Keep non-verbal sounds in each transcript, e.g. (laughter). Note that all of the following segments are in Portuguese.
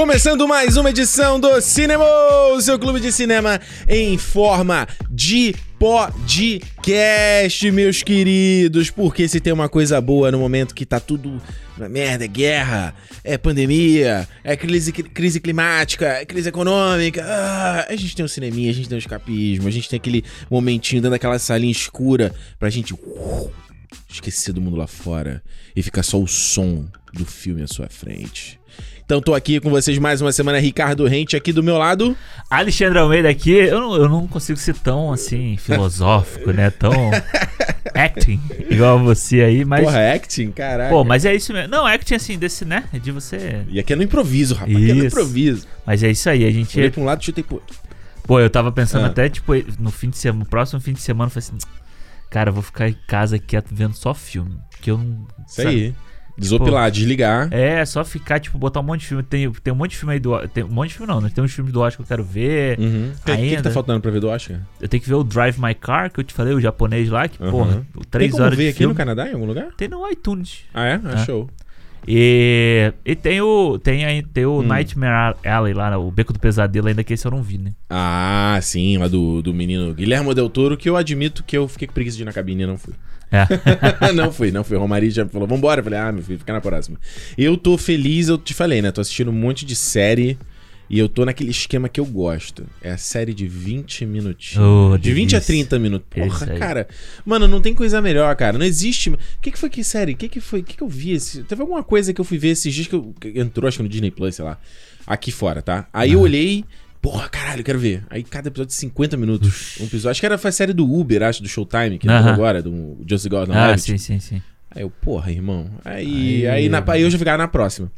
Começando mais uma edição do Cinema, o seu clube de cinema em forma de podcast, meus queridos. Porque se tem uma coisa boa no momento que tá tudo merda, é guerra, é pandemia, é crise, crise climática, é crise econômica. Ah, a gente tem um cineminha, a gente tem um escapismo, a gente tem aquele momentinho dando aquela salinha escura pra gente uh, esquecer do mundo lá fora e ficar só o som do filme à sua frente. Então tô aqui com vocês mais uma semana, Ricardo Rente aqui do meu lado. Alexandre Almeida aqui, eu não, eu não consigo ser tão assim, (laughs) filosófico, né? Tão acting, igual você aí, mas. Porra, acting, caralho. Pô, mas é isso mesmo. Não, acting assim, desse, né? De você. E aqui é no improviso, rapaz. Aqui é no improviso. Mas é isso aí, a gente. Olhei pra um lado e chutei pro outro. Pô, eu tava pensando ah. até, tipo, no fim de semana, no próximo fim de semana, eu falei assim, cara, eu vou ficar em casa quieto vendo só filme. Que eu não. Isso sabe? aí. Desopilar, tipo, desligar. É, só ficar, tipo, botar um monte de filme. Tem, tem um monte de filme aí do. Tem um monte de filme não, né? Tem uns filmes do Oscar que eu quero ver. Uhum. O que, que tá faltando pra ver do Oscar? Eu tenho que ver o Drive My Car, que eu te falei, o japonês lá, que, uhum. porra, três tem horas ver aqui filme. no Canadá, em algum lugar? Tem no iTunes. Ah, é? Ah, é. show. E, e tem o, tem, tem o hum. Nightmare Alley lá, o Beco do Pesadelo, ainda que esse eu não vi, né? Ah, sim, lá do, do menino Guilherme Del Toro, que eu admito que eu fiquei com preguiça de ir na cabine e não fui. É. (laughs) não fui, não fui. O Romari já falou, vambora. Eu falei, ah, meu filho, fica na próxima. Eu tô feliz, eu te falei, né? Tô assistindo um monte de série. E eu tô naquele esquema que eu gosto. É a série de 20 minutinhos. Oh, de 20 a 30 minutos. Porra, cara. Mano, não tem coisa melhor, cara. Não existe. O que, que foi que série? O que, que foi? O que, que eu vi? Esse... Teve alguma coisa que eu fui ver esses dias que, eu... entrou, acho que no Disney Plus, sei lá. Aqui fora, tá? Aí eu olhei. Porra, caralho, quero ver. Aí cada episódio de 50 minutos. Um episódio. Acho que era a série do Uber, acho, do Showtime, que uh -huh. agora, do Just Gordon Ah, sim, sim, sim. Aí eu, porra, irmão. Aí, aí, aí, na, aí eu já ficava na próxima.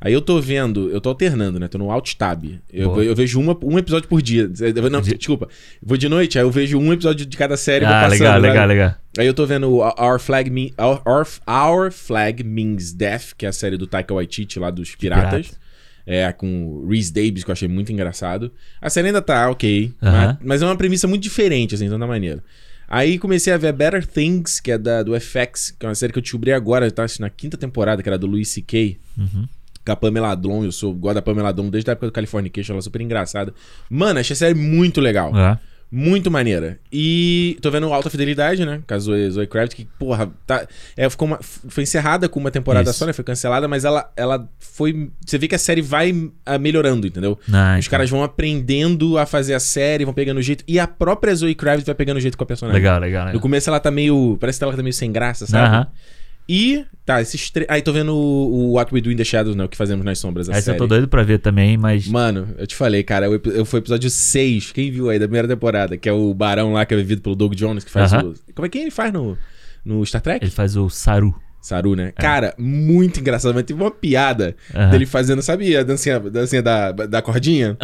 Aí eu tô vendo, eu tô alternando, né? Tô no Alt Tab. Eu, eu vejo uma, um episódio por dia. Não, de... desculpa. Vou de noite, aí eu vejo um episódio de cada série. Ah, passando, legal, legal, legal. Aí eu tô vendo Our Flag, Mean, Our, Our, Flag Means Death, que é a série do Taika Waititi lá dos Piratas. Pirata. É, com Reese Davis, que eu achei muito engraçado. A série ainda tá ok, uh -huh. mas, mas, é uma premissa muito diferente, assim, então da maneira. Aí comecei a ver Better Things, que é da, do FX, que é uma série que eu descobri agora, tá na quinta temporada, que era do Louis C.K. Uhum com a Pamela Adlon. Eu sou gosto da Pamela Adlon desde a época do Californication, ela é super engraçada. Mano, achei a série muito legal. É. Muito maneira. E tô vendo Alta Fidelidade, né? Com a Zoe, Zoe Kravitz, que, porra, tá, é, ficou uma, foi encerrada com uma temporada Isso. só, né? Foi cancelada, mas ela, ela foi. Você vê que a série vai uh, melhorando, entendeu? Ah, Os caras vão aprendendo a fazer a série, vão pegando o jeito. E a própria Zoe Kravitz vai pegando o jeito com a personagem. Legal, legal. legal. No começo ela tá meio. Parece que ela tá meio sem graça, sabe? Uh -huh. E, tá, esses três. Aí tô vendo o, o What We Do in the Shadows, né? O que fazemos nas sombras. Essa série. eu tô doido pra ver também, mas. Mano, eu te falei, cara, eu, eu foi o episódio 6. Quem viu aí da primeira temporada? Que é o Barão lá que é vivido pelo Doug Jones, que faz uh -huh. o. Como é que ele faz no, no Star Trek? Ele faz o Saru. Saru, né? É. Cara, muito engraçado. Mas teve uma piada dele fazendo, sabe, a dancinha, dancinha da, da cordinha?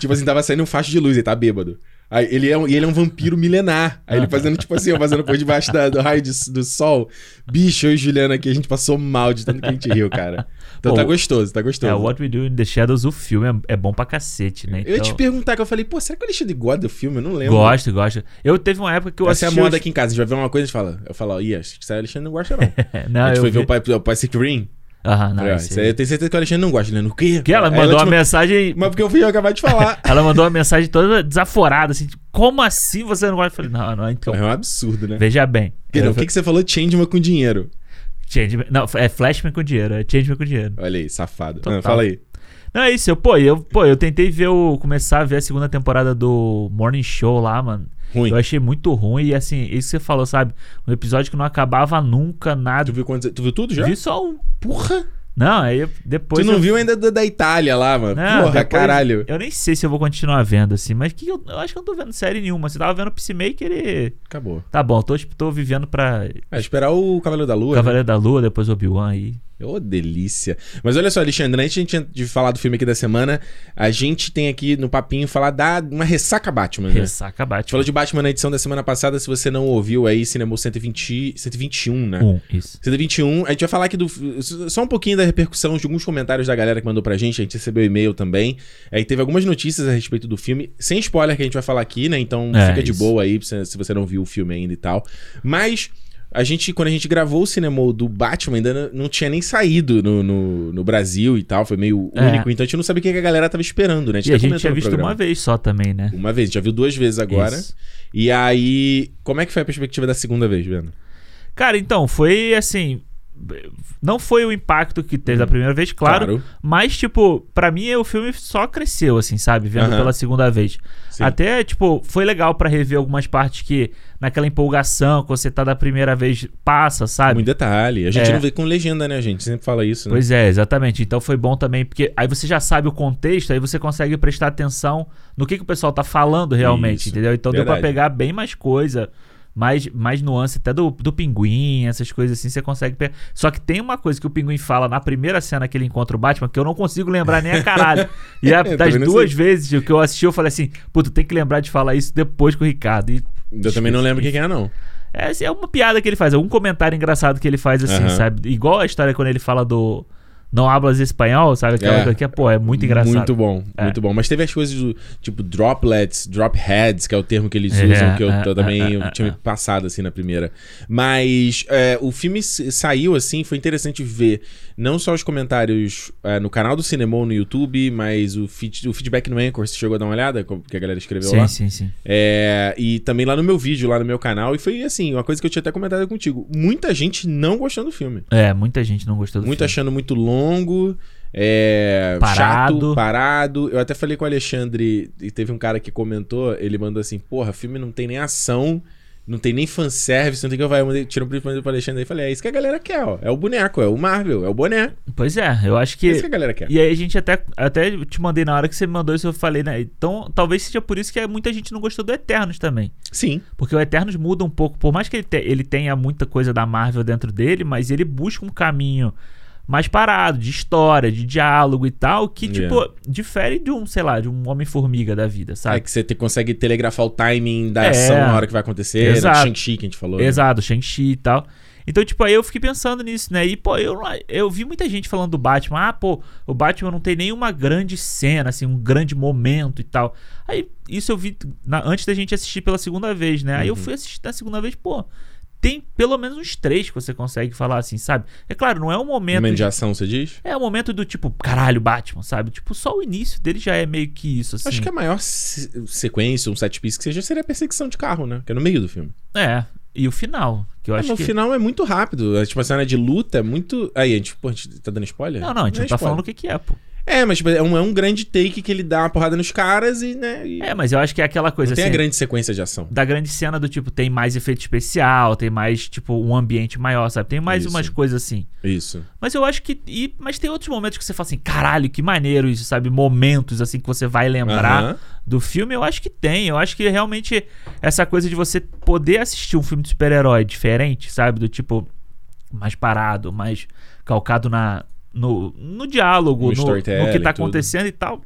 Tipo assim, tava saindo um facho de luz, ele tá bêbado. Aí ele é um, e ele é um vampiro milenar. Aí ele fazendo, tipo assim, fazendo por debaixo da, do raio de, do sol. Bicho, eu e Juliana aqui, a gente passou mal de tanto que a gente riu, cara. Então tá gostoso, tá gostoso. É, What We Do in the Shadows, o filme é, é bom pra cacete, né? Então... Eu ia te então perguntar, que eu falei, pô, será que o Alexandre gosta do filme? Eu não lembro. Gosto, gosto. Eu teve uma época que eu Essa assisti... é a moda aqui em casa, a gente vai ver uma coisa e a gente fala, eu falo, ih, acho que o Alexandre não gosta não. (laughs) não a gente foi vi... ver o Pai, o Pacific Rim. Aham, não. Isso aí eu tenho certeza que o Alexandre não gosta, né? O quê? Que ela mandou uma mensagem. Mas porque eu fui eu acabar de falar. (laughs) ela mandou uma mensagem toda desaforada, assim, tipo, como assim você não gosta? Eu falei, não, não, então. É um absurdo, né? Veja bem. Não, o que, que você falou? Changeman com dinheiro. Changeman. Não, é Flashman com dinheiro, é Changeman com dinheiro. Olha aí, safado. Ah, fala aí. Não, é isso. Eu, pô, eu, pô, eu tentei ver o. começar a ver a segunda temporada do Morning Show lá, mano. Ruim. Eu achei muito ruim. E assim, isso que você falou, sabe? Um episódio que não acabava nunca, nada. Tu viu, quantos, tu viu tudo já? Vi só um. Porra! Não, aí depois. Tu não eu... viu ainda da, da, Itália lá, mano? Não, Porra, caralho. Eu nem sei se eu vou continuar vendo, assim, mas que eu, eu, acho que eu não tô vendo série nenhuma. Você tava vendo Peacemaker e. Acabou. Tá bom, tô, tipo, tô vivendo pra. É, esperar o Cavaleiro da Lua. Cavaleiro né? da Lua, depois o Obi-Wan aí. Ô, oh, delícia. Mas olha só, Alexandre, antes de, de falar do filme aqui da semana, a gente tem aqui no papinho falar da uma ressaca Batman, né? Ressaca Batman. Falou de Batman na edição da semana passada, se você não ouviu aí, Cinema 120, 121, né? Um, isso. 121. A gente vai falar aqui do só um pouquinho da repercussão de alguns comentários da galera que mandou pra gente, a gente recebeu e-mail também. Aí teve algumas notícias a respeito do filme, sem spoiler que a gente vai falar aqui, né? Então é, fica de boa aí se você não viu o filme ainda e tal. Mas a gente, quando a gente gravou o cinema do Batman, ainda não tinha nem saído no, no, no Brasil e tal, foi meio é. único, então a gente não sabia o que a galera tava esperando, né? A gente, e a gente tinha visto uma vez só também, né? Uma vez, já viu duas vezes agora. Isso. E aí, como é que foi a perspectiva da segunda vez, vendo? Cara, então, foi assim, não foi o impacto que teve da uhum. primeira vez, claro, claro. mas, tipo, para mim o filme só cresceu, assim, sabe? Vendo uhum. pela segunda vez. Sim. Até, tipo, foi legal para rever algumas partes que, naquela empolgação, que você tá da primeira vez, passa, sabe? Muito detalhe. A gente é. não vê com legenda, né, gente? Sempre fala isso, né? Pois é, exatamente. Então foi bom também, porque aí você já sabe o contexto, aí você consegue prestar atenção no que, que o pessoal tá falando realmente, isso. entendeu? Então Verdade. deu pra pegar bem mais coisa mais, mais nuance até do, do pinguim, essas coisas assim, você consegue pegar. Só que tem uma coisa que o pinguim fala na primeira cena que ele encontra o Batman que eu não consigo lembrar nem a caralho. (laughs) e é, das duas vezes que eu assisti, eu falei assim, puto, tem que lembrar de falar isso depois com o Ricardo. E, eu também não lembro o que, que é, não. É, assim, é uma piada que ele faz, é um comentário engraçado que ele faz assim, sabe? Igual a história quando ele fala do não hablas espanhol, sabe? Aquela é. coisa que é, pô, é muito engraçado. Muito bom, é. muito bom. Mas teve as coisas do tipo droplets, drop heads, que é o termo que eles usam, é, que eu, eu também eu tinha passado assim na primeira. Mas é, o filme saiu assim, foi interessante ver não só os comentários é, no canal do Cinema no YouTube, mas o, feed, o feedback no Anchor, você chegou a dar uma olhada? Que a galera escreveu sim, lá? Sim, sim, sim. É, e também lá no meu vídeo, lá no meu canal. E foi assim, uma coisa que eu tinha até comentado contigo. Muita gente não gostando do filme. É, muita gente não gostou do Muito filme. achando muito longo longo, é, parado. chato, parado. Eu até falei com o Alexandre, e teve um cara que comentou, ele mandou assim, porra, filme não tem nem ação, não tem nem fanservice, não tem que eu vai. Tira um print pro Alexandre e falei, é isso que a galera quer, ó. É o boneco, é o Marvel, é o boné. Pois é, eu acho que. É isso que a galera quer. E aí a gente até, até te mandei na hora que você me mandou isso, eu falei, né? Então talvez seja por isso que muita gente não gostou do Eternos também. Sim. Porque o Eternos muda um pouco, por mais que ele, te, ele tenha muita coisa da Marvel dentro dele, mas ele busca um caminho mais parado, de história, de diálogo e tal, que, tipo, yeah. difere de um, sei lá, de um Homem-Formiga da vida, sabe? É que você te, consegue telegrafar o timing da é, ação na hora que vai acontecer, né? exato. Shang-Chi que a gente falou. Né? Exato, né? Shang-Chi e tal. Então, tipo, aí eu fiquei pensando nisso, né? E, pô, eu, eu vi muita gente falando do Batman. Ah, pô, o Batman não tem nenhuma grande cena, assim, um grande momento e tal. Aí, isso eu vi na, antes da gente assistir pela segunda vez, né? Aí eu uhum. fui assistir na segunda vez, pô, tem pelo menos uns três que você consegue falar assim, sabe? É claro, não é um momento. Momento de ação, você diz? É o um momento do tipo, caralho, Batman, sabe? Tipo, só o início dele já é meio que isso, assim. Acho que a maior se sequência, um set piece que seja, seria a perseguição de carro, né? Que é no meio do filme. É. E o final, que eu é, acho no que... final é muito rápido. É, tipo, a cena de luta é muito. Aí, a gente, pô, a gente tá dando spoiler? Não, não, a gente não, não tá spoiler. falando o que, que é, pô. É, mas tipo, é, um, é um grande take que ele dá uma porrada nos caras e, né? E... É, mas eu acho que é aquela coisa não assim. Tem a grande sequência de ação. Da grande cena do tipo, tem mais efeito especial, tem mais, tipo, um ambiente maior, sabe? Tem mais isso. umas coisas assim. Isso. Mas eu acho que. E, mas tem outros momentos que você fala assim, caralho, que maneiro isso, sabe? Momentos assim que você vai lembrar do filme, eu acho que tem. Eu acho que realmente essa coisa de você poder assistir um filme de super-herói diferente, sabe? Do tipo, mais parado, mais calcado na no, no diálogo, no, no, no que tá acontecendo e tal.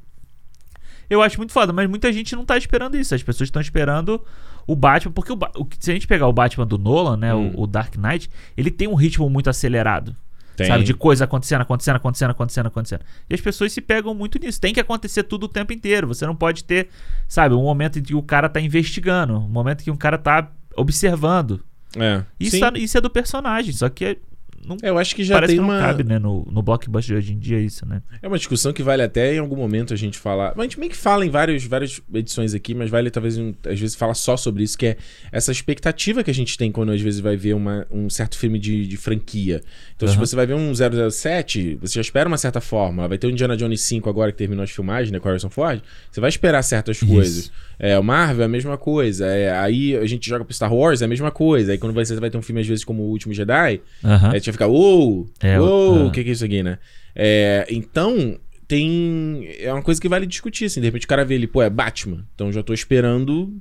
Eu acho muito foda, mas muita gente não tá esperando isso. As pessoas estão esperando o Batman, porque o, o, se a gente pegar o Batman do Nolan, né, hum. o, o, Dark Knight, ele tem um ritmo muito acelerado. Tem. Sabe, de coisa acontecendo, acontecendo, acontecendo, acontecendo, acontecendo. E as pessoas se pegam muito nisso. Tem que acontecer tudo o tempo inteiro. Você não pode ter, sabe, um momento em que o cara tá investigando, um momento em que o cara tá observando. É. Isso, é, isso é do personagem, só que é não, eu acho que já parece tem que não uma... cabe, né, no, no blockbuster de hoje em dia isso, né? É uma discussão que vale até em algum momento a gente falar. Mas a gente meio que fala em vários, várias edições aqui, mas vale talvez um, às vezes falar só sobre isso, que é essa expectativa que a gente tem quando às vezes vai ver uma, um certo filme de, de franquia. Então, uhum. se você vai ver um 007, você já espera uma certa forma. Vai ter o Indiana Jones 5 agora que terminou as filmagens, né, com Harrison Ford. Você vai esperar certas isso. coisas. É, o Marvel é a mesma coisa. É, aí a gente joga pro Star Wars, é a mesma coisa. Aí quando você vai ter um filme, às vezes, como O Último Jedi, uhum. aí a gente vai ficar, uou, é, uou, o que, que é isso aqui, né? É, então, tem. É uma coisa que vale discutir, assim. De repente o cara vê ele, pô, é Batman. Então já tô esperando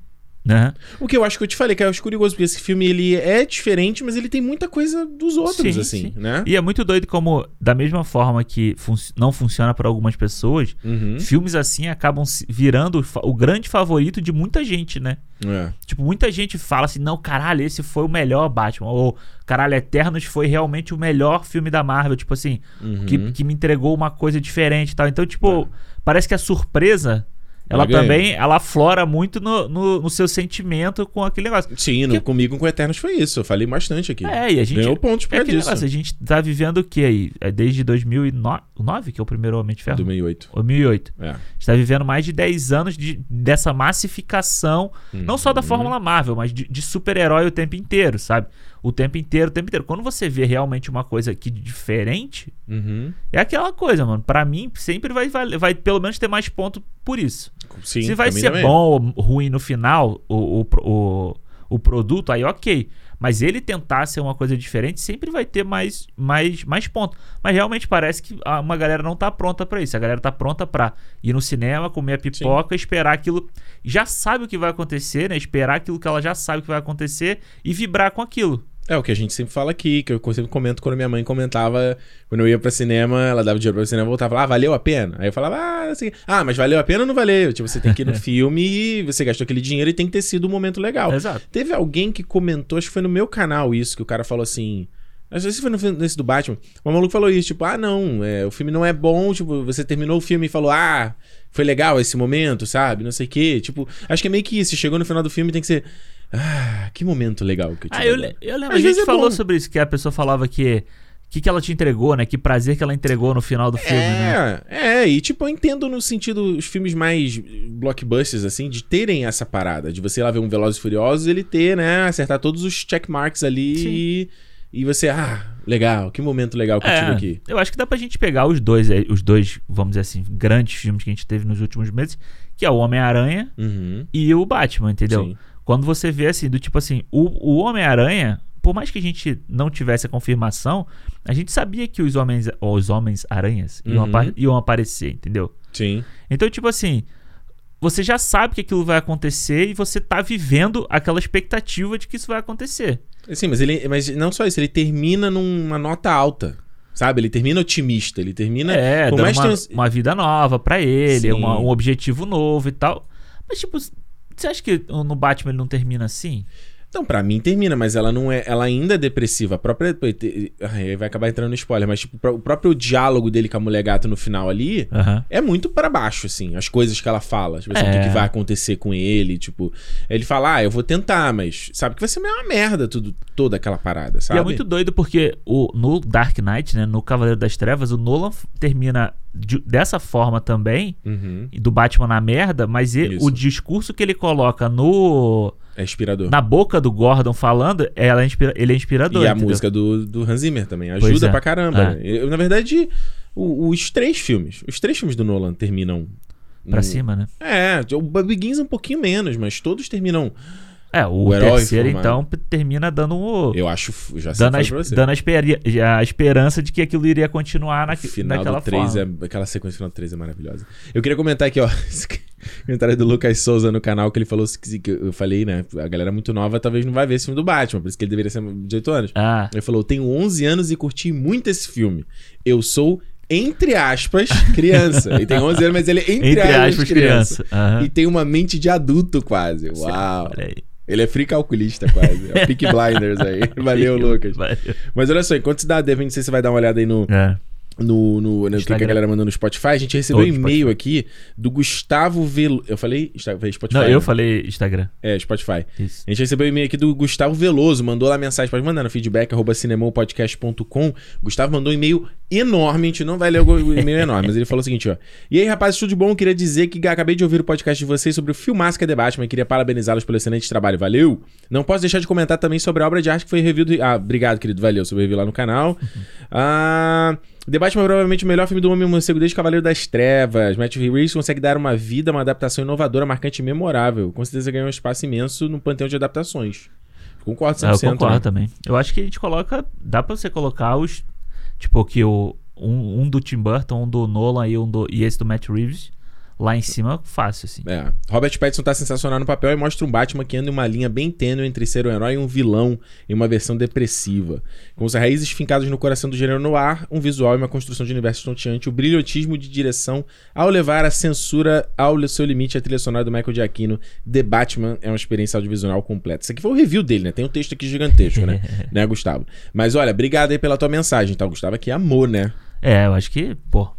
Uhum. O que eu acho que eu te falei, que eu acho curioso, porque esse filme ele é diferente, mas ele tem muita coisa dos outros, sim, assim, sim. né? E é muito doido como, da mesma forma que fun não funciona para algumas pessoas, uhum. filmes assim acabam virando o grande favorito de muita gente, né? É. Tipo, muita gente fala assim, não, caralho, esse foi o melhor Batman. Ou, caralho, Eternos foi realmente o melhor filme da Marvel, tipo assim, uhum. que, que me entregou uma coisa diferente e tal. Então, tipo, é. parece que a surpresa ela também, ela aflora muito no, no, no, seu sentimento com aquele negócio. Sim, no, comigo com Eternos foi isso. Eu falei bastante aqui. É, e a gente. Ganhou pontos por é disso. Negócio, a gente tá vivendo o que aí? É desde 2009, que é o primeiro Homem de Ferro? 2008. 2008. É. A gente tá vivendo mais de 10 anos de, dessa massificação, uhum. não só da Fórmula Marvel, mas de, de super-herói o tempo inteiro, sabe? O tempo inteiro, o tempo inteiro. Quando você vê realmente uma coisa aqui diferente, uhum. é aquela coisa, mano. Para mim, sempre vai, vai, vai pelo menos ter mais ponto por isso. Sim, Se vai ser bom ou ruim no final, o, o, o, o produto, aí ok. Mas ele tentar ser uma coisa diferente sempre vai ter mais, mais, mais pontos. Mas realmente parece que uma galera não tá pronta para isso. A galera tá pronta para ir no cinema, comer a pipoca, Sim. esperar aquilo. Já sabe o que vai acontecer, né? Esperar aquilo que ela já sabe que vai acontecer e vibrar com aquilo. É o que a gente sempre fala aqui, que eu sempre comento quando minha mãe comentava, quando eu ia pra cinema, ela dava dinheiro pra cinema, voltava lá, ah, valeu a pena? Aí eu falava, ah, assim, ah, mas valeu a pena ou não valeu? Tipo, você tem que ir no (laughs) filme e você gastou aquele dinheiro e tem que ter sido um momento legal. Exato. Teve alguém que comentou, acho que foi no meu canal isso, que o cara falou assim. Às vezes foi no, nesse do Batman. O maluco falou isso, tipo, ah, não, é, o filme não é bom, tipo, você terminou o filme e falou, ah, foi legal esse momento, sabe? Não sei o quê. Tipo, acho que é meio que isso. Chegou no final do filme tem que ser. Ah, que momento legal que eu tive. Ah, eu, eu lembro, Às a gente é falou bom. sobre isso, que a pessoa falava que que, que ela te entregou, né? Que prazer que ela entregou no final do filme, é, né? É, e tipo, eu entendo no sentido os filmes mais blockbusters, assim, de terem essa parada, de você ir lá ver um Velozes e Furiosos, ele ter, né, acertar todos os checkmarks ali e, e, você, ah, legal, que momento legal que é, eu tive aqui. Eu acho que dá pra gente pegar os dois, os dois, vamos dizer assim, grandes filmes que a gente teve nos últimos meses, que é o Homem-Aranha uhum. e o Batman, entendeu? Sim. Quando você vê assim, do tipo assim, o, o Homem-Aranha, por mais que a gente não tivesse a confirmação, a gente sabia que os homens, os homens aranhas iam, uhum. iam aparecer, entendeu? Sim. Então, tipo assim, você já sabe que aquilo vai acontecer e você tá vivendo aquela expectativa de que isso vai acontecer. Sim, mas ele, mas não só isso, ele termina numa nota alta. Sabe? Ele termina otimista, ele termina. É, dando uma, tem... uma vida nova para ele, uma, um objetivo novo e tal. Mas, tipo, você acha que no Batman ele não termina assim? Então, para mim termina, mas ela não é. Ela ainda é depressiva. A própria. Ai, vai acabar entrando no spoiler, mas tipo, o próprio diálogo dele com a mulher gata no final ali uhum. é muito para baixo, assim. As coisas que ela fala. Tipo assim, é. o que, que, vai acontecer com ele. Tipo, ele fala, ah, eu vou tentar, mas sabe que vai ser uma merda tudo, toda aquela parada, sabe? E é muito doido porque o, no Dark Knight, né, no Cavaleiro das Trevas, o Nolan termina de, dessa forma também, uhum. do Batman na merda, mas ele, o discurso que ele coloca no é inspirador. Na boca do Gordon falando, ela é inspira... ele é inspirador. E a música do, do Hans Zimmer também ajuda é. pra caramba. É. Eu, na verdade, o, os três filmes, os três filmes do Nolan terminam. Pra no... cima, né? É, o Begins um pouquinho menos, mas todos terminam é, o, o terceiro, então, termina dando um. Eu acho. Já dando, a, dando a, esper, a, esperança de que aquilo iria continuar na, final naquela do 3 forma. É, aquela sequência final do 3 é maravilhosa. Eu queria comentar aqui, ó. (laughs) comentário do Lucas Souza no canal que ele falou que eu falei, né? A galera muito nova talvez não vai ver esse filme do Batman, por isso que ele deveria ser de 18 anos. Ah. Ele falou: tenho 11 anos e curti muito esse filme. Eu sou entre aspas, criança. Ele tem 11 anos, mas ele é entre, entre aspas, aspas, criança. criança. Uhum. E tem uma mente de adulto quase. Uau. Aí. Ele é free calculista quase. É o Peak Blinders aí. (laughs) Valeu, Lucas. Valeu. Mas olha só, enquanto não sei se você vai dar uma olhada aí no. É no, no, no que a galera mandou no Spotify, a gente recebeu um e-mail aqui do Gustavo Veloso. Eu falei, Spotify? Não, eu né? falei Instagram. É, Spotify. Isso. A gente recebeu um e-mail aqui do Gustavo Veloso, mandou lá mensagem, pode mandar no feedback, arroba cinemopodcast.com. Gustavo mandou um e-mail enorme, a gente não vai ler o e-mail (laughs) enorme, mas ele falou o seguinte, ó. E aí, rapaz, tudo bom? Queria dizer que acabei de ouvir o podcast de vocês sobre o Filmasca que é debate, mas queria parabenizá-los pelo excelente trabalho. Valeu! Não posso deixar de comentar também sobre a obra de arte que foi review do... Ah, obrigado, querido. Valeu, sobre review lá no canal. Uhum. Ah... O debate é provavelmente o melhor filme do Homem Morcego desde Cavaleiro das Trevas. Matt Reeves consegue dar uma vida, uma adaptação inovadora, marcante e memorável. Com certeza ganhou um espaço imenso no panteão de adaptações. Concordo 100%. Ah, eu concordo né? também. Eu acho que a gente coloca... Dá pra você colocar os... Tipo, que o... Um, um do Tim Burton, um do Nolan e, um do, e esse do Matt Reeves lá em cima, fácil, assim. É. Robert Pattinson tá sensacional no papel e mostra um Batman que anda em uma linha bem tênue entre ser um herói e um vilão em uma versão depressiva. Com as raízes fincadas no coração do gênero no ar, um visual e uma construção de universo estonteante, o brilhantismo de direção ao levar a censura ao seu limite a trilha sonora do Michael Giacchino, The Batman é uma experiência audiovisual completa. Isso aqui foi o review dele, né? Tem um texto aqui gigantesco, né? (laughs) né, Gustavo? Mas olha, obrigado aí pela tua mensagem, tá? O Gustavo aqui amou, né? É, eu acho que, pô,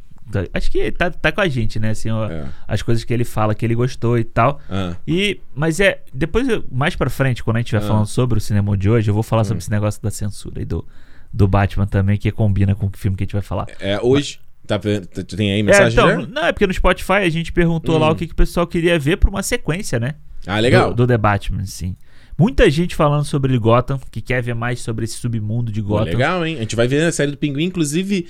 Acho que tá, tá com a gente, né? Assim, ó, É. as coisas que ele fala, que ele gostou e tal. Ah, E, mas é. Depois, mais pra frente, quando a gente estiver Ah. falando sobre o cinema de hoje, eu vou falar Hum. sobre esse negócio da censura e do, do Batman também, que combina com o filme que a gente vai falar. é, hoje. Tá, vendo- tu tem aí É, mensagem então, já? não, é porque no Spotify a gente perguntou lá Hum. o que, que o pessoal queria ver pra uma sequência, né? Ah, legal. Do, do The Batman, sim. Muita gente falando sobre Gotham, que quer ver mais sobre esse submundo de Gotham. legal, hein? A gente vai ver a série do Pinguim. Inclusive,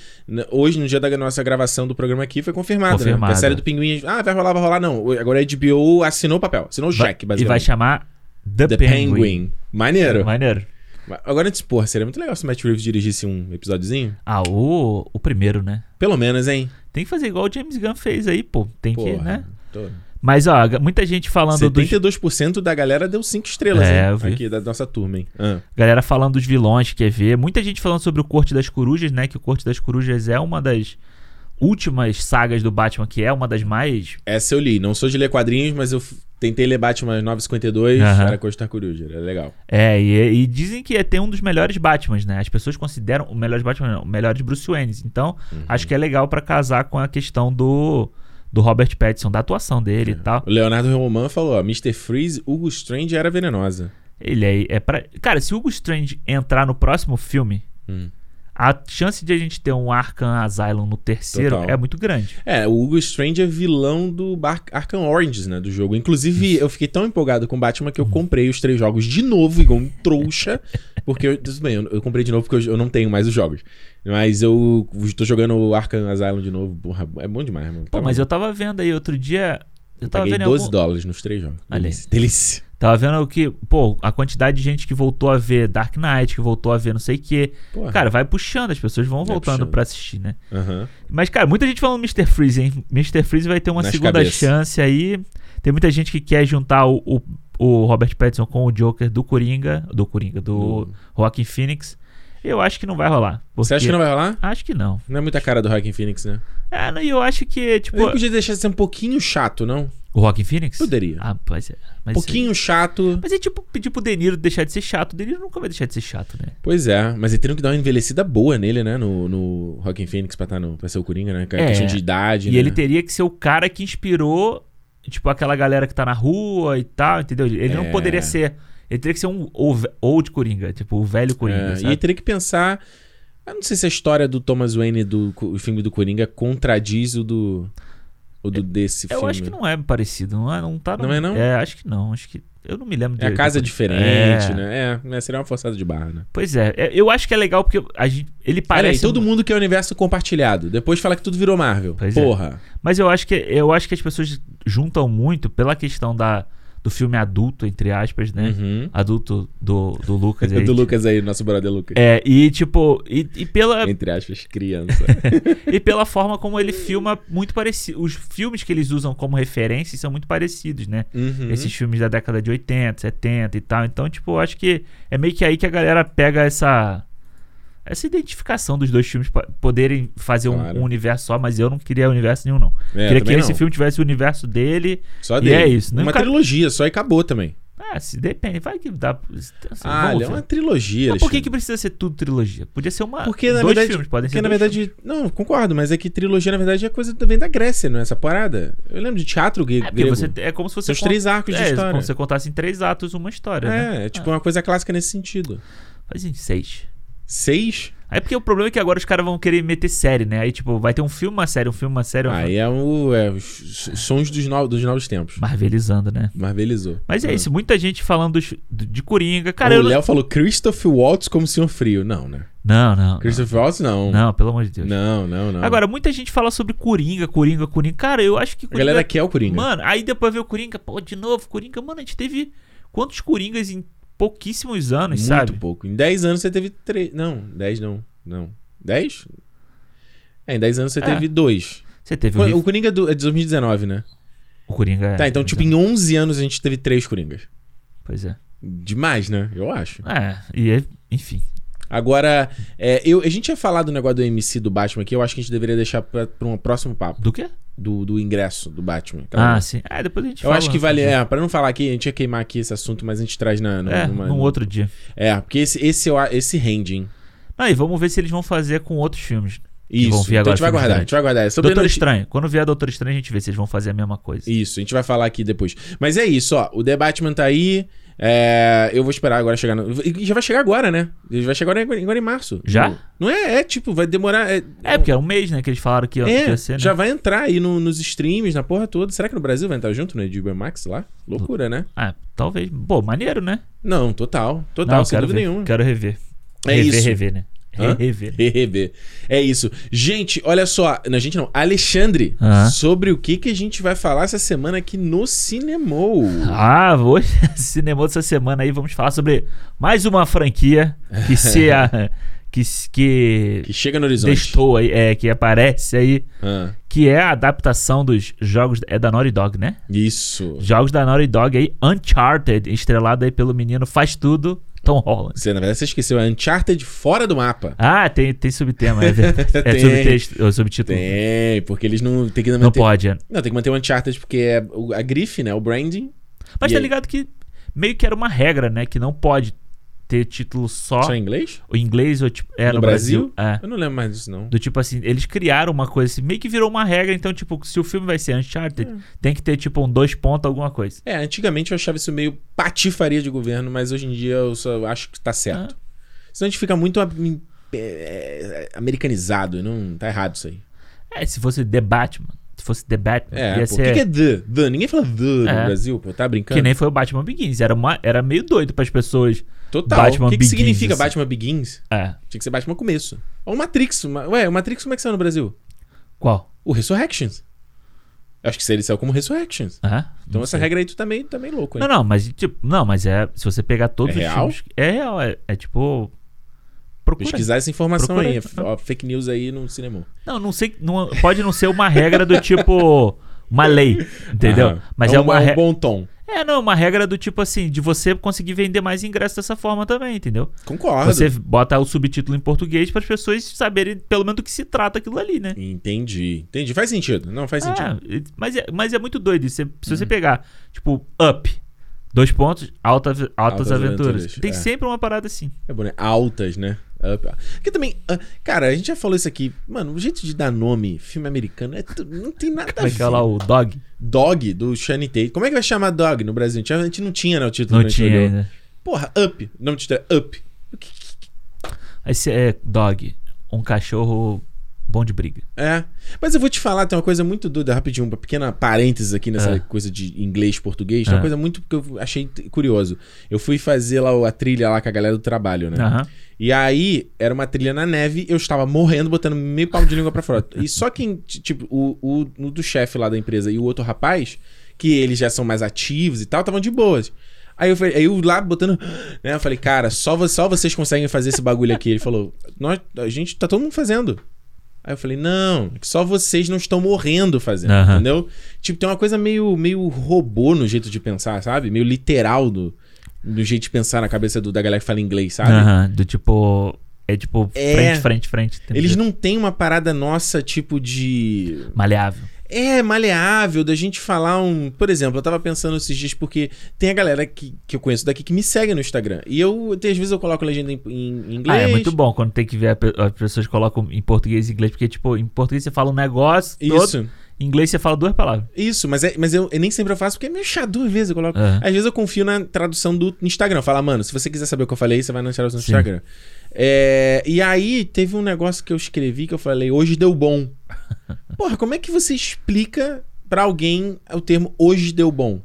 hoje, no dia da nossa gravação do programa aqui, foi confirmado, né? Confirmado. Que a série do Pinguim. Ah, vai rolar, vai rolar. Não. Agora a HBO assinou o papel. Assinou o cheque, e vai basicamente. chamar The, The Penguin. Penguin. Maneiro. Maneiro. Mas Agora, antes, porra, seria muito legal se o Matt Reeves dirigisse um episódiozinho. Ah, o, o primeiro, né? Pelo menos, hein? Tem que fazer igual o James Gunn fez aí, pô. Tem que, Porra. né? Tô... Mas, ó, muita gente falando dos. 72% da galera deu 5 estrelas, É, hein? Aqui da nossa turma, hein? Ah. Galera falando dos vilões que quer ver. Muita gente falando sobre o Corte das Corujas, né? Que o Corte das Corujas é uma das últimas sagas do Batman, que é uma das mais. Essa eu li. Não sou de ler quadrinhos, mas eu tentei ler Batman 952. Aham. Era Costa Coruja. Era legal. É, e, e dizem que é ter um dos melhores Batmans, né? As pessoas consideram o melhores Batman, não, o melhores Bruce Waynes. Então, Uhum. acho que é legal pra casar com a questão do, do Robert Pattinson, da atuação dele e tal. O Leonardo Roman falou, ó, Mr. Freeze, Hugo Strange era venenosa. Ele é, é pra. Cara, se o Hugo Strange entrar no próximo filme, Hum. A chance de a gente ter um Arkham Asylum no terceiro Total. é muito grande. É, o Hugo Strange é vilão do Bar Arkham Oranges, né, do jogo. Inclusive, eu fiquei tão empolgado com Batman que eu comprei os três jogos de novo, igual um trouxa. (laughs) Porque, eu, tudo bem, eu, eu comprei de novo porque eu, eu não tenho mais os jogos. Mas eu tô jogando o Arkham Asylum de novo. Porra, é bom demais, mano. Pô, mas eu tava vendo aí outro dia. Eu tava paguei vendo em 12 algum- dólares nos três jogos. Olha. Delícia. Delícia. Tava vendo que, pô, a quantidade de gente que voltou a ver Dark Knight, que voltou a ver não sei o quê. Porra. Cara, vai puxando, as pessoas vão voltando pra assistir, né? Aham. Mas, cara, muita gente falando Mr. Freeze, hein? Mr. Freeze vai ter uma Nas segunda cabeças. chance aí. Tem muita gente que quer juntar o, o, o Robert Pattinson com o Joker do Coringa, do Coringa, do Do- Joaquin Phoenix. Eu acho que não vai rolar. Você acha porque- que não vai rolar? Acho que não. Não é muita cara do Joaquin Phoenix, né? É, não, e eu acho que, tipo. Ele podia deixar de ser um pouquinho chato, não? O Joaquin Phoenix? Poderia. Ah, pois é. Um Mas pouquinho chato. Mas é tipo pedir pro Deniro deixar de ser chato. O Deniro nunca vai deixar de ser chato, né? Pois é, mas ele teriam que dar uma envelhecida boa nele, né? No, no Joaquin Phoenix pra, tá no, pra ser o Coringa, né? Com a É. questão de idade, E né? ele teria que ser o cara que inspirou, tipo, aquela galera que tá na rua e tal, entendeu? Ele não É. poderia ser. Ele teria que ser um old Coringa, tipo, o velho Coringa. É, e ele teria que pensar... Eu não sei se a história do Thomas Wayne do o filme do Coringa contradiz o do... O do desse Eu filme. acho que não é parecido, não é? Não, tá, Não é, não? É, acho que não. Acho que. Eu não me lembro É a casa da- diferente, É. né? É, né? seria uma forçada de barra, né? Pois é, é, eu acho que é legal porque a gente, ele Olha aí, parece. todo um- mundo quer o universo compartilhado. Depois fala que tudo virou Marvel. Pois é. Porra. Mas eu acho que eu acho que as pessoas juntam muito pela questão da, do filme adulto, entre aspas, né? Uhum. Adulto do, do Lucas. aí, (laughs) do tipo, Lucas aí, nosso brother Lucas. É, e tipo, e, e pela, Entre aspas, criança. (laughs) e pela forma como ele filma muito parecido. Os filmes que eles usam como referência são muito parecidos, né? Uhum. Esses filmes da década de 80, 70 e tal. Então, tipo, eu acho que é meio que aí que a galera pega essa. Essa identificação dos dois filmes poderem fazer um- Claro. um, universo só, mas eu não queria universo nenhum, não. É, queria que também esse não. filme tivesse o universo dele. Só E dele. é isso, Uma nunca- trilogia, só e acabou também. Ah, se depende, vai que dá. Assim, ah, é uma trilogia, Mas por que, que precisa ser tudo trilogia? Podia ser uma. Porque, na dois verdade, filmes, podem porque ser na verdade, não, concordo, mas é que trilogia, na verdade, é coisa vem da Grécia, não é essa parada? Eu lembro de teatro É, grego. você, é como se você. Os três arcos de é, história. como se você contasse em três atos uma história, né? É, é tipo uma coisa clássica nesse sentido. Faz em seis. Seis? Aí porque o problema é que agora os caras vão querer meter série, né? Aí, tipo, vai ter um filme, uma série, um filme, uma série. Um Aí é, o, é os sons dos, no, dos novos tempos. Marvelizando, né? Marvelizou. Mas é Ah. isso, muita gente falando do- de Coringa. Cara, o eu. não- Léo falou Christopher Waltz como Senhor Frio. Não, né? Não, não. Não, Christopher Waltz, não. não, pelo amor de Deus. Não, não, não. Agora, muita gente fala sobre Coringa, Coringa, Coringa. Cara, eu acho que a Coringa. galera quer o Coringa. Mano, aí depois vê o Coringa, pô, de novo, Coringa. Mano, a gente teve quantos Coringas em pouquíssimos anos, Muito sabe? pouco. Em 10 anos você teve três. Não, 10 não. Não. 10? É, em 10 anos você É. teve dois. Você teve o, O, Coringa é do- é de 2019, né? o Coringa. é- Tá, então, tipo, em 11 anos a gente teve três Coringas. Pois é. Demais, né? Eu acho. É, e é- enfim. Agora, é, eu, a gente ia falar do negócio do MC do Batman aqui, eu acho que a gente deveria deixar pra, pra um próximo papo. Do quê? Do, do ingresso do Batman. Ah, sim. É, depois a gente eu fala. acho que vale. É, pra não falar aqui, a gente ia queimar aqui esse assunto, mas a gente traz na, na- É, numa- num outro dia. É, porque esse, esse, esse rende, hein? Ah, e vamos ver se eles vão fazer com outros filmes. Isso. vão vir então agora a gente vai guardar, a gente vai guardar. Sobre Doutor Estranho. Quando vier Doutor Estranho, a gente vê se eles vão fazer a mesma coisa. Isso, a gente vai falar aqui depois. Mas é isso, ó. O The Batman tá aí. É, eu vou esperar agora chegar. No... e Já vai chegar agora, né? Ele vai chegar agora, agora em março. Já? Não é? É tipo, vai demorar. É, É, porque é um mês, né, que eles falaram que, ó, que é, ia ser, né? já vai entrar aí no- nos streams, na porra toda. Será que no Brasil vai entrar junto no HBO Max lá? Loucura, né? Ah, talvez. Pô, maneiro, né? Não, total. Total, Não, sem dúvida ver. nenhuma. Quero rever. É rever, isso. rever, né? Rever. É isso. Gente, olha só. Não, gente não. Alexandre, sobre o que, que a gente vai falar essa semana aqui no Cinemou. Ah, hoje, (laughs) cinema dessa semana aí, vamos falar sobre mais uma franquia que se a, (laughs) que, que Que chega no horizonte. testou aí, é, que aparece aí, Ah, que é a adaptação dos jogos é da Naughty Dog, né? isso. Jogos da Naughty Dog aí, Uncharted, estrelado aí pelo menino Faz Tudo, Tom Holland. Você, na verdade, você esqueceu. É Uncharted fora do mapa. Ah, tem, tem subtema, é verdade. (laughs) É Tem. subtexto, ou subtítulo. Tem, porque eles não tem que manter. Não pode, é. Não, tem que manter o Uncharted porque é a grife, né? O branding. Mas tá aí? ligado que meio que era uma regra, né? Que não pode ter título só, Só em inglês? o inglês ou tipo, é no, No Brasil. Brasil? É. Eu não lembro mais disso, não. Do tipo assim, eles criaram uma coisa assim, meio que virou uma regra, então, tipo, se o filme vai ser Uncharted, É. tem que ter, tipo, um dois pontos, alguma coisa. É, antigamente eu achava isso meio patifaria de governo, mas hoje em dia eu só acho que tá certo. Senão a gente fica muito é, é, americanizado, não tá errado isso aí. É, se fosse The Batman, fosse The Batman, É, ia pô, o ser... que, que é the? The? Ninguém fala the no É. Brasil, pô, tá brincando? que nem foi o Batman Begins, era, uma, era meio doido pras pessoas. Total. Batman o que, que Begins, significa assim. Batman Begins? É, Tinha que ser Batman Começo. Ou Matrix. uma- Ué, o Matrix como é que saiu no Brasil? qual? O Resurrections. Eu acho que ele saiu como Resurrections. É? Então essa sei. regra aí tu tá meio, tá meio louco, hein? Não, não, mas tipo, não, mas é, se você pegar todos É os real? filmes, é real, é, é tipo procura. Pesquisar essa informação Procura aí. é ó, fake news aí no cinema. Não, não sei, não, pode não ser uma regra do tipo uma lei, entendeu? Aham. Mas é, um, uma é um bom tom. É, não, uma regra do tipo assim, de você conseguir vender mais ingressos dessa forma também, entendeu? Concordo. Você bota o subtítulo em português para as pessoas saberem pelo menos do que se trata aquilo ali, né? Entendi. Entendi. Faz sentido. Não, faz sentido. É, mas, é, mas é muito doido. isso. Se, Uhum. você pegar, tipo, Up, dois pontos, alta, altas, Altas aventuras. Aventuras, Tem é. sempre uma parada assim. É bom, né? Altas, né? Up. Porque também, ah, cara, a gente já falou isso aqui. Mano, o jeito de dar nome filme americano é tu- não tem nada Como a é que ver. é lá o Dog? Dog, do Shane Tate. Como é que vai chamar Dog no Brasil? A gente- não tinha, né, o título Não que tinha ainda. Porra, Up. O nome do título é Up. O que- Esse é Dog, um cachorro bom de briga. É. Mas eu vou te falar, tem uma coisa muito doida, rapidinho, uma pequena parênteses aqui nessa É. coisa de inglês português. Tem É. uma coisa muito que eu achei curioso. Eu fui fazer lá a trilha lá com a galera do trabalho, né? E aí, era uma trilha na neve, eu estava morrendo, botando meio palmo de língua pra fora. E só quem, tipo, o, o, o do chefe lá da empresa e o outro rapaz, que eles já são mais ativos e tal, estavam de boas. Aí eu, falei, aí eu lá botando, né? Eu falei, cara, só, só vocês conseguem fazer esse bagulho aqui. Ele falou, nós, a gente, tá todo mundo fazendo. Aí eu falei, não, é que só vocês não estão morrendo fazendo, Aham. entendeu? Tipo, tem uma coisa meio, meio robô no jeito de pensar, sabe? Meio literal do, do jeito de pensar na cabeça do- da galera que fala inglês, sabe? Aham, Do tipo. É tipo É. frente, frente, frente. Eles não têm uma parada nossa, tipo de. Maleável. É maleável da gente falar um. Por exemplo, eu tava pensando esses dias porque tem a galera que, que eu conheço daqui que me segue no Instagram. E eu, às vezes, eu coloco legenda em, em inglês. Ah, é muito bom quando tem que ver as pessoas colocam em português e inglês, porque, tipo, em português você fala um negócio, todo, Isso, em inglês você fala duas palavras. isso, mas, é, mas eu, eu nem sempre eu faço porque é meio chato duas vezes eu coloco. Aham. Às vezes eu confio na tradução do Instagram. Fala, mano, se você quiser saber o que eu falei, você vai na tradução do Sim. Instagram. É, e aí teve um negócio que eu escrevi que eu falei, hoje deu bom. (laughs) Porra, como é que você explica pra alguém o termo hoje deu bom?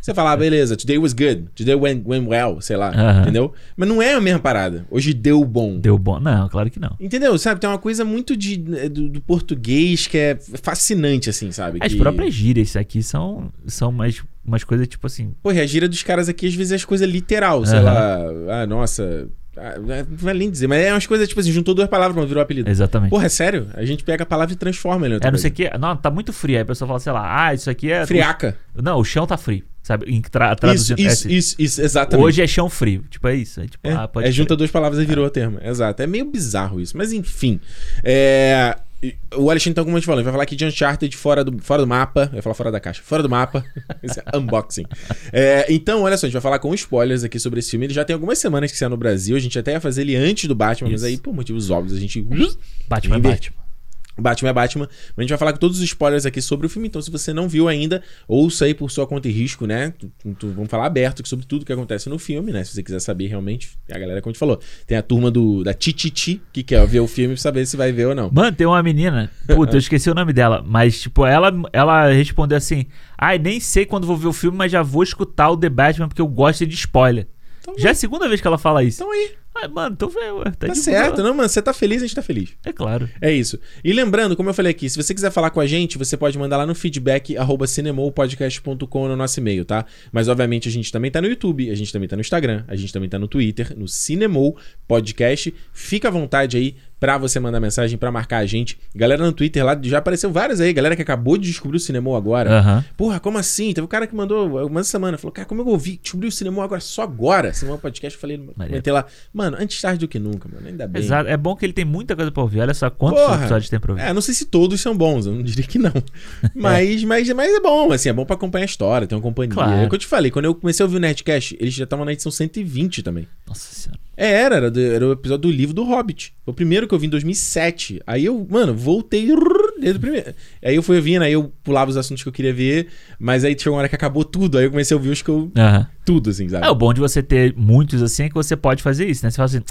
Você fala, ah, beleza, today was good, today went, went well, sei lá, Aham. entendeu? Mas não é a mesma parada. Hoje deu bom. Deu bom? Não, claro que não. Entendeu? Sabe, tem uma coisa muito de, do, do português que é fascinante, assim, sabe? As que... próprias gírias aqui são, são umas, umas coisas tipo assim. Pô, e a gíria dos caras aqui às vezes é as coisas literal, sei Aham. lá. Ah, nossa. Ah, não vai nem dizer, mas é umas coisas tipo assim, juntou duas palavras quando virou apelido. Exatamente. Porra, é sério? A gente pega a palavra e transforma ele é não sei o que. Não, tá muito frio. Aí a pessoa fala, sei lá, ah, isso aqui é. Friaca. Não, o chão tá frio. Sabe? Em tra Isso, é isso, isso, isso, exatamente. Hoje é chão frio. Tipo, é isso. É, tipo, É, ah, pode é junta duas palavras e virou o termo. Exato. É meio bizarro isso. Mas enfim. É, O Alexandre, então, como a gente falou, vai falar aqui de Uncharted fora do, fora do mapa. Eu ia falar fora da caixa. Fora do mapa. (laughs) Isso é unboxing. É, então, olha só, a gente vai falar com spoilers aqui sobre esse filme. Ele já tem algumas semanas que saiu no Brasil. A gente até ia fazer ele antes do Batman, mas Isso. aí, por motivos óbvios, a gente. Batman, Inver- Batman. Batman é Batman. Mas a gente vai falar com todos os spoilers aqui sobre o filme. Então, se você não viu ainda, ouça aí por sua conta e risco, né? Vamos falar aberto sobre tudo que acontece no filme, né? Se você quiser saber realmente, a galera, como a gente falou, tem a turma do, da Tititi, que quer ver o filme pra saber se vai ver ou não. Mano, tem uma menina. Puta, eu esqueci o nome dela. Mas, tipo, ela, ela respondeu assim: Ai, nem sei quando vou ver o filme, mas já vou escutar o The Batman porque eu gosto de spoiler. Então, Já é a segunda vez que ela fala isso. Então aí, Mano, então vê, ué, tá, tá certo. boa. Não, mano, você tá feliz, a gente tá feliz. É claro. É isso. E lembrando, como eu falei aqui, se você quiser falar com a gente, você pode mandar lá no feedback arroba cinemopodcast.com no nosso e-mail, tá? Mas obviamente a gente também tá no YouTube, a gente também tá no Instagram, a gente também tá no Twitter, no Cinemou Podcast. Fica à vontade aí pra você mandar mensagem, pra marcar a gente. Galera no Twitter lá, já apareceu vários aí, galera que acabou de descobrir o Cinemou agora. Aham. Porra, como assim? Teve um cara que mandou uma semana, falou, cara, como eu ouvi, descobri o Cinemou agora, só agora. Cinemou Podcast, eu falei, comentei lá, mano, antes tarde do que nunca, mano, ainda bem. Exato. É bom que ele tem muita coisa pra ouvir. Olha só quantos Porra. episódios tem pra ouvir. É, não sei se todos são bons, eu não diria que não. (laughs) Mas, mas, mas é bom, assim, é bom pra acompanhar a história, ter uma companhia. Claro. É o que eu te falei, quando eu comecei a ouvir o Nerdcast, eles já estavam na edição 120 também. Nossa senhora. É, era, era, do- era o episódio do livro do Hobbit. Foi o primeiro que eu vi em 2007. Aí eu, mano, voltei rrr, desde o primeiro. Aí eu fui ouvindo, aí eu pulava os assuntos que eu queria ver, mas aí chegou uma hora que acabou tudo, aí eu comecei a ouvir os que eu... Aham. Tudo, assim, sabe? É, o bom de você ter muitos assim é que você pode fazer isso, né? Você fala assim,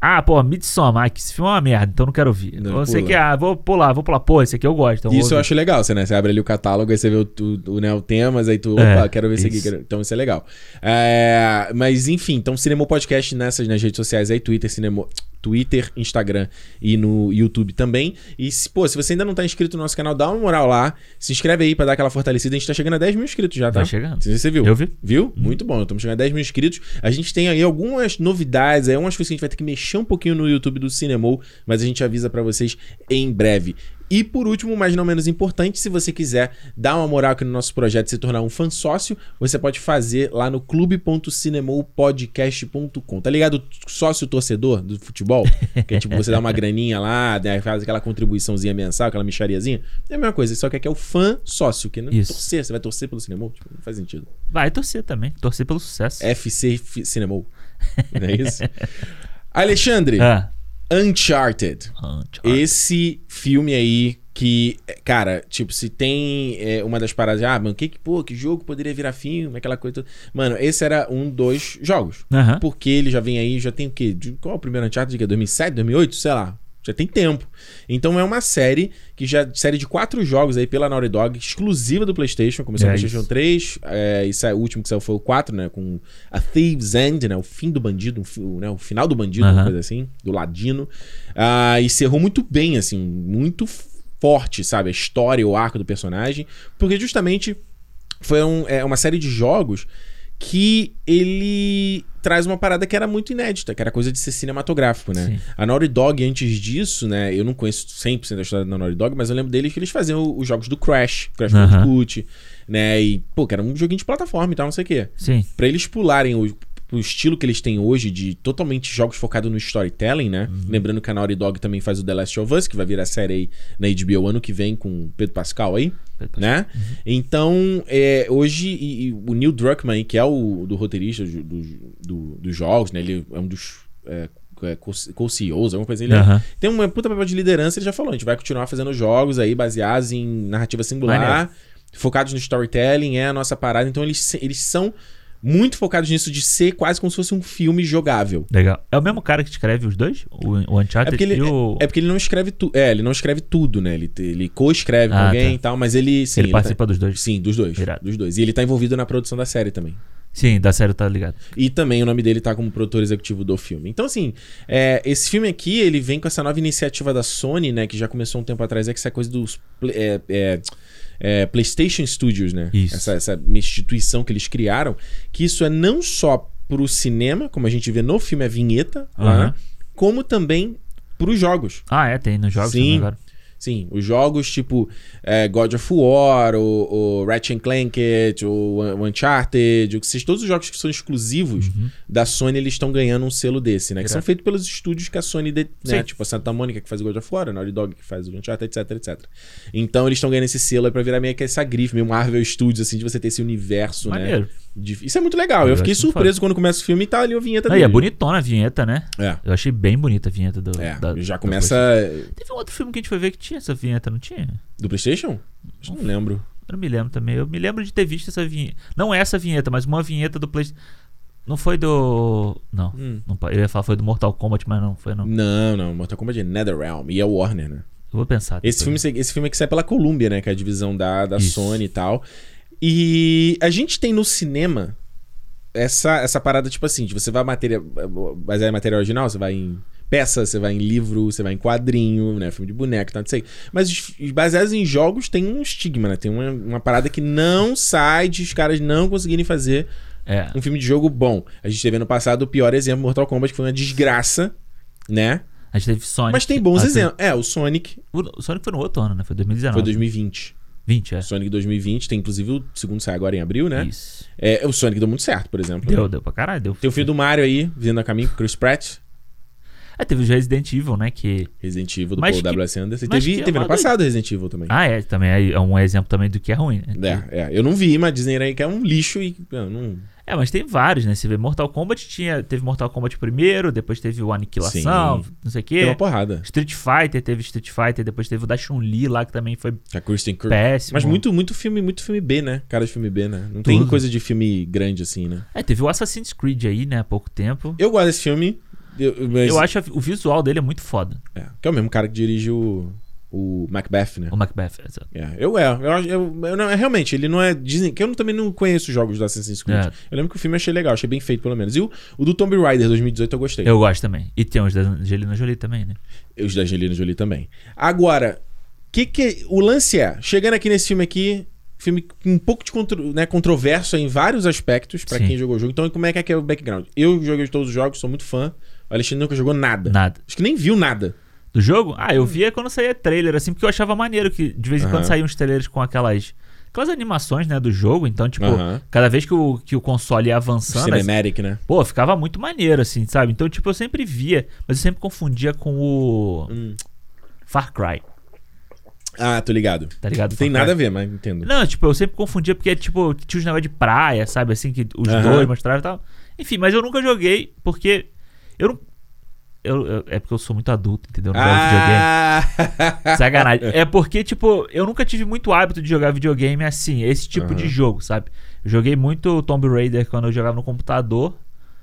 ah, pô, Midsommar, ah, que esse filme é uma merda, então não quero ouvir. Não, você pula. que, ah, vou pular, vou pular, pô, esse aqui eu gosto. Então Isso eu acho legal, você, né? Você abre ali o catálogo, aí você vê o, o, o, né, o temas, aí tu, É, opa, quero ver esse aqui. isso. quero- Então isso é legal. É, mas enfim, então Cinema Podcast nessas nas redes sociais aí, Twitter, Cinema, Twitter, Instagram e no YouTube também. E se, pô, se você ainda não tá inscrito no nosso canal, dá uma moral lá. Se inscreve aí pra dar aquela fortalecida. A gente tá chegando a 10 mil inscritos já, tá? Tá chegando. Sei Você viu? Eu vi. Viu? Muito bom. Estamos chegando a 10 mil inscritos. A gente tem aí algumas novidades, aí algumas coisas que a gente vai ter que mexer um pouquinho no YouTube do Cinemou, mas a gente avisa pra vocês em breve. E por último, mas não menos importante, se você quiser dar uma moral aqui no nosso projeto e se tornar um fã sócio, você pode fazer lá no clube.cinemoupodcast.com. Tá ligado? Sócio torcedor do futebol? (laughs) Que é tipo, você dá uma graninha lá, né, faz aquela contribuiçãozinha mensal, aquela michariazinha. É a mesma coisa, só que aqui é o fã sócio, que não Isso. torcer, você vai torcer pelo Cinemou? Tipo, não faz sentido. Vai torcer também, torcer pelo sucesso. FC Cinemou. Não é isso? (laughs) Alexandre, Ah, Uncharted. Uncharted. Esse filme aí que, cara, tipo, se tem é, uma das paradas, ah, mano, que, que, pô, que jogo poderia virar filme, aquela coisa. toda. Mano, esse era um dos jogos. Porque ele já vem aí, já tem o quê? De- qual é o primeiro Uncharted? Que é 2007, 2008? Sei lá. Já tem tempo. Então é uma série que já. Série de quatro jogos aí pela Naughty Dog, exclusiva do PlayStation. Começou É no PlayStation isso. 3, é, e o último que saiu foi o 4, né? Com a Thieves End, né? O fim do bandido, o, né? o final do bandido, uma Aham. coisa assim, do ladino. Ah, e cerrou muito bem, assim, muito forte, sabe? A história o arco do personagem. Porque justamente foi um- é, uma série de jogos que ele traz uma parada que era muito inédita, que era coisa de ser cinematográfico, né? Sim. A Naughty Dog, antes disso, né? Eu não conheço 100% da história da Naughty Dog, mas eu lembro deles que eles faziam os jogos do Crash, Crash. Bandicoot, né? E, pô, que era um joguinho de plataforma e tal, não sei o quê. Sim. Pra eles pularem o, o estilo que eles têm hoje de totalmente jogos focados no storytelling, né? Lembrando que a Naughty Dog também faz o The Last of Us, que vai vir a série aí na HBO ano que vem com o Pedro Pascal aí, Pedro né? Então, é, hoje, e- e o Neil Druckmann, que é o do roteirista do, do- do- dos jogos, né? Ele é um dos é, é, co- co-CEOs, alguma coisa assim. Ele é- tem uma puta papel de liderança, ele já falou, a gente vai continuar fazendo jogos aí baseados em narrativa singular, Maneiro. focados no storytelling, é a nossa parada. Então eles, eles são muito focados nisso de ser quase como se fosse um filme jogável. Legal. É o mesmo cara que escreve os dois? O, o É Uncharted porque ele, e o... é, é porque ele não escreve tudo. É, ele não escreve tudo, né? Ele, ele co-escreve com Ah, alguém tá. e tal, mas ele. Sim, ele ele participa tá- dos dois. Sim, dos dois. Dos dois. E ele tá envolvido na produção da série também. Sim, da série tá ligado. E também o nome dele tá como produtor executivo do filme. Então, assim, é, esse filme aqui, ele vem com essa nova iniciativa da Sony, né? Que já começou um tempo atrás, é que essa coisa dos é, é, é, PlayStation Studios, né? Isso. Essa, essa instituição que eles criaram. Que isso é não só pro cinema, como a gente vê no filme, a vinheta, lá, Aham. né, como também pros jogos. Ah, é, tem nos jogos Sim. agora. Sim, os jogos tipo é, God of War, o, o Ratchet and Clank, o, o Uncharted, o que seja, todos os jogos que são exclusivos Uhum. da Sony, eles estão ganhando um selo desse, né? Que são feitos pelos estúdios que a Sony, de, né? Tipo a Santa Mônica que faz o God of War, a Naughty Dog que faz o Uncharted, etc, etc. Então eles estão ganhando esse selo aí pra virar meio que essa grife, meio Marvel Studios, assim, de você ter esse universo, né? Maneiro. de- Isso é muito legal. Eu, Eu fiquei surpreso quando começa o filme e tá ali a vinheta Não, dele. e é bonitona a vinheta, né? É. Eu achei bem bonita a vinheta do. É, da- já começa. Teve um outro filme que a gente foi ver que tinha essa vinheta, não tinha? do PlayStation? Acho não lembro. Eu não me lembro também. Eu me lembro de ter visto essa vinheta. Não essa vinheta, mas uma vinheta do PlayStation. Não foi do. Não, Hum. não. Eu ia falar foi do Mortal Kombat, mas não foi não. Não, não. Mortal Kombat é NetherRealm e é Warner, né? Eu vou pensar. Esse filme, esse filme é que sai pela Columbia, né? Que é a divisão da, da Isso. Sony e tal. E a gente tem no cinema essa, essa parada, tipo assim, de você vai matéria, basear em matéria original, você vai em peça, você vai em livro, você vai em quadrinho, né? Filme de boneco, não sei. Mas os, os baseados em jogos tem um estigma, né? Tem uma, uma parada que não sai de os caras não conseguirem fazer É. um filme de jogo bom. A gente teve ano passado o pior exemplo, Mortal Kombat, que foi uma desgraça, né? A gente teve Sonic. Mas tem bons Ah, exemplos. É, o Sonic O Sonic foi no outro ano, né? Foi 2019. foi 2020. 20, é. Sonic 2020, tem inclusive o segundo sai agora em abril, né? Isso. É, o Sonic deu muito certo, por exemplo. Deu, né? deu pra caralho. Deu. Tem o filme do Mario aí, vindo a caminho, Chris Pratt, É, teve o Resident Evil, né? Que. Resident Evil do Paul W.S. Anderson. Teve, teve ano passado Resident Evil também. Ah, é. Também é é um exemplo também do que é ruim, né? É, é, eu não vi, mas dizem aí que é um lixo e. não... É, mas tem vários, né? Você vê Mortal Kombat tinha. Teve Mortal Kombat primeiro, depois teve o Aniquilação, Sim. não sei o Tem quê. uma porrada. Street Fighter, teve Street Fighter, depois teve o da Chun-Li lá, que também foi A Kristen Kirk. péssimo. Mas muito, muito filme, muito filme B, né? Cara de filme B, né? Não tem Tudo. coisa de filme grande assim, né? É, teve o Assassin's Creed aí, né? Há pouco tempo. Eu gosto desse filme. Eu, mas- Eu acho o visual dele é muito foda. É, que é o mesmo cara que dirige o, o Macbeth, né? O Macbeth. exato. É, eu é. Eu, eu, eu não, é, realmente, ele não é. Dizem que eu não- também não conheço os jogos do Assassin's Creed. É. Eu lembro que o filme eu achei legal, achei bem feito, pelo menos. E o, o do Tomb Raider 2018 eu gostei. Eu gosto também. E tem os da Angelina Jolie também, né? Os da Angelina Jolie também. Agora, que que o lance é? Chegando aqui nesse filme aqui, filme com um pouco de contro, né, controverso em vários aspectos pra Sim. quem jogou o jogo. Então, como é que é, que é o background? Eu joguei todos os jogos, sou muito fã. O Alexandre nunca jogou nada. Nada. Acho que nem viu nada. Do jogo? Ah, eu via quando saía trailer, assim, porque eu achava maneiro que de vez em quando Aham. saíam uns trailers com aquelas. Aquelas animações, né, do jogo. Então, tipo, Aham. cada vez que o, que o console ia avançando, assim, Cinematic, né? pô, ficava muito maneiro, assim, sabe? Então, tipo, eu sempre via, mas eu sempre confundia com o Hum. Far Cry, Ah, tô ligado. tá ligado? Não tem nada a ver, mas entendo. Não, tipo, eu sempre confundia porque, tipo, tinha os negócios de praia, sabe? Assim, que os Aham. dois mostravam e tal. Enfim, mas eu nunca joguei porque eu não. Eu, eu- é porque eu sou muito adulto, entendeu? Eu não gosto de videogame. Ah! (laughs) Sacanagem. É porque, tipo, eu nunca tive muito hábito de jogar videogame assim, esse tipo de Aham. jogo, sabe? Eu joguei muito Tomb Raider quando eu jogava no computador,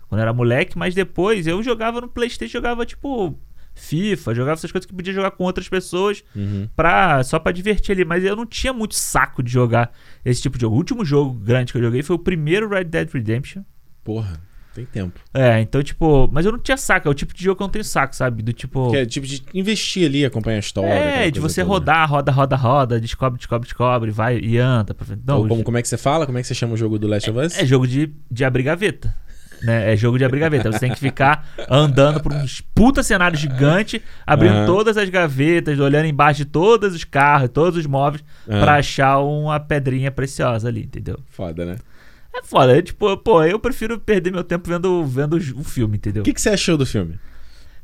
quando eu era moleque, mas depois eu jogava no Playstation, jogava, tipo, FIFA, jogava essas coisas que podia jogar com outras pessoas Uhum. pra, só pra divertir ali. Mas eu não tinha muito saco de jogar esse tipo de jogo. O último jogo grande que eu joguei foi o primeiro Red Dead Redemption. Porra, tem tempo. É, então, tipo, mas eu não tinha saco. É o tipo de jogo que eu não tenho saco, sabe? Do tipo. Que é tipo de investir ali, acompanhar a história. É, de você toda. rodar, roda, roda, roda, descobre, descobre, descobre, vai e anda. Pra. Não, como, como é que você fala? Como é que você chama o jogo do Last of Us? é jogo de, de abrir gaveta. Né? É jogo de abrir gaveta. Você tem que ficar andando por um puta cenário gigante, abrindo Aham. todas as gavetas, olhando embaixo de todos os carros, todos os móveis, Aham. pra achar uma pedrinha preciosa ali, entendeu? Foda, né? É foda. É tipo, pô, eu prefiro perder meu tempo vendo, vendo o filme, entendeu? O que, que você achou do filme?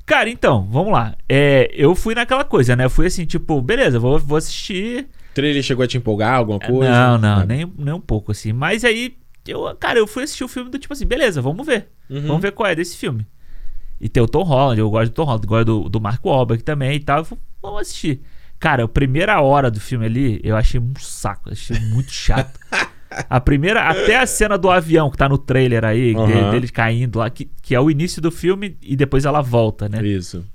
Cara, então, vamos lá. É, eu fui naquela coisa, né? Eu fui assim, tipo, beleza, vou, vou assistir. O trailer chegou a te empolgar, alguma coisa? É, Não, não, Nada. nem, nem um pouco, assim. Mas aí, eu, cara, eu fui assistir o filme do tipo assim, beleza, vamos ver. Uhum. Vamos ver qual é desse filme. E tem o Tom Holland, eu gosto do Tom Holland, gosto do, do Mark Wahlberg também e tal. Falei, vamos assistir. Cara, a primeira hora do filme ali, eu achei um saco, achei muito chato. (laughs) A primeira, até a cena do avião que tá no trailer aí, de- Aham. dele caindo lá, que, que é o início do filme e depois ela volta, né? Isso.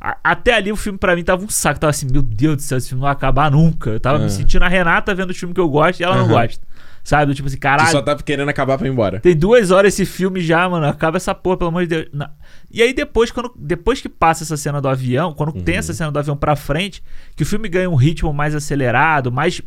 A- Até ali o filme pra mim tava um saco. Tava assim, meu Deus do céu, esse filme não vai acabar nunca. Eu tava Ah. me sentindo a Renata vendo o filme que eu gosto e ela não Aham. gosta. Sabe? Tipo assim, caralho. só tá querendo acabar pra ir embora. Tem duas horas esse filme já, mano. Acaba essa porra, pelo amor de Deus. Na- E aí depois, quando, depois que passa essa cena do avião, quando tem Uhum. essa cena do avião pra frente, que o filme ganha um ritmo mais acelerado, mais,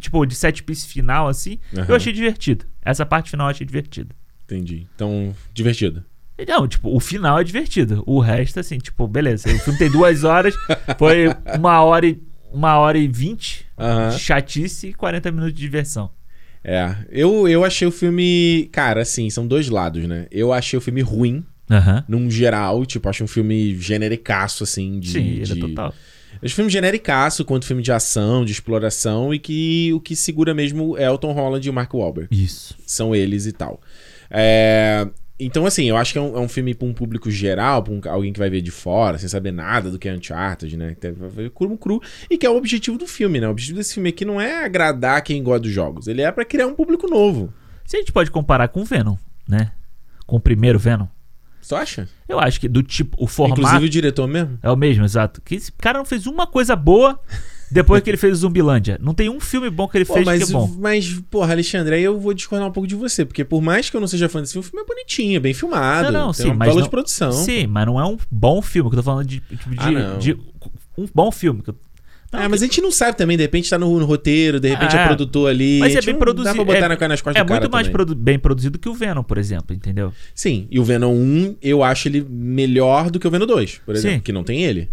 tipo, de set piece final, assim, Aham. eu achei divertido. Essa parte final eu achei divertida. Entendi. Então, divertido. Não, tipo, o final é divertido. O resto, assim, tipo, beleza. O filme tem duas horas, (laughs) foi uma hora e, uma hora e vinte de chatice e 40 minutos de diversão. É. Eu, eu achei o filme. Cara, assim, são dois lados, né? Eu achei o filme ruim, Aham. num geral. Tipo, acho um filme genericaço, assim, de. Sim, ele de- é total. Os filmes genericaço, quanto filme de ação, de exploração, e que o que segura mesmo é o Tom Holland e o Mark Wahlberg. Isso. São eles e tal. É, Então, assim, eu acho que é um, é um filme pra um público geral, pra um- alguém que vai ver de fora, sem saber nada do que é Uncharted, né? Que vai ver cru, cru, e que é o objetivo do filme, né? O objetivo desse filme aqui não é agradar quem gosta dos jogos, ele é pra criar um público novo. Se a gente pode comparar com o Venom, né? Com o primeiro Venom. Você acha? Eu acho que do tipo, o formato Inclusive o diretor mesmo? é o mesmo, exato. Que esse cara não fez uma coisa boa depois que ele fez o Zumbilândia. Não tem um filme bom que ele Pô, fez mas, que é bom. mas, porra, Alexandre, aí eu vou discordar um pouco de você, porque por mais que eu não seja fã desse filme, o filme é bonitinho, é bem filmado, Não, não, tem sim, um valor não- de produção. Sim, mas não é um bom filme. Que eu tô falando de, tipo, de, Ah, de um bom filme. que eu- Não, é, mas a gente não sabe também, de repente tá no, no roteiro, de repente É. é produtor ali. Mas é bem produzido. Dá pra botar é, na, nas costas é do cara muito mais produ- bem produzido que o Venom, por exemplo, entendeu? Sim, e o Venom 1, eu acho ele melhor do que o Venom 2, por exemplo, Sim. que não tem ele.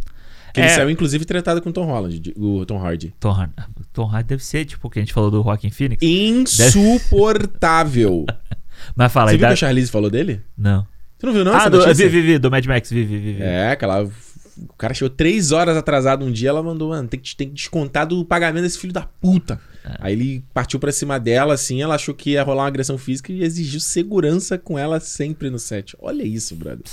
Que ele É. saiu, inclusive, tratado com o Tom Holland, o Tom Hardy. Tom Hardy, Tom Hardy deve ser, tipo, o que a gente falou do Joaquin Phoenix. Insuportável. (laughs) Mas fala Você aí. viu dá- que a Charlize falou dele? Não. Você não viu, não? ah, do, vi, vi, vi, do Mad Max, vi, vi, vi. vi. É, aquela. O cara chegou três horas atrasado um dia, ela mandou, mano, tem que, tem que descontar do pagamento desse filho da puta. É. Aí ele partiu pra cima dela, assim, ela achou que ia rolar uma agressão física e exigiu segurança com ela sempre no set. Olha isso, brother.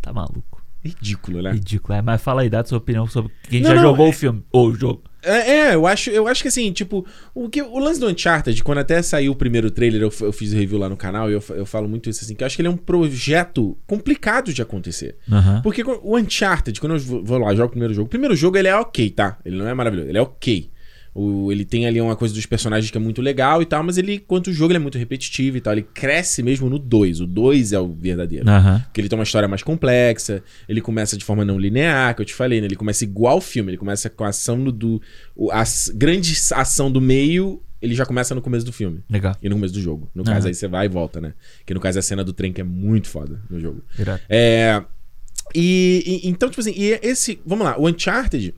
Tá maluco. Ridículo, né? Ridículo. É, mas fala aí, dá a sua opinião sobre quem Não, já não, jogou é- o filme. Ou o jogo. É, é, eu acho, eu acho que assim, tipo, o, que, o lance do Uncharted, quando até saiu o primeiro trailer, eu, eu fiz review lá no canal e eu, eu falo muito isso assim, que eu acho que ele é um projeto complicado de acontecer. Porque o Uncharted, quando eu vou vou lá, jogo o primeiro jogo, o primeiro jogo ele é ok, tá? Ele não é maravilhoso, ele é ok. O, ele tem ali uma coisa dos personagens que é muito legal e tal, mas ele, quanto o jogo, ele é muito repetitivo e tal. Ele cresce mesmo no 2. O 2 é o verdadeiro. Aham. Porque ele tem uma história mais complexa, ele começa de forma não linear, que eu te falei, né? Ele começa igual ao filme, ele começa com a ação no- do. o- a grande ação do meio, ele já começa no começo do filme. Legal. E no começo do jogo. No caso, aí você vai e volta, né? Que no caso é a cena do trem que é muito foda no jogo. Irado. É. E, e- então, tipo assim, e esse. Vamos lá, o Uncharted,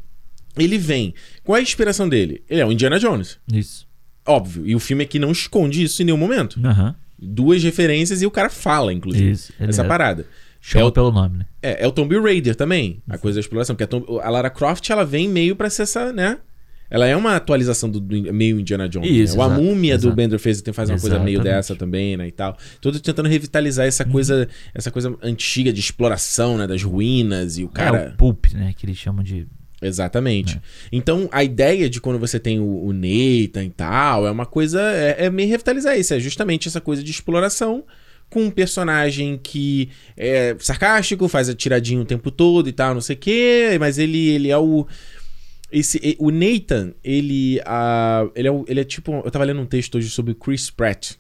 ele vem. Qual é a inspiração dele? Ele é o Indiana Jones. Isso. Óbvio. E o filme aqui não esconde isso em nenhum momento. Aham. Duas referências e o cara fala, inclusive. Isso. Essa é- parada. Chama É o- pelo nome, né? É, é o Tomb Raider também, a coisa da exploração. Porque a, Tomb- a Lara Croft, ela vem meio pra ser essa, né? Ela é uma atualização do, do meio Indiana Jones. Isso, né? O A exato, Múmia do exato. Bender fez tem faz uma coisa meio dessa também, né, e tal. Todo tentando revitalizar essa coisa, essa coisa antiga de exploração, né, das ruínas e o é cara... o Pulp, né? Que eles chamam de. Exatamente. Então, a ideia de quando você tem o, o Nathan e tal, é uma coisa. É, é meio revitalizar isso. É justamente essa coisa de exploração com um personagem que é sarcástico, faz a tiradinha o tempo todo e tal, não sei o quê, mas ele, ele é o. Esse, o Nathan, ele, ah, ele, é o- ele é tipo. Eu tava lendo um texto hoje sobre o Chris Pratt.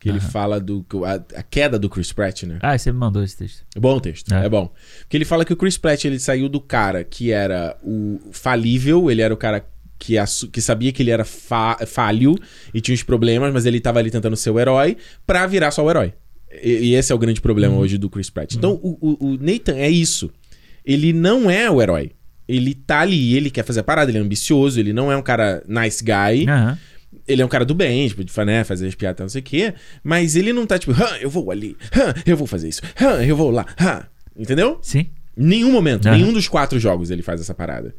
Que ele fala do. A, a queda do Chris Pratt, né? Ah, você me mandou esse texto. É bom o texto, É. é. bom. Porque ele fala que o Chris Pratt ele saiu do cara que era o falível, ele era o cara que, que sabia que ele era fa falho e tinha os problemas, mas ele tava ali tentando ser o herói, pra virar só o herói. E, e esse é o grande problema hoje do Chris Pratt. Então o, o- o Nathan é isso. Ele não é o herói. Ele tá ali, ele quer fazer a parada, ele é ambicioso, ele não é um cara nice guy. Aham. Ele é um cara do bem, tipo, de né, fazer as piadas, não sei o quê. Mas ele não tá tipo, "Hã, eu vou ali, eu vou fazer isso, eu vou lá, hã. Entendeu? Sim. Nenhum momento, Aham. nenhum dos quatro jogos ele faz essa parada.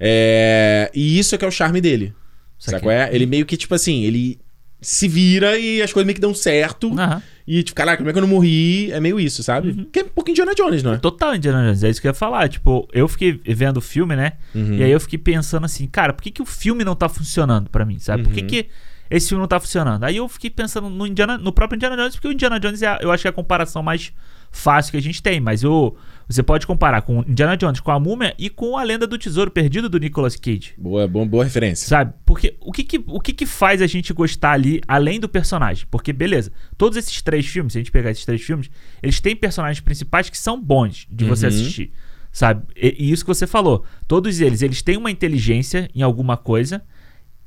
É, E isso é que é o charme dele. Sabe qual é? Ele meio que, tipo assim, ele se vira e as coisas meio que dão certo. Aham. E, tipo, caraca, como é que eu não morri? É meio isso, sabe? Uhum. Que é um pouquinho Indiana Jones, não é? Total Indiana Jones, é isso que eu ia falar. Tipo, eu fiquei vendo o filme, né? Uhum. E aí eu fiquei pensando assim, cara, por que, que o filme não tá funcionando pra mim, sabe? Por que, Uhum. que esse filme não tá funcionando? Aí eu fiquei pensando no, Indiana, no próprio Indiana Jones, porque o Indiana Jones é, a- eu acho que é a comparação mais fácil que a gente tem, mas o, você pode comparar com o Indiana Jones, com a Múmia e com a Lenda do Tesouro Perdido do Nicolas Cage. Boa, boa, boa referência. Sabe? Porque o que que, o que que faz a gente gostar ali, além do personagem? Porque, beleza, todos esses três filmes, se a gente pegar esses três filmes, eles têm personagens principais que são bons de você Uhum. assistir. Sabe? E, e isso que você falou. Todos eles, eles têm uma inteligência em alguma coisa,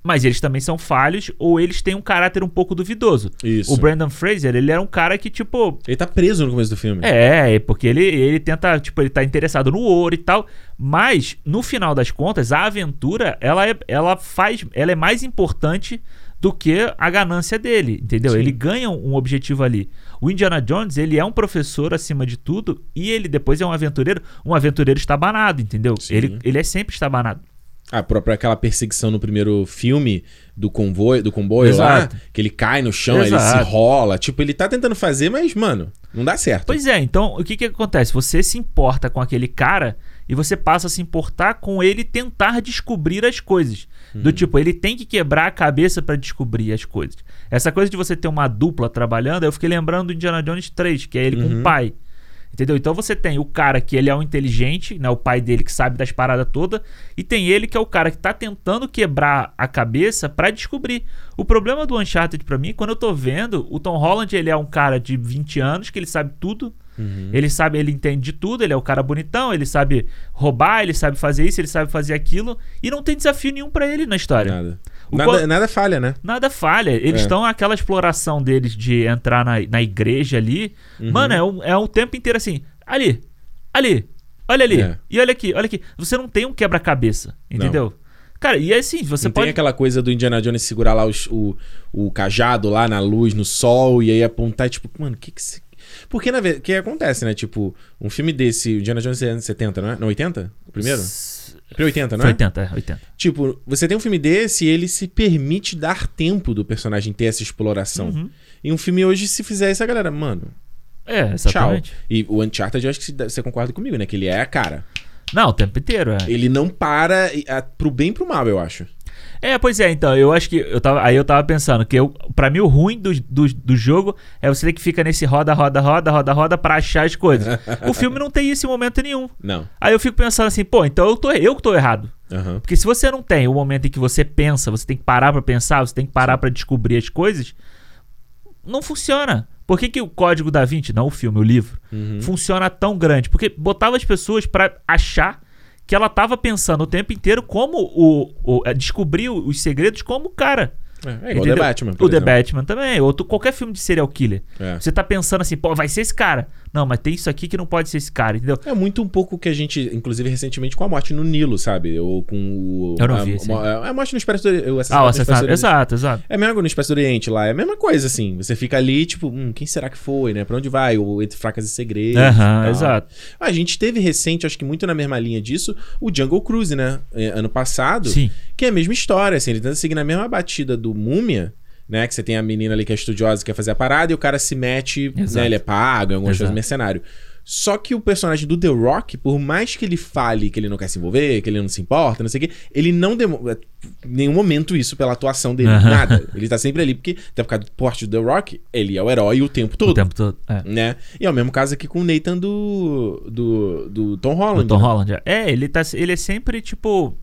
mas eles também são falhos ou eles têm um caráter um pouco duvidoso. Isso. O Brandon Fraser, ele era um cara que, tipo, Ele tá preso no começo do filme. é, é, porque ele, ele tenta, tipo, ele tá interessado no ouro e tal. Mas, no final das contas, a aventura, ela, é, ela faz. Ela é mais importante do que a ganância dele, entendeu? Sim. Ele ganha um objetivo ali. O Indiana Jones, ele é um professor acima de tudo e ele depois é um aventureiro, um aventureiro estabanado, entendeu? Sim. Ele, ele é sempre estabanado. A própria aquela perseguição no primeiro filme do comboio, do comboio Exato. lá, que ele cai no chão, ele se rola. Tipo, ele tá tentando fazer, mas, mano, não dá certo. Pois é, então o que que acontece? Você se importa com aquele cara e você passa a se importar com ele tentar descobrir as coisas. Do tipo, ele tem que quebrar a cabeça pra descobrir as coisas. Essa coisa de você ter uma dupla trabalhando, eu fiquei lembrando do Indiana Jones 3, que é ele com o pai. Entendeu? Então você tem o cara que ele é o inteligente, né, o pai dele que sabe das paradas todas, e tem ele que é o cara que tá tentando quebrar a cabeça pra descobrir. O problema do Uncharted pra mim, quando eu tô vendo, o Tom Holland, ele é um cara de 20 anos que ele sabe tudo. Ele sabe, ele entende de tudo, ele é o cara bonitão, ele sabe roubar, ele sabe fazer isso, ele sabe fazer aquilo, e não tem desafio nenhum pra ele na história. Nada. Nada, qual- nada falha, né? Nada falha. Eles É. estão aquela exploração deles de entrar na, na igreja ali. Uhum. Mano, é um, é um tempo inteiro assim. Ali, ali, olha ali. É. E olha aqui, olha aqui. Você não tem um quebra-cabeça, entendeu? Cara, e assim, você não pode. tem aquela coisa do Indiana Jones segurar lá os- o, o cajado lá na luz, no sol, e aí apontar, tipo, mano, o que que se... Porque, na verdade, o que acontece, né? Tipo, um filme desse, o Indiana Jones é anos 70, não é? Não, 80? O primeiro? Foi 80, não Foi é? 80, é, 80. Tipo, você tem um filme desse e ele se permite dar tempo do personagem ter essa exploração. Uhum. E um filme hoje, se fizer isso, a galera, mano, É, tchau. exatamente. E o Uncharted, eu acho que você- concorda comigo, né? Que ele é a cara. Não, o tempo inteiro, é. Ele não para a- pro bem e pro mal, eu acho. É, pois é, então, eu acho que. Eu tava, aí eu tava pensando que eu, pra mim o ruim do, do, do jogo é você ter que ficar nesse roda, roda, roda, roda, roda pra achar as coisas. o filme não tem isso em momento nenhum. Não. Aí eu fico pensando assim, pô, então eu, tô, eu que tô errado. Aham. Porque se você não tem o momento em que você pensa, você tem que parar pra pensar, você tem que parar pra descobrir as coisas, não funciona. Por que, que o Código da Vinci, não o filme, o livro, Uhum. funciona tão grande? Porque botava as pessoas pra achar que ela tava pensando o tempo inteiro como o, o é, descobrir os segredos como o cara. É, é Entendeu? The Batman, O The exemplo. Batman também, ou tu- qualquer filme de serial killer. É. Você tá pensando assim, pô, vai ser esse cara. Não, mas tem isso aqui que não pode ser esse cara, entendeu? É muito um pouco o que a gente, inclusive recentemente, com a morte no Nilo, sabe? Ou com o. Eu não a, vi esse a, a morte no Expresso do Oriente. O Ah, o assassinato do. Exato, exato. É mesmo no Expresso do Oriente lá, é a mesma coisa, assim. Você fica ali, tipo, hum, quem será que foi, né? Pra onde vai? Ou entre fracas e segredos. Aham, exato. A gente teve recente, acho que muito na mesma linha disso, o Jungle Cruise, né? É, Ano passado. Sim. Que é a mesma história, assim. Ele tenta seguir na mesma batida do Múmia, né? Que você tem a menina ali que é estudiosa, que quer fazer a parada, e o cara se mete, Exato. né? Ele é pago, é alguma coisa Exato. mercenário. Só que o personagem do The Rock, por mais que ele fale que ele não quer se envolver, que ele não se importa, não sei o quê, ele não demonstra em nenhum momento isso pela atuação dele, Aham. nada. Ele tá sempre ali, porque até por causa do porte do The Rock, ele é o herói o tempo todo. O tempo todo. É. Né? E é o mesmo caso aqui com o Nathan do, do, do Tom Holland. O Tom né? Holland. é. É, ele, tá, ele é sempre, tipo,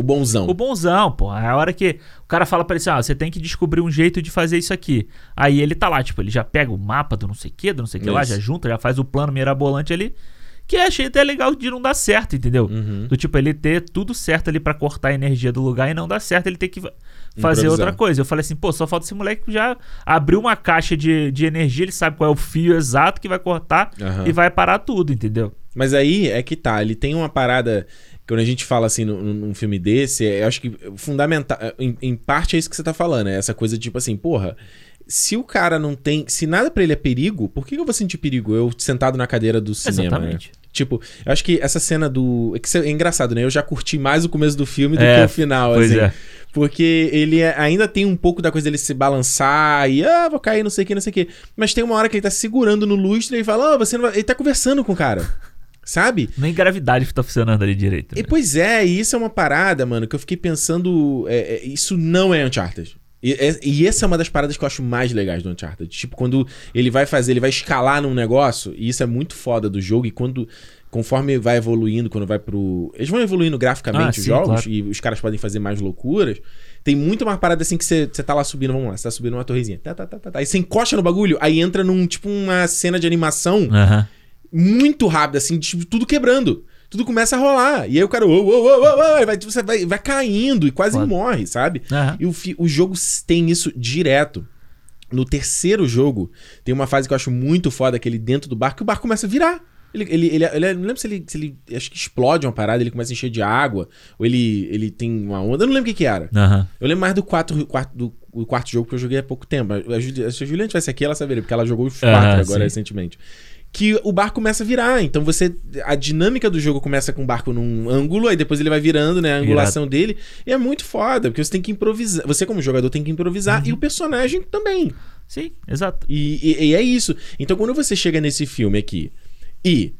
O bonzão. o bonzão, pô. É a hora que o cara fala pra ele assim, ah, você tem que descobrir um jeito de fazer isso aqui. Aí ele tá lá, tipo, ele já pega o mapa do não sei o que, do não sei o que lá, já junta, já faz o plano mirabolante ali. Que eu achei até legal de não dar certo, entendeu? Uhum. Do tipo, ele ter tudo certo ali pra cortar a energia do lugar e não dar certo, ele ter que fa- fazer Improvisar. outra coisa. Eu falei assim, pô, só falta esse moleque que já abriu uma caixa de, de energia, ele sabe qual é o fio exato que vai cortar Aham. e vai parar tudo, entendeu? Mas aí é que tá, ele tem uma parada. Quando a gente fala assim num, num filme desse, é, eu acho que fundamental. Em, em parte é isso que você tá falando, é essa coisa de tipo assim, porra. Se o cara não tem. Se nada pra ele é perigo, por que eu vou sentir perigo? Eu sentado na cadeira do cinema. Exatamente. Né? Tipo, eu acho que essa cena do. É, é engraçado, né? Eu já curti mais o começo do filme do É, que o final, pois assim. é. Porque ele é- ainda tem um pouco da coisa dele se balançar e, ah, vou cair, não sei o que, não sei o que. Mas tem uma hora que ele tá segurando no lustre e fala, ah, você não vai. Ele tá conversando com o cara. Sabe? Nem gravidade tá funcionando ali direito. E, né? pois é, e isso é uma parada, mano, que eu fiquei pensando. é, é, isso não é Uncharted. E, é- e essa é uma das paradas que eu acho mais legais do Uncharted. Tipo, quando ele vai fazer, ele vai escalar num negócio, e isso é muito foda do jogo, e quando. Conforme vai evoluindo, quando vai pro. Eles vão evoluindo graficamente Ah, os sim, jogos, claro. e os caras podem fazer mais loucuras. Tem muito mais parada assim que você tá lá subindo, vamos lá, você tá subindo uma torrezinha. Tá, tá, tá, tá, tá. Aí você encosta no bagulho, aí entra num, tipo, uma cena de animação Aham. Muito rápido, assim, tipo, tudo quebrando. Tudo começa a rolar. E aí o cara, vai, você vai, vai caindo e quase Foda. morre, sabe? Aham. E o, o jogo tem isso direto. No terceiro jogo, tem uma fase que eu acho muito foda, que ele dentro do barco, que o barco começa a virar. Ele, ele, ele, ele- não lembro se ele, se ele. Acho que explode uma parada, ele começa a encher de água. Ou ele, ele tem uma onda. Eu não lembro o que, que era. Aham. Eu lembro mais do quarto, quarto, do, quarto jogo que eu joguei há pouco tempo. A Se a Juliana tivesse aqui, ela saberia, porque ela jogou os quatro Ah, agora sim. recentemente. Que o barco começa a virar. Então você. A dinâmica do jogo começa com o barco num ângulo, aí depois ele vai virando, né? A angulação dele. E é muito foda, porque você tem que improvisar. Você, como jogador, tem que improvisar e o personagem também. Sim, exato. E, e- e é isso. Então, quando você chega nesse filme aqui e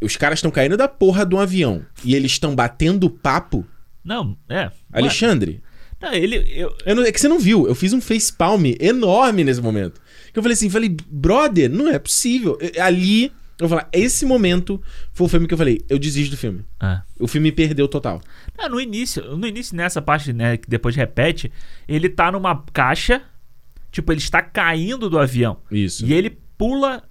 os caras estão caindo da porra de um avião e eles estão batendo papo, Não, é. Alexandre, Não, ele. Eu, eu não- é que você não viu. Eu fiz um facepalm enorme nesse momento. Que eu falei assim, falei, brother, não é possível. Eu- ali, eu vou falar, esse momento foi o filme que eu falei, eu desisto do filme. ah. O filme me perdeu total. Ah, no início, no início, nessa parte, né, que depois repete, ele tá numa caixa, tipo, ele está caindo do avião. Isso. E ele pula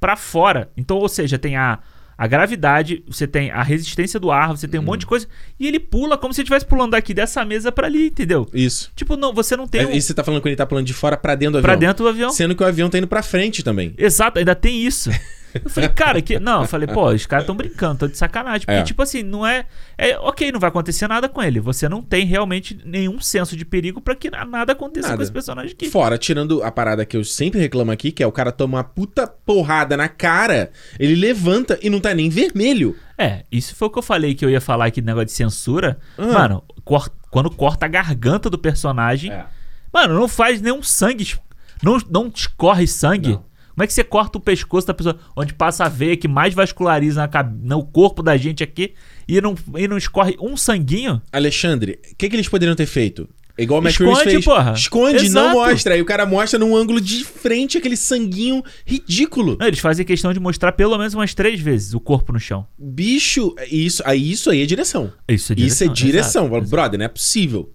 pra fora. Então, ou seja, tem a, a gravidade, você tem a resistência do ar, você tem um monte de Uhum. coisa. E ele pula como se estivesse pulando daqui dessa mesa pra ali, entendeu? Isso. Tipo, não, você não tem É, um, E você tá falando que ele tá pulando de fora pra dentro do avião. pra dentro do avião. Sendo que o avião tá indo pra frente também. Exato, ainda tem isso. (laughs) Eu falei, cara, que. Não, eu falei, pô, os caras tão brincando, tô de sacanagem. Porque, É. tipo assim, não é. É ok, não vai acontecer nada com ele. Você não tem realmente nenhum senso de perigo pra que nada aconteça Nada. com esse personagem aqui. Fora, tirando a parada que eu sempre reclamo aqui, que é o cara toma uma puta porrada na cara, ele levanta e não tá nem vermelho. É, isso foi o que eu falei que eu ia falar aqui do negócio de censura. Ah. Mano, cor- quando corta a garganta do personagem. É. Mano, não faz nenhum sangue. Não, não escorre sangue. Não. Como é que você corta o pescoço da pessoa? Onde passa a veia que mais vasculariza na no corpo da gente aqui e não, e não escorre um sanguinho? Alexandre, o que, que eles poderiam ter feito? Igual o Matt Esconde, fez. porra. Esconde, não Exato. mostra. Aí o cara mostra num ângulo de frente aquele sanguinho ridículo. Não, eles fazem questão de mostrar pelo menos umas três vezes o corpo no chão. Bicho, isso aí, isso aí é direção. Isso é Isso é direção. exato, exato. Brother, não é possível.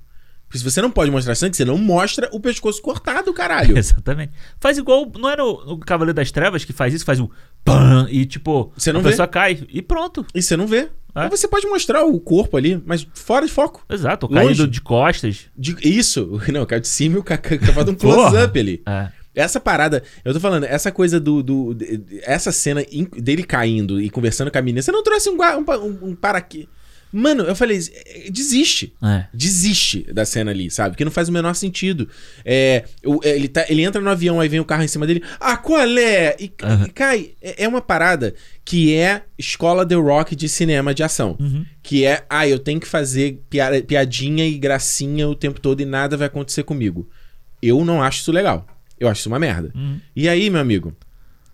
Porque se você não pode mostrar sangue, você não mostra o pescoço cortado, caralho. (laughs) Exatamente. Faz igual. Não era o, o Cavaleiro das Trevas que faz isso? Faz um pam e tipo. Você não a vê? pessoa cai e pronto. E você não vê. É. Você pode mostrar o corpo ali, mas fora de foco. Exato. Longe. Caído de costas. De- isso. (laughs) Não, cara de cima e o cara faz um (laughs) close-up ali. É. Essa parada, eu tô falando, essa coisa do. do- essa cena dele caindo e conversando com a menina. Você não trouxe um, um, um, um para aqui. Mano, eu falei, eh, desiste. É. Desiste da cena ali, sabe? Porque não faz o menor sentido. É, é, ele, tá, ele entra no avião, aí vem o carro em cima dele. Ah, qual é? E, e cai. É, é uma parada que é escola The Rock de cinema de ação. Uhum. Que é, ah, eu tenho que fazer pia- piadinha e gracinha o tempo todo e nada vai acontecer comigo. Eu não acho isso legal. Eu acho isso uma merda. Uhum. E aí, meu amigo?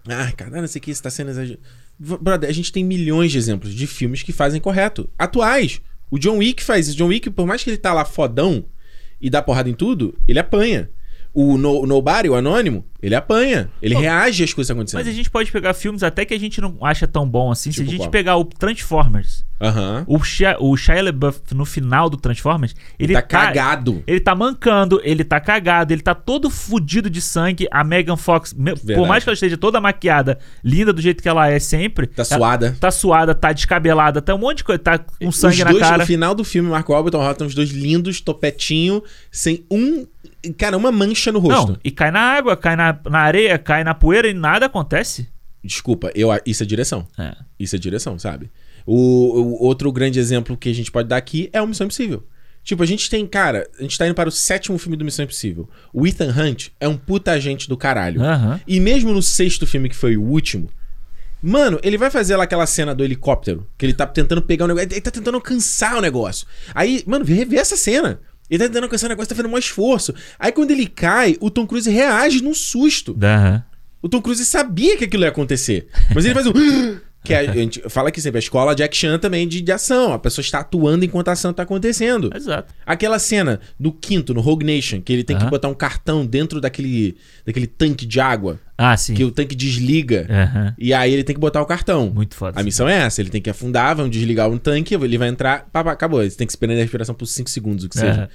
Ai, cara, não sei o que, isso tá sendo exagerado. Brother, a gente tem milhões de exemplos de filmes que fazem correto. Atuais. O John Wick faz isso. John Wick, por mais que ele tá lá fodão e dá porrada em tudo, ele apanha. O no, Nobody, o Anônimo, ele apanha. Ele Pô, reage às coisas acontecendo. Mas a gente pode pegar filmes até que a gente não acha tão bom assim. Se Tipo a gente qual? pegar o Transformers, Aham. o Shia, o Shia LaBeouf no final do Transformers, ele Tá cagado. Ele tá mancando, ele tá cagado, ele tá todo fudido de sangue. A Megan Fox, me- por Verdade. mais que ela esteja toda maquiada, linda do jeito que ela é sempre. Tá ela- suada. Tá suada, tá descabelada, tá um monte de coisa, tá com sangue os na dois, cara. No final do filme, Marco Alba e Tom Holland os dois lindos, topetinho, sem um. Cara, uma mancha no rosto. Não, e cai na água, cai na, na areia, cai na poeira e nada acontece. Desculpa, eu, isso é direção. É. Isso é direção, sabe? O, o outro grande exemplo que a gente pode dar aqui é o Missão Impossível. Tipo, a gente tem, cara, a gente tá indo para o sétimo filme do Missão Impossível. O Ethan Hunt é um puta agente do caralho. Aham. E mesmo no sexto filme, que foi o último, mano, ele vai fazer lá aquela cena do helicóptero, que ele tá tentando pegar o negócio, ele tá tentando alcançar o negócio. Aí, mano, vê essa cena. Ele tá tentando alcançar o negócio, tá fazendo um esforço. Aí quando ele cai, o Tom Cruise reage num susto. Aham. O Tom Cruise sabia que aquilo ia acontecer. Mas ele faz um. (gasps) Que a gente (laughs) fala aqui sempre, a escola Jack Chan também de, de ação. A pessoa está atuando enquanto a ação está acontecendo. Exato. Aquela cena do quinto, no Rogue Nation, que ele tem que botar um cartão dentro daquele, daquele tanque de água, Ah, sim. que o tanque desliga. E aí ele tem que botar o cartão. Muito foda. A missão é essa, ele tem que afundar, vão desligar um tanque, ele vai entrar, pá, pá, acabou. Você tem que esperar a respiração por 5 segundos, o que seja.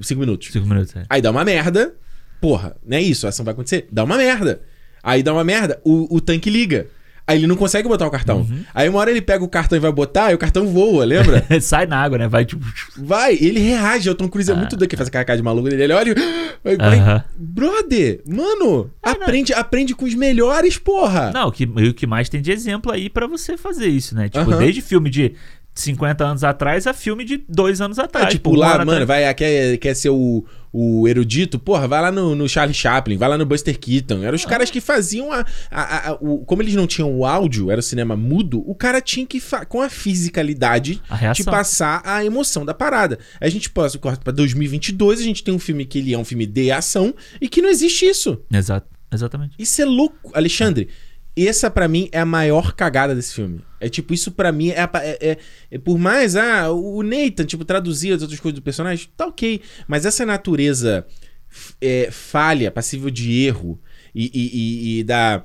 5 minutos. Cinco minutos. é. Aí dá uma merda. Porra, não é isso, a ação vai acontecer? Dá uma merda. Aí dá uma merda, o, o tanque liga. Aí ele não consegue botar o cartão. Uhum. Aí uma hora ele pega o cartão e vai botar, e o cartão voa, lembra? (laughs) Sai na água, né? Vai tipo. vai, ele reage. O Tom Cruise é muito doido que faz aquela cara de maluco dele. Ele olha e. (gasps) vai-. Brother, mano, aprende, aprende com os melhores, porra. Não, o que, o que mais tem de exemplo aí pra você fazer isso, né? Tipo, desde filme de 50 anos atrás a filme de dois anos É, atrás. tipo, um lá, ano mano, atrás. vai, quer, quer ser o, o erudito, porra, vai lá no, no Charlie Chaplin, vai lá no Buster Keaton. Eram os Ah. caras que faziam a, a- a- o, Como eles não tinham o áudio, era o cinema mudo, o cara tinha que, com a fisicalidade, A te passar a emoção da parada. A gente passa, corta pra 2022, a gente tem um filme que ele é um filme de ação e que não existe isso. Exato, exatamente. Isso é louco. Alexandre, essa pra mim é a maior cagada desse filme. É tipo, isso pra mim é, é, é- é por mais, ah, o Nathan, tipo, traduzir as outras coisas do personagem, tá ok. Mas essa natureza é, falha, passível de erro e, e- e- e da,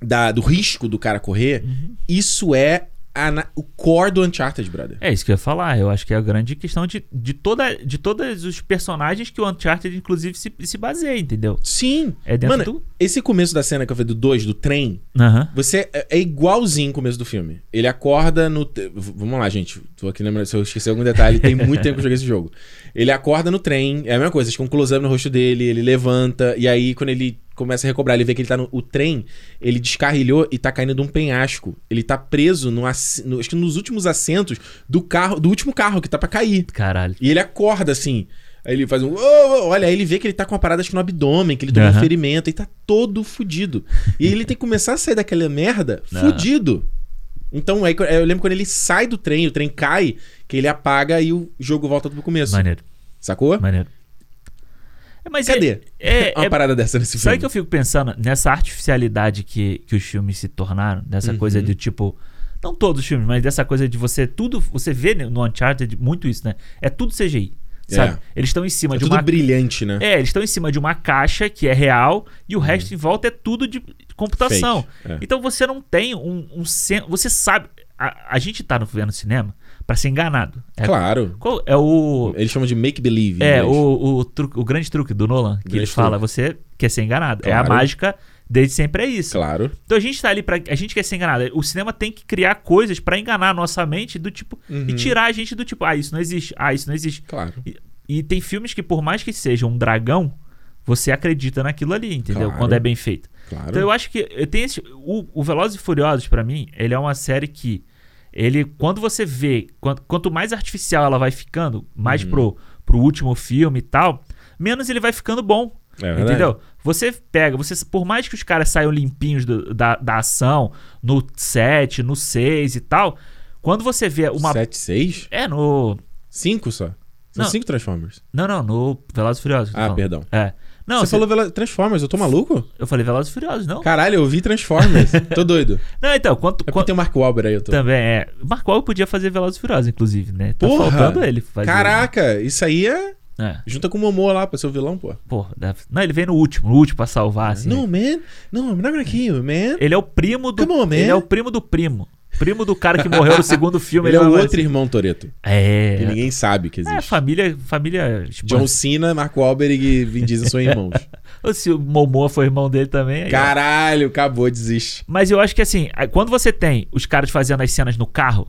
da- do risco do cara correr, Uhum. isso é a o core do Uncharted, brother. É isso que eu ia falar. Eu acho que é a grande questão de, de, toda, de todos os personagens que o Uncharted, inclusive, se, se baseia, entendeu? Sim. É dentro Mano, do. esse começo da cena que eu falei do 2, do trem. Você é é igualzinho o começo do filme. Ele acorda no. te- Vamos lá, gente. Tô aqui lembrando. Se eu esqueci algum detalhe, tem muito tempo que eu joguei esse jogo. Ele acorda no trem, é a mesma coisa, acho que um close-up no rosto dele, ele levanta, e aí quando ele começa a recobrar, ele vê que ele tá no. O trem, ele descarrilhou e tá caindo de um penhasco. Ele tá preso no, no- acho que nos últimos assentos do carro, do último carro que tá pra cair. Caralho. E ele acorda assim. Aí ele faz um. "Ô, ô", olha, aí ele vê que ele tá com uma parada acho que no abdômen, que ele tomou um Aham. ferimento e tá todo fudido. E ele tem que começar a sair daquela merda Não. fudido. Então, aí, eu lembro quando ele sai do trem, o trem cai, que ele apaga e o jogo volta pro começo. Maneiro, Sacou? maneiro. É, mas Cadê? É, é, (laughs) uma é- parada dessa nesse Sabe filme. que eu fico pensando nessa artificialidade que, que os filmes se tornaram? Dessa Uhum. coisa de tipo. Não todos os filmes, mas dessa coisa de você tudo. Você vê no Uncharted muito isso, né? É tudo CGI. Sabe? É. Eles estão em cima É de tudo uma. brilhante, né? É, eles estão em cima de uma caixa que é real e o resto em volta é tudo de computação. É. Então você não tem um, um sen- Você sabe. A, a gente tá no, vendo cinema pra ser enganado. É, Claro. qual- é o. Eles chamam de make believe. É, inglês. o, o, truque- o grande truque do Nolan, que Grande ele fala, você quer ser enganado. É a Claro. mágica desde sempre é isso. Claro. Então a gente tá ali pra. A gente quer ser enganado. O cinema tem que criar coisas pra enganar a nossa mente do tipo. E Uhum. tirar a gente do tipo, ah, isso não existe. Ah, isso não existe. Claro. E, e tem filmes que, por mais que seja um dragão, você acredita naquilo ali, entendeu? Claro. Quando é bem feito. Claro. Então eu acho que eu tenho esse, o, o Velozes e Furiosos pra mim, ele é uma série que ele quando você vê, quanto, quanto mais artificial ela vai ficando, mais Uhum. pro, pro último filme e tal, menos ele vai ficando bom. É. Entendeu? Você pega, você por mais que os caras saiam limpinhos do- da, da ação no 7, no 6 e tal, quando você vê uma 7, 6? é no 5 só. São Não. 5 Transformers. Não, não, no Velozes e Furiosos. Ah, falando. perdão. É. Não, Você você- falou Vela- Transformers, eu tô maluco? eu falei Velozes e Furiosos, não? Caralho, eu vi Transformers. (laughs) tô doido. Não, então, quanto, É quanto tem o Mark Wahlberg aí, eu tô. também é. Marco Wahlberg podia fazer Velozes e Furiosos, inclusive, né? Tá Porra! faltando ele fazer. Caraca, isso aí é. É. Junta com o Momoa lá pra ser o vilão, pô. Porra, deve- não, ele vem no último, no último pra salvar, assim. No, man. No, I'm not gonna kill you, man. Ele é o primo do. Come on, man. Ele é o primo do primo. Primo do cara que morreu no segundo (laughs) filme. Ele é o vai outro irmão Toreto. É. Que ninguém sabe que É, existe. família. Família. tipo, John Cena, Mark Wahlberg e Vin Diesel são irmãos. (laughs) Ou se o Momoa foi irmão dele também. aí, ó. Caralho, acabou, desiste. Mas eu acho que assim, quando você tem os caras fazendo as cenas no carro,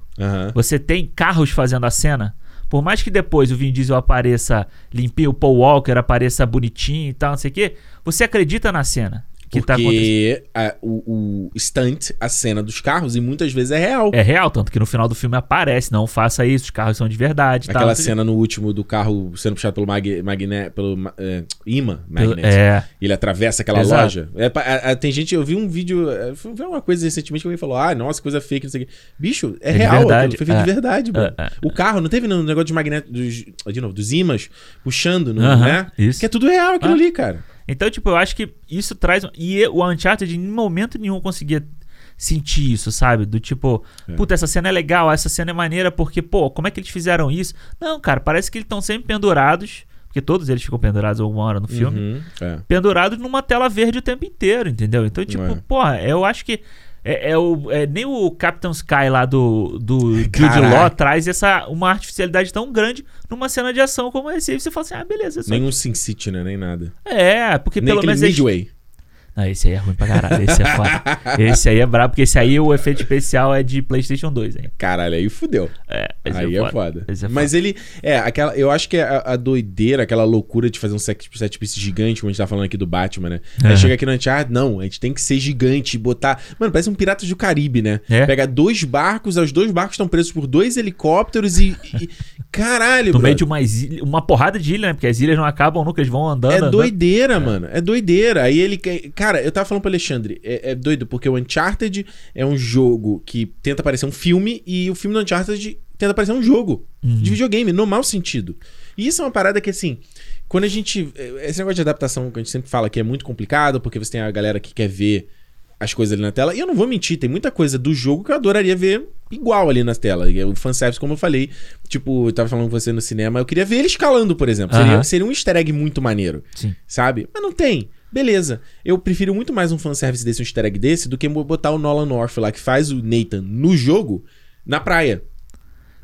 você tem carros fazendo a cena. Por mais que depois o Vin Diesel apareça limpinho, o Paul Walker apareça bonitinho e tal, não sei o quê, você acredita na cena que tá acontecendo. A- o, o stunt, a cena dos carros, e muitas vezes é real. É real, tanto que no final do filme aparece, não faça isso, os carros são de verdade. tal, Aquela quê. cena no último do carro sendo puxado pelo, mag, magne, pelo é, imã magnet. É. Ele atravessa aquela Exato. loja. É, a- a- tem gente, eu vi um vídeo, é, foi foi uma coisa recentemente que alguém falou: ah, nossa, coisa fake, não sei o quê. Bicho, é, É real, verdade, foi feito é. de verdade, mano. É, é. O carro, não teve um negócio de magneto, dos, de novo, dos imãs puxando, no, Aham, né? isso. Que é tudo real aquilo Ah. ali, cara. Então, tipo, eu acho que isso traz. E o Uncharted, em momento nenhum, conseguia sentir isso, sabe? Do tipo, É. puta, essa cena é legal, essa cena é maneira, porque, pô, como é que eles fizeram isso? Não, cara, parece que eles estão sempre pendurados, porque todos eles ficam pendurados alguma hora no filme, Uhum, é. pendurados numa tela verde o tempo inteiro, entendeu? Então, tipo, É. porra, eu acho que. É, é o, é, nem o Captain Sky lá do, do Jude. Law traz essa, uma artificialidade tão grande numa cena de ação como esse. Aí você fala assim, ah, beleza. Nenhum Sin City, né? Nem nada. é, porque Nem pelo menos eles Midway. Não, esse aí é ruim pra caralho. Esse é foda. esse aí é brabo, porque esse aí o efeito especial é de PlayStation 2, hein? Caralho, aí fudeu. É, esse Aí é é foda. foda. Esse é Mas ele. É, aquela. Eu acho que a, a doideira, aquela loucura de fazer um set, set piece gigante, como a gente tá falando aqui do Batman, né? Aí Aham. chega aqui no Uncharted, não, a gente tem que ser gigante e botar. Mano, parece um Piratas do Caribe, né? É. Pega dois barcos, os dois barcos estão presos por dois helicópteros e. e- (laughs) Caralho, No meio de uma, ilha, uma porrada de ilha, né? Porque as ilhas não acabam nunca, eles vão andando. É andando. doideira, mano. É doideira. Aí ele. Cara, eu tava falando pro Alexandre. É, é doido, porque o Uncharted é um jogo que tenta parecer um filme e o filme do Uncharted tenta parecer um jogo de videogame, no mau sentido. E isso é uma parada que, assim. Quando a gente. Esse negócio de adaptação que a gente sempre fala que é muito complicado, porque você tem a galera que quer ver as coisas ali na tela. E eu não vou mentir, tem muita coisa do jogo que eu adoraria ver igual ali na tela. E O fanservice, como eu falei, tipo, eu tava falando com você no cinema, eu queria ver ele escalando, por exemplo. Seria, Aham. seria um easter egg muito maneiro Sim. sabe? Mas não tem. Beleza. Eu prefiro muito mais um fanservice desse, um easter egg desse, do que botar o Nolan North lá, que faz o Nathan no jogo, na praia.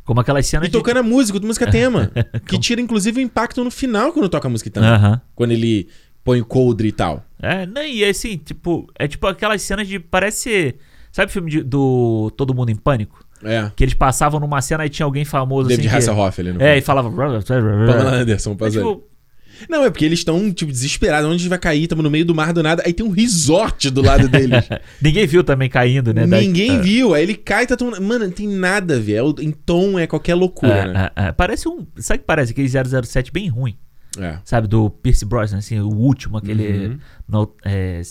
Como aquelas cenas E tocando a música, música tema. (laughs) que tira, inclusive, o impacto no final quando toca a música tema. Aham. Quando ele põe o coldre e tal. É, não, e assim, tipo, é tipo aquelas cenas de. Parece. Sabe o filme de- do Todo Mundo em Pânico? É. Que eles passavam numa cena e tinha alguém famoso David assim. que- Hasselhoff ali no É, e filme. falava. Pamela Anderson, É, tipo, Não, é porque eles estão, tipo, desesperados. Onde a gente vai cair? Estamos no meio do mar do nada. Aí tem um resort do lado deles. (laughs) ninguém viu também caindo, né? Ninguém é. viu. Aí ele cai e tá tomando. Mano, não tem nada a ver. É em tom é qualquer loucura, É, né? é, é. Parece um. Sabe o que parece? Aquele 007 bem ruim. É. Sabe? Do Pierce Brosnan, assim, o último, aquele. Uhum. no- é,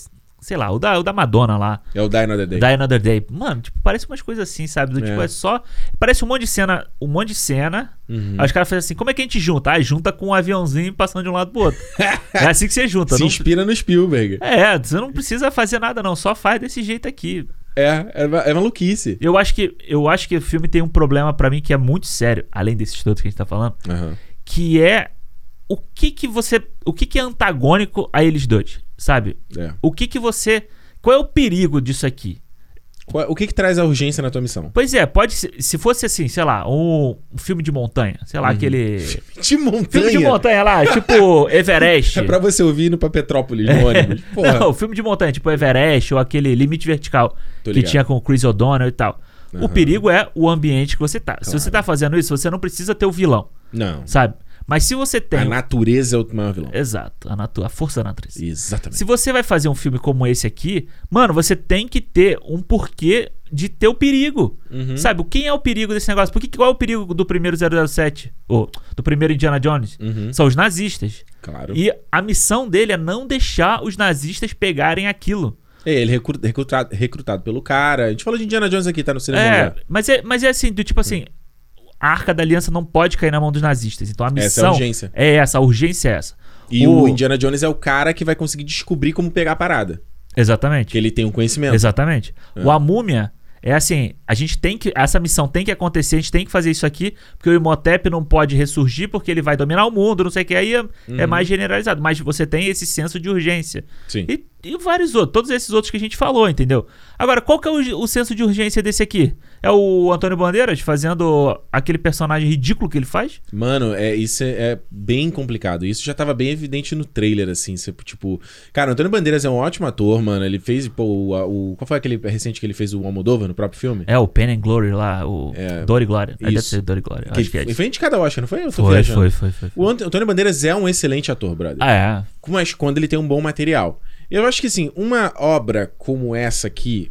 sei lá, o da, o da Madonna lá. É o Die Another Day. Die Another Day. Mano, tipo, parece umas coisas assim, sabe? Do tipo, É. é só. Parece um monte de cena. Um monte de cena. Uhum. Aí os caras fazem assim: como é que a gente junta? Ah, junta com um aviãozinho passando de um lado pro outro. (laughs) é assim que você junta. Se não- inspira no Spielberg. É, você não precisa fazer nada, não. Só faz desse jeito aqui. É, é, é maluquice. Eu acho que, eu acho que o filme tem um problema pra mim que é muito sério, além desses todos que a gente tá falando, Aham. que é o que que você, o que que é antagônico a eles dois, sabe? É. O que que você, qual é o perigo disso aqui? Qual- O que que traz a urgência na tua missão? Pois é, pode ser, se fosse assim, sei lá, um, um filme de montanha, sei lá, aquele (laughs) De montanha. filme de montanha lá, tipo (laughs) Everest. É pra você ouvir indo pra Petrópolis no ônibus. Porra. (laughs) Não, filme de montanha, tipo Everest ou aquele Limite Vertical que tinha com o Chris O'Donnell e tal. O Aham. perigo é o ambiente que você tá. Se Claro. você tá fazendo isso, você não precisa ter o vilão, Não. sabe? Mas se você tem. A natureza é o maior vilão. Exato, a, natu... a força da natureza. Exatamente. Se você vai fazer um filme como esse aqui, mano, você tem que ter um porquê de ter o perigo. Uhum. Sabe? Quem é o perigo desse negócio? Por que, qual é o perigo do primeiro 007? Ou do primeiro Indiana Jones? Uhum. São os nazistas. Claro. E a missão dele é não deixar os nazistas pegarem aquilo. É, ele é recru- recrutado, recrutado pelo cara. A gente falou de Indiana Jones aqui, tá no cinema. É, já. mas é, mas é assim, do tipo assim, a arca da aliança não pode cair na mão dos nazistas. Então a missão Essa é a urgência. é essa, a urgência é essa. E o... Indiana Jones é o cara que vai conseguir descobrir como pegar a parada. Exatamente. Que ele tem um conhecimento. Exatamente. É. O A Múmia é assim, a gente tem que. Essa missão tem que acontecer, a gente tem que fazer isso aqui, porque o Imhotep não pode ressurgir porque ele vai dominar o mundo, não sei o que. Aí é, é Uhum. mais generalizado. Mas você tem esse senso de urgência. Sim. E, e vários outros, todos esses outros que a gente falou, entendeu? Agora, qual que é o, o senso de urgência desse aqui? É o Antônio Bandeiras fazendo aquele personagem ridículo que ele faz? Mano, é, isso é, é bem complicado. Isso já tava bem evidente no trailer, assim. Você, tipo. Cara, o Antônio Bandeiras é um ótimo ator, mano. Ele fez, pô, o, o- Qual foi aquele recente que ele fez o Almodóvar no próprio filme? É o Pen and Glory lá, o É, Dor e Glória. É, deve isso. ser Dor e Glória. Que acho que é ele isso. foi indicado ao Oscar, não foi? Eu tô Foi, viajando. foi, foi, foi. O Ant- Antônio Bandeiras é um excelente ator, brother. Ah, é. Mas quando ele tem um bom material. Eu acho que, assim, uma obra como essa aqui,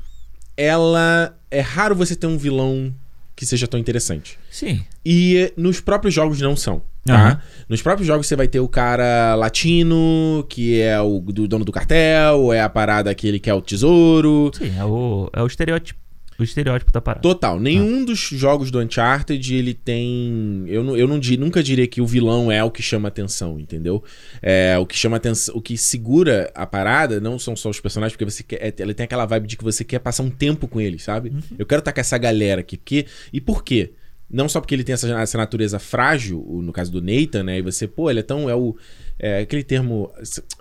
ela. É raro você ter um vilão que seja tão interessante. Sim. E nos próprios jogos não são. Tá? Aham. Nos próprios jogos você vai ter o cara latino, que é o do dono do cartel, é a parada que é o tesouro. Sim, é o, é o estereótipo. O estereótipo da parada. Total. Nenhum dos jogos do Uncharted ele tem. Eu, não, eu não, nunca diria que o vilão é o que chama atenção, entendeu? É, o que chama atenção. O que segura a parada não são só os personagens, porque você quer. é, Ela tem aquela vibe de que você quer passar um tempo com eles, sabe? Eu quero estar com essa galera aqui. Porque, e por quê? Não só porque ele tem essa, essa natureza frágil, no caso do Nathan, né? E você, pô, ele é tão. É o. É aquele termo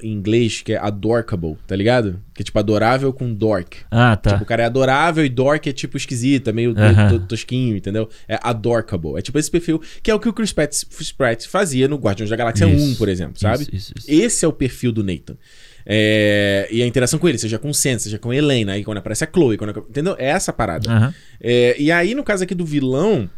em inglês que é adorkable, tá ligado? Que é tipo adorável com dork. Ah, tá. Tipo, o cara é adorável e dork é tipo esquisito, é meio Aham. to- tosquinho, entendeu? É adorkable. É tipo esse perfil, que é o que o Chris Pratt, Chris Pratt fazia no Guardiões da Galáxia Isso, 1, por exemplo, sabe? Isso, isso. Esse é o perfil do Nathan. É, e a interação com ele, seja com o Sen, seja com a Helena, aí quando aparece a Chloe, quando, entendeu? É essa parada. Aham. É, e aí, no caso aqui do vilão.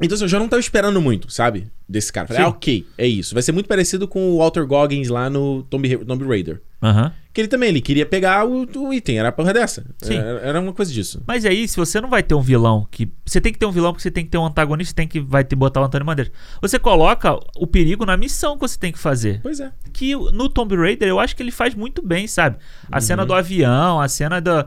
Então, assim, eu já não tava esperando muito, sabe? Desse cara. Falei, Sim. ah, ok, é isso. Vai ser muito parecido com o Walter Goggins lá no Tomb, Tomb Raider. Aham. Que ele também, ele queria pegar o, o item, era a porra dessa. Sim. Era, era uma coisa disso. Mas aí, se você não vai ter um vilão que. Você tem que ter um vilão porque você tem que ter um antagonista, tem que vai ter botar o Antônio Bandeiras. Você coloca o perigo na missão que você tem que fazer. Pois é. Que no Tomb Raider eu acho que ele faz muito bem, sabe? A Uhum. cena do avião, a cena da.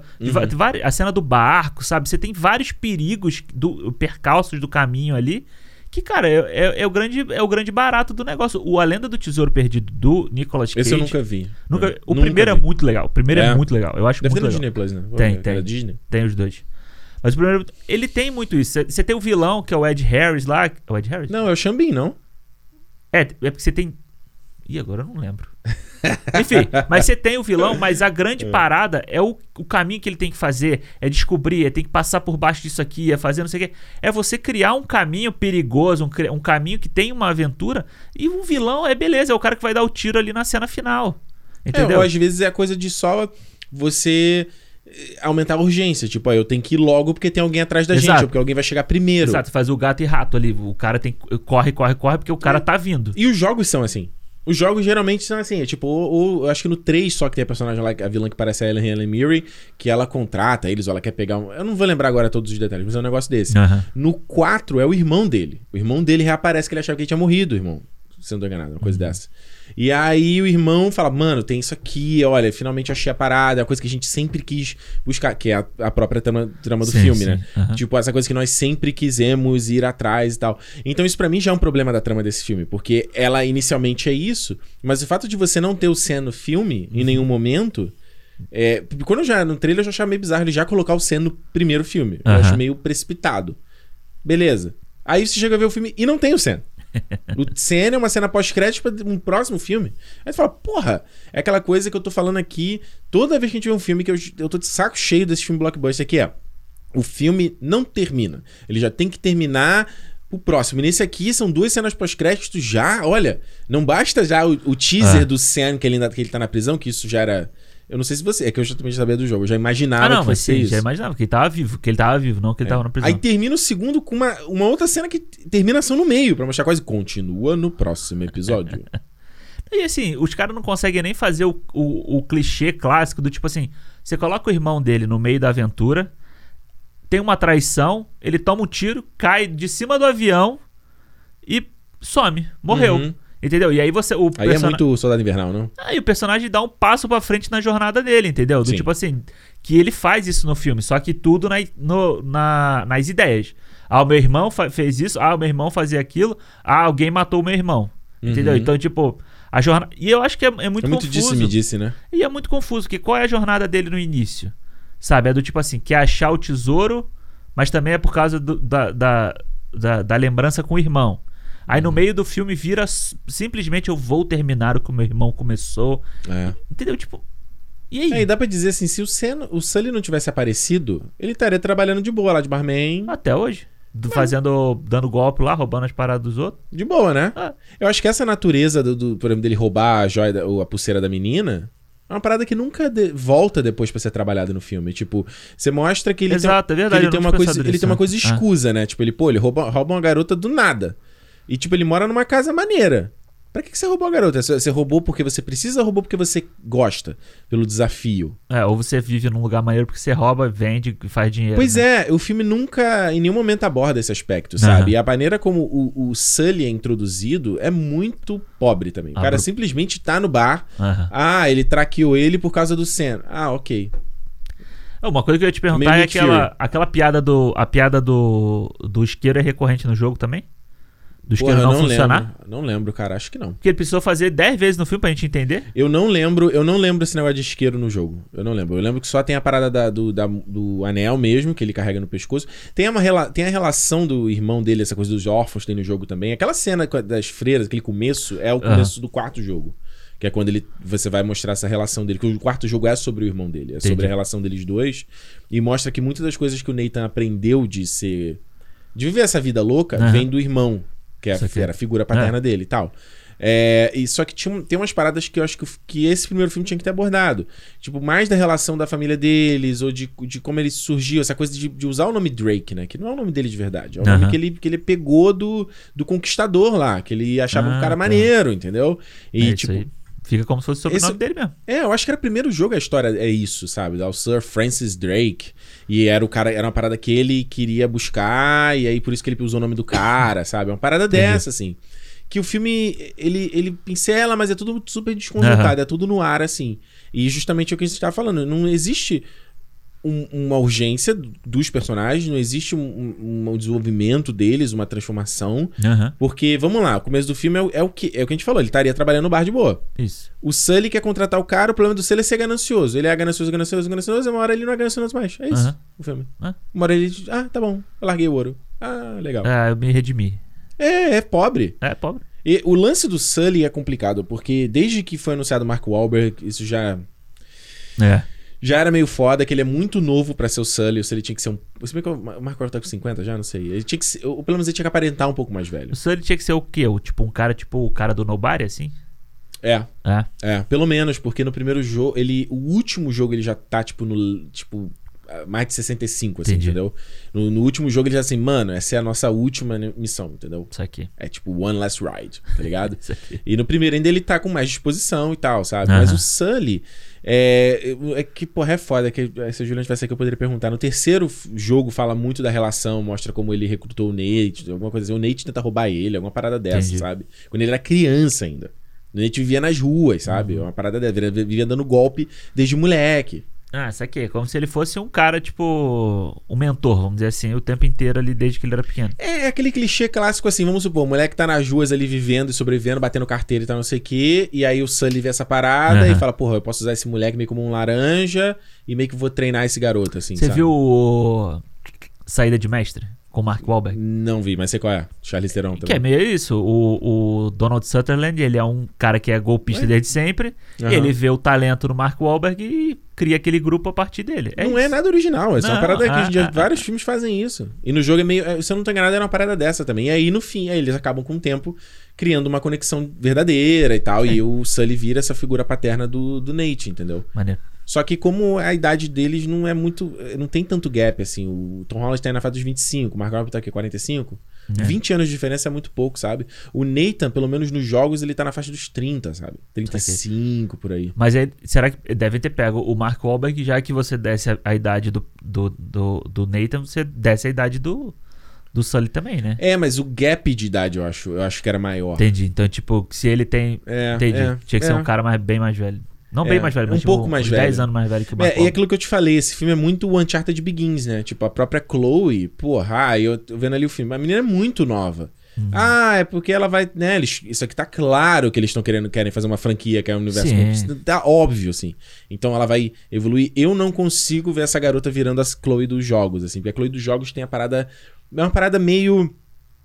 vari- a cena do barco, sabe? Você tem vários perigos, do, percalços do caminho ali. Que, cara, é, é- é o grande, é o grande barato do negócio. O A Lenda do Tesouro Perdido do Nicolas Cage. Esse eu nunca vi. nunca- É, o nunca primeiro é vi. muito legal. O primeiro é, É. muito legal. Eu acho Deve ter muito no legal. Disney Plus, né? Tem, tem. Disney. Tem os dois. Mas o primeiro. Ele tem muito isso. Você- Você tem o vilão, que é o Ed Harris lá. É o Ed Harris? Não, é o Xambin, não? É, é porque você tem. Ih, agora eu não lembro. (laughs) Enfim, mas você tem o vilão, mas a grande parada é o, o caminho que ele tem que fazer, é descobrir, é tem que passar por baixo disso aqui, é fazer não sei o quê. É você criar um caminho perigoso, um, um caminho que tem uma aventura, e o vilão é beleza, é o cara que vai dar o tiro ali na cena final. É, Entendeu? ou às vezes é coisa de só você eh, aumentar a urgência. Tipo, ó, eu tenho que ir logo porque tem alguém atrás da gente, Exato. ou porque alguém vai chegar primeiro. Exato, faz o gato e rato ali. O cara tem corre, corre, corre, porque o cara tá vindo. E os jogos são assim. Os jogos geralmente são assim, é tipo, o, o- eu acho que no 3 só que tem a personagem lá, a vilã que parece a Ellen, Ellen Mirren, que ela contrata eles, ou ela quer pegar um. Eu não vou lembrar agora todos os detalhes, mas é um negócio desse. Aham. No 4 é o irmão dele. O irmão dele reaparece que ele achava que ele tinha morrido, irmão. Se eu não tô enganado, uma coisa Uhum. dessa. E aí o irmão fala, mano, tem isso aqui, olha, finalmente achei a parada, a coisa que a gente sempre quis buscar, que é a, a própria trama, trama do Sim, filme, sim. né? Aham. Tipo, essa coisa que nós sempre quisemos ir atrás e tal. Então isso pra mim já é um problema da trama desse filme, porque ela inicialmente é isso, mas o fato de você não ter o Sen no filme Uhum. em nenhum momento... É, quando eu já no trailer eu já achava meio bizarro ele já colocar o Sen no primeiro filme. Eu Aham. acho meio precipitado. Beleza. Aí você chega a ver o filme e não tem o Sen. (laughs) O Sen é uma cena pós-crédito pra um próximo filme. Aí tu fala, porra, é aquela coisa que eu tô falando aqui toda vez que a gente vê um filme que eu, eu tô de saco cheio desse filme blockbuster que é. O filme não termina. Ele já tem que terminar o próximo. E nesse aqui são duas cenas pós-crédito já. Olha, não basta já o, o teaser Ah. do Sen que ele, ainda, que ele tá na prisão, que isso já era. Eu não sei se você. É que eu já também sabia do jogo. Eu já imaginava Ah, não, que mas sim, já imaginava que ele tava vivo, que ele tava vivo, não que ele tava na prisão. Aí termina o segundo com uma, uma outra cena que termina ação no meio, pra mostrar quase continua no próximo episódio. (laughs) E assim, os caras não conseguem nem fazer o, o, o clichê clássico do tipo assim: você coloca o irmão dele no meio da aventura, tem uma traição, ele toma um tiro, cai de cima do avião e some, morreu. Uhum. Entendeu? E aí você. O Aí é persona- muito Soldado Invernal, não? Aí o personagem dá um passo pra frente na jornada dele, entendeu? Do Sim. tipo assim, que ele faz isso no filme, só que tudo na, no- na- nas ideias. Ah, o meu irmão fez isso, ah, o meu irmão fazia aquilo, ah, alguém matou o meu irmão. Entendeu? Uhum. Então, tipo, a jornada. E eu acho que é, é muito é muito confuso. disse me disse, né? E é muito confuso, porque qual é a jornada dele no início? Sabe? É do tipo assim, quer achar o tesouro, mas também é por causa do- da, da, da, da lembrança com o irmão. Aí no meio do filme vira simplesmente eu vou terminar o que o meu irmão começou. É. Entendeu? Tipo. E aí? É, e dá pra dizer assim, se o, Sen, o Sully não tivesse aparecido, ele estaria trabalhando de boa lá de barman. Até hoje. Do- Fazendo. dando golpe lá, roubando as paradas dos outros. De boa, né? Ah. Eu acho que essa natureza, do, do- por exemplo, dele roubar a joia, ou a pulseira da menina, é uma parada que nunca de- volta depois pra ser trabalhada no filme. Tipo, você mostra que ele Exato, tem, é verdade, ele tem uma tinha coisa, ele nisso, tem uma né? coisa Ah. escusa, né? Tipo, ele, pô, ele rouba, rouba uma garota do nada. E tipo, ele mora numa casa maneira. Pra que que você roubou a garota? Você roubou porque você precisa ou roubou porque você gosta? Pelo desafio. É, ou você vive num lugar maneiro porque você rouba, vende e faz dinheiro. Pois né? é, o filme nunca, em nenhum momento aborda esse aspecto, sabe? Aham. E a maneira como o, o Sully é introduzido é muito pobre também. O Ah, cara bro- simplesmente tá no bar. Aham. Ah, ele traqueou ele por causa do Sen. Ah, ok. É, Uma coisa que eu ia te perguntar Meio é aquela, aquela piada do. A piada do. Do isqueiro é recorrente no jogo também? Do isqueiro Porra, eu não, funcionar? Lembro. Não lembro, cara. Acho que não. Porque ele precisou fazer 10 vezes no filme pra gente entender. Eu não lembro, eu não lembro esse negócio de isqueiro no jogo. Eu não lembro. Eu lembro que só tem a parada da- do, da- do anel mesmo, que ele carrega no pescoço. Tem, uma, tem a relação do irmão dele, essa coisa dos órfãos tem no jogo também. Aquela cena das freiras, aquele começo, é o começo do quarto jogo. Que é quando ele, você vai mostrar essa relação dele. Que o quarto jogo é sobre o irmão dele. É sobre Entendi. a relação deles dois. E mostra que muitas das coisas que o Nathan aprendeu de ser. De viver essa vida louca, Aham. vem do irmão, que é era a figura paterna É. dele e tal. É, e só que tinha, tem umas paradas que eu acho que, que esse primeiro filme tinha que ter abordado. Tipo, mais da relação da família deles, ou de, de como ele surgiu, essa coisa de, de usar o nome Drake, né? Que não é o nome dele de verdade. É o nome que ele, que ele pegou do, do conquistador lá, que ele achava Ah, um cara tá. maneiro, entendeu? E, É, isso tipo, aí. Fica como se fosse o sobrenome esse- dele mesmo. é, eu acho que era o primeiro jogo a história é isso, sabe? O Sir Francis Drake. E era o cara, era uma parada que ele queria buscar, e aí por isso que ele usou o nome do cara, (coughs) sabe? É uma parada dessa, assim. Que o filme, ele, ele pincela, mas é tudo super desconjuntado, é tudo no ar, assim. E justamente é o que a gente tava falando, não existe um- uma urgência dos personagens, não existe um, um- desenvolvimento deles, uma transformação. Aham. Porque, vamos lá, o começo do filme é, o- é o que, é o que a gente falou, ele estaria trabalhando no bar de boa. Isso. O Sully quer contratar o cara, o problema do Sully é ser ganancioso. Ele é ganancioso, ganancioso, ganancioso, e uma hora ele não é ganancioso mais. É isso, Aham. o filme. Ah. Uma hora ele diz, ah, tá bom, eu larguei o ouro. Ah, legal. É, eu me redimi. É, é pobre. É, pobre. E o lance do Sully é complicado, porque desde que foi anunciado o Mark Wahlberg, isso já, É. já era meio foda, que ele é muito novo pra ser o Sully. O Sully tinha que ser um... Se bem que o Wahlberg tá com 50 já, não sei. Ele tinha que ser... Ou pelo menos ele tinha que aparentar um pouco mais velho. O Sully tinha que ser o quê? O, tipo, um cara, tipo, o cara do Nobody, assim? É, É. É, pelo menos, porque no primeiro jogo, ele. O último jogo ele já tá, tipo, no. Tipo. Mais de 65, assim, Entendi. entendeu? No, no último jogo ele já assim, mano, essa é a nossa última missão, entendeu? Isso aqui. É tipo One Last Ride, tá ligado? (laughs) Isso aqui. E no primeiro ainda ele tá com mais disposição e tal, sabe? Mas Aham. o Sully. É, é que, porra, é foda. Que, se o Julian tivesse aqui, eu poderia perguntar. No terceiro jogo fala muito da relação, mostra como ele recrutou o Nate, alguma coisa assim. O Nate tenta roubar ele, alguma parada dessa, Entendi. sabe? Quando ele era criança ainda. O Nate vivia nas ruas, Uhum. sabe? Uma parada dessa. Vivia dando golpe desde moleque. Ah, isso aqui é como se ele fosse um cara, tipo, um mentor, vamos dizer assim, o tempo inteiro ali desde que ele era pequeno. É aquele clichê clássico assim, vamos supor, o moleque tá nas ruas ali vivendo e sobrevivendo, batendo carteira e tal, não sei o quê, e aí o Sully vê essa parada Aham. e fala, porra, eu posso usar esse moleque meio como um laranja e meio que vou treinar esse garoto, assim, Você sabe? viu o Saída de Mestre com o Mark Wahlberg? Não vi, mas sei qual é. Charlize Theron Que é também. meio isso. O, o Donald Sutherland, ele é um cara que é golpista desde sempre. E ele vê o talento no Mark Wahlberg e cria aquele grupo a partir dele. É não isso. é nada original, é uma Não, parada que ah, dia ah, vários filmes fazem isso. E no jogo é meio. é, Se eu não tô enganado, era uma parada dessa também. E aí, no fim, aí eles acabam com o tempo criando uma conexão verdadeira e tal. E o Sully vira essa figura paterna do, do Nate, entendeu? Maneiro. Só que como a idade deles não é muito. Não tem tanto gap, assim. O Tom Holland tá aí na fase dos 25, o Mark Wahlberg tá aqui 45. É. 20 anos de diferença é muito pouco, sabe? O Nathan, pelo menos nos jogos, ele tá na faixa dos 30, sabe? 35, por aí. Mas aí, será que devem ter pego o Mark Wahlberg, já que você desce a, a idade do, do, do, do Nathan, você desce a idade do, do Sully também, né? É, mas o gap de idade, eu acho, eu acho que era maior. Entendi. Então, tipo, se ele tem. É, Entendi. é, Tinha que ser é. um cara mais, bem mais velho. Não É, bem mais velho, um mas tipo, pouco mais velho. 10 anos mais velho que o Mark É, e Wahlberg. aquilo que eu te falei, esse filme é muito o Uncharted Begins, né? Tipo, a própria Chloe, porra, ah, eu tô vendo ali o filme, a menina é muito nova. Uhum. Ah, é porque ela vai, né, eles, isso aqui tá claro que eles estão querendo, querem fazer uma franquia, que é um universo, Sim. tá óbvio, assim. Então ela vai evoluir. Eu não consigo ver essa garota virando a Chloe dos jogos, assim, porque a Chloe dos jogos tem a parada, é uma parada meio...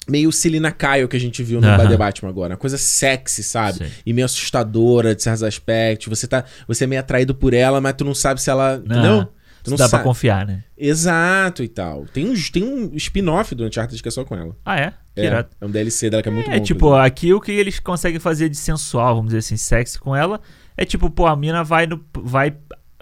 Meio Selina Kyle que a gente viu no. The Batman agora. Uma coisa sexy, sabe? Sim. E meio assustadora de certos aspectos. Você tá. Você é meio atraído por ela, mas tu não sabe se ela. Entendeu? Ah, Tu não dá pra sabe. confiar, né? Exato e tal. Tem um, tem um spin-off do Uncharted que é só com ela. Ah, é? É, é um DLC dela que é muito É, bom. tipo, inclusive. aqui o que eles conseguem fazer de sensual, vamos dizer assim, sexy com ela, é tipo, pô, a mina vai, no, vai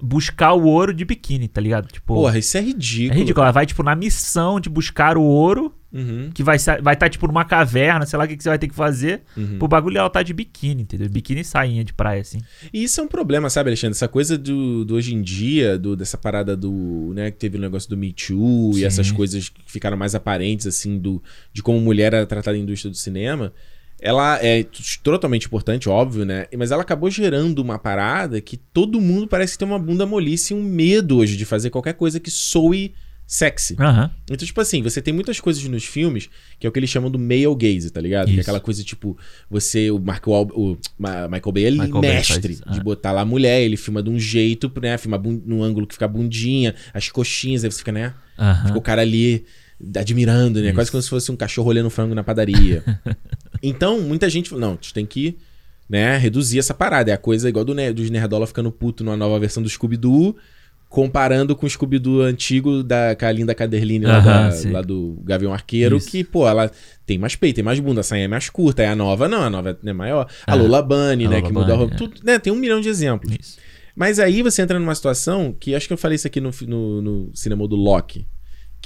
buscar o ouro de biquíni, tá ligado? Tipo, Porra, isso é é ridículo. ridículo. Ela vai, tipo, na missão de buscar o ouro, Uhum, que vai estar, vai tá, tipo, numa caverna, sei lá o que, que você vai ter que fazer. uhum. Pro bagulho ela tá de biquíni, entendeu? Biquíni e sainha de praia, assim. E isso é um problema, sabe, Alexandre? Essa coisa do, do hoje em dia, do, dessa parada do. né, que teve o negócio do Me Too Sim. e essas coisas que ficaram mais aparentes, assim, do, de como mulher era tratada na indústria do cinema. Ela é totalmente importante, óbvio, né? Mas ela acabou gerando uma parada que todo mundo parece tem uma bunda molice e um medo hoje de fazer qualquer coisa que soe sexy. Aham. Então, tipo assim, você tem muitas coisas nos filmes que é o que eles chamam do male gaze, tá ligado? Que é aquela coisa, tipo, você, o, Mark Wahl, o Ma- Michael Bay, ele é Michael Bay mestre isso, de ah. botar lá a mulher, ele filma de um jeito, né? Filma num ângulo que fica bundinha, as coxinhas, aí você fica, né? Aham. Fica o cara ali admirando, né? Isso. Quase como se fosse um cachorro olhando frango na padaria. (laughs) então, muita gente falou, não, a gente tem que, né, reduzir essa parada. É a coisa igual do, ne- dos Nerdola ficando puto numa nova versão do Scooby-Doo, comparando com o Scooby-Doo antigo da com a Linda Caderline lá, da- lá do Gavião Arqueiro, Isso. que, pô, ela tem mais peito, tem mais bunda, a sainha é mais curta, é a nova não, a nova é maior. A Ah, Lola Bunny, a né, Lola que mudou a roupa, é. tudo, né, tem um milhão de exemplos. Isso. Mas aí você entra numa situação que acho que eu falei isso aqui no, no, no cinema do Loki.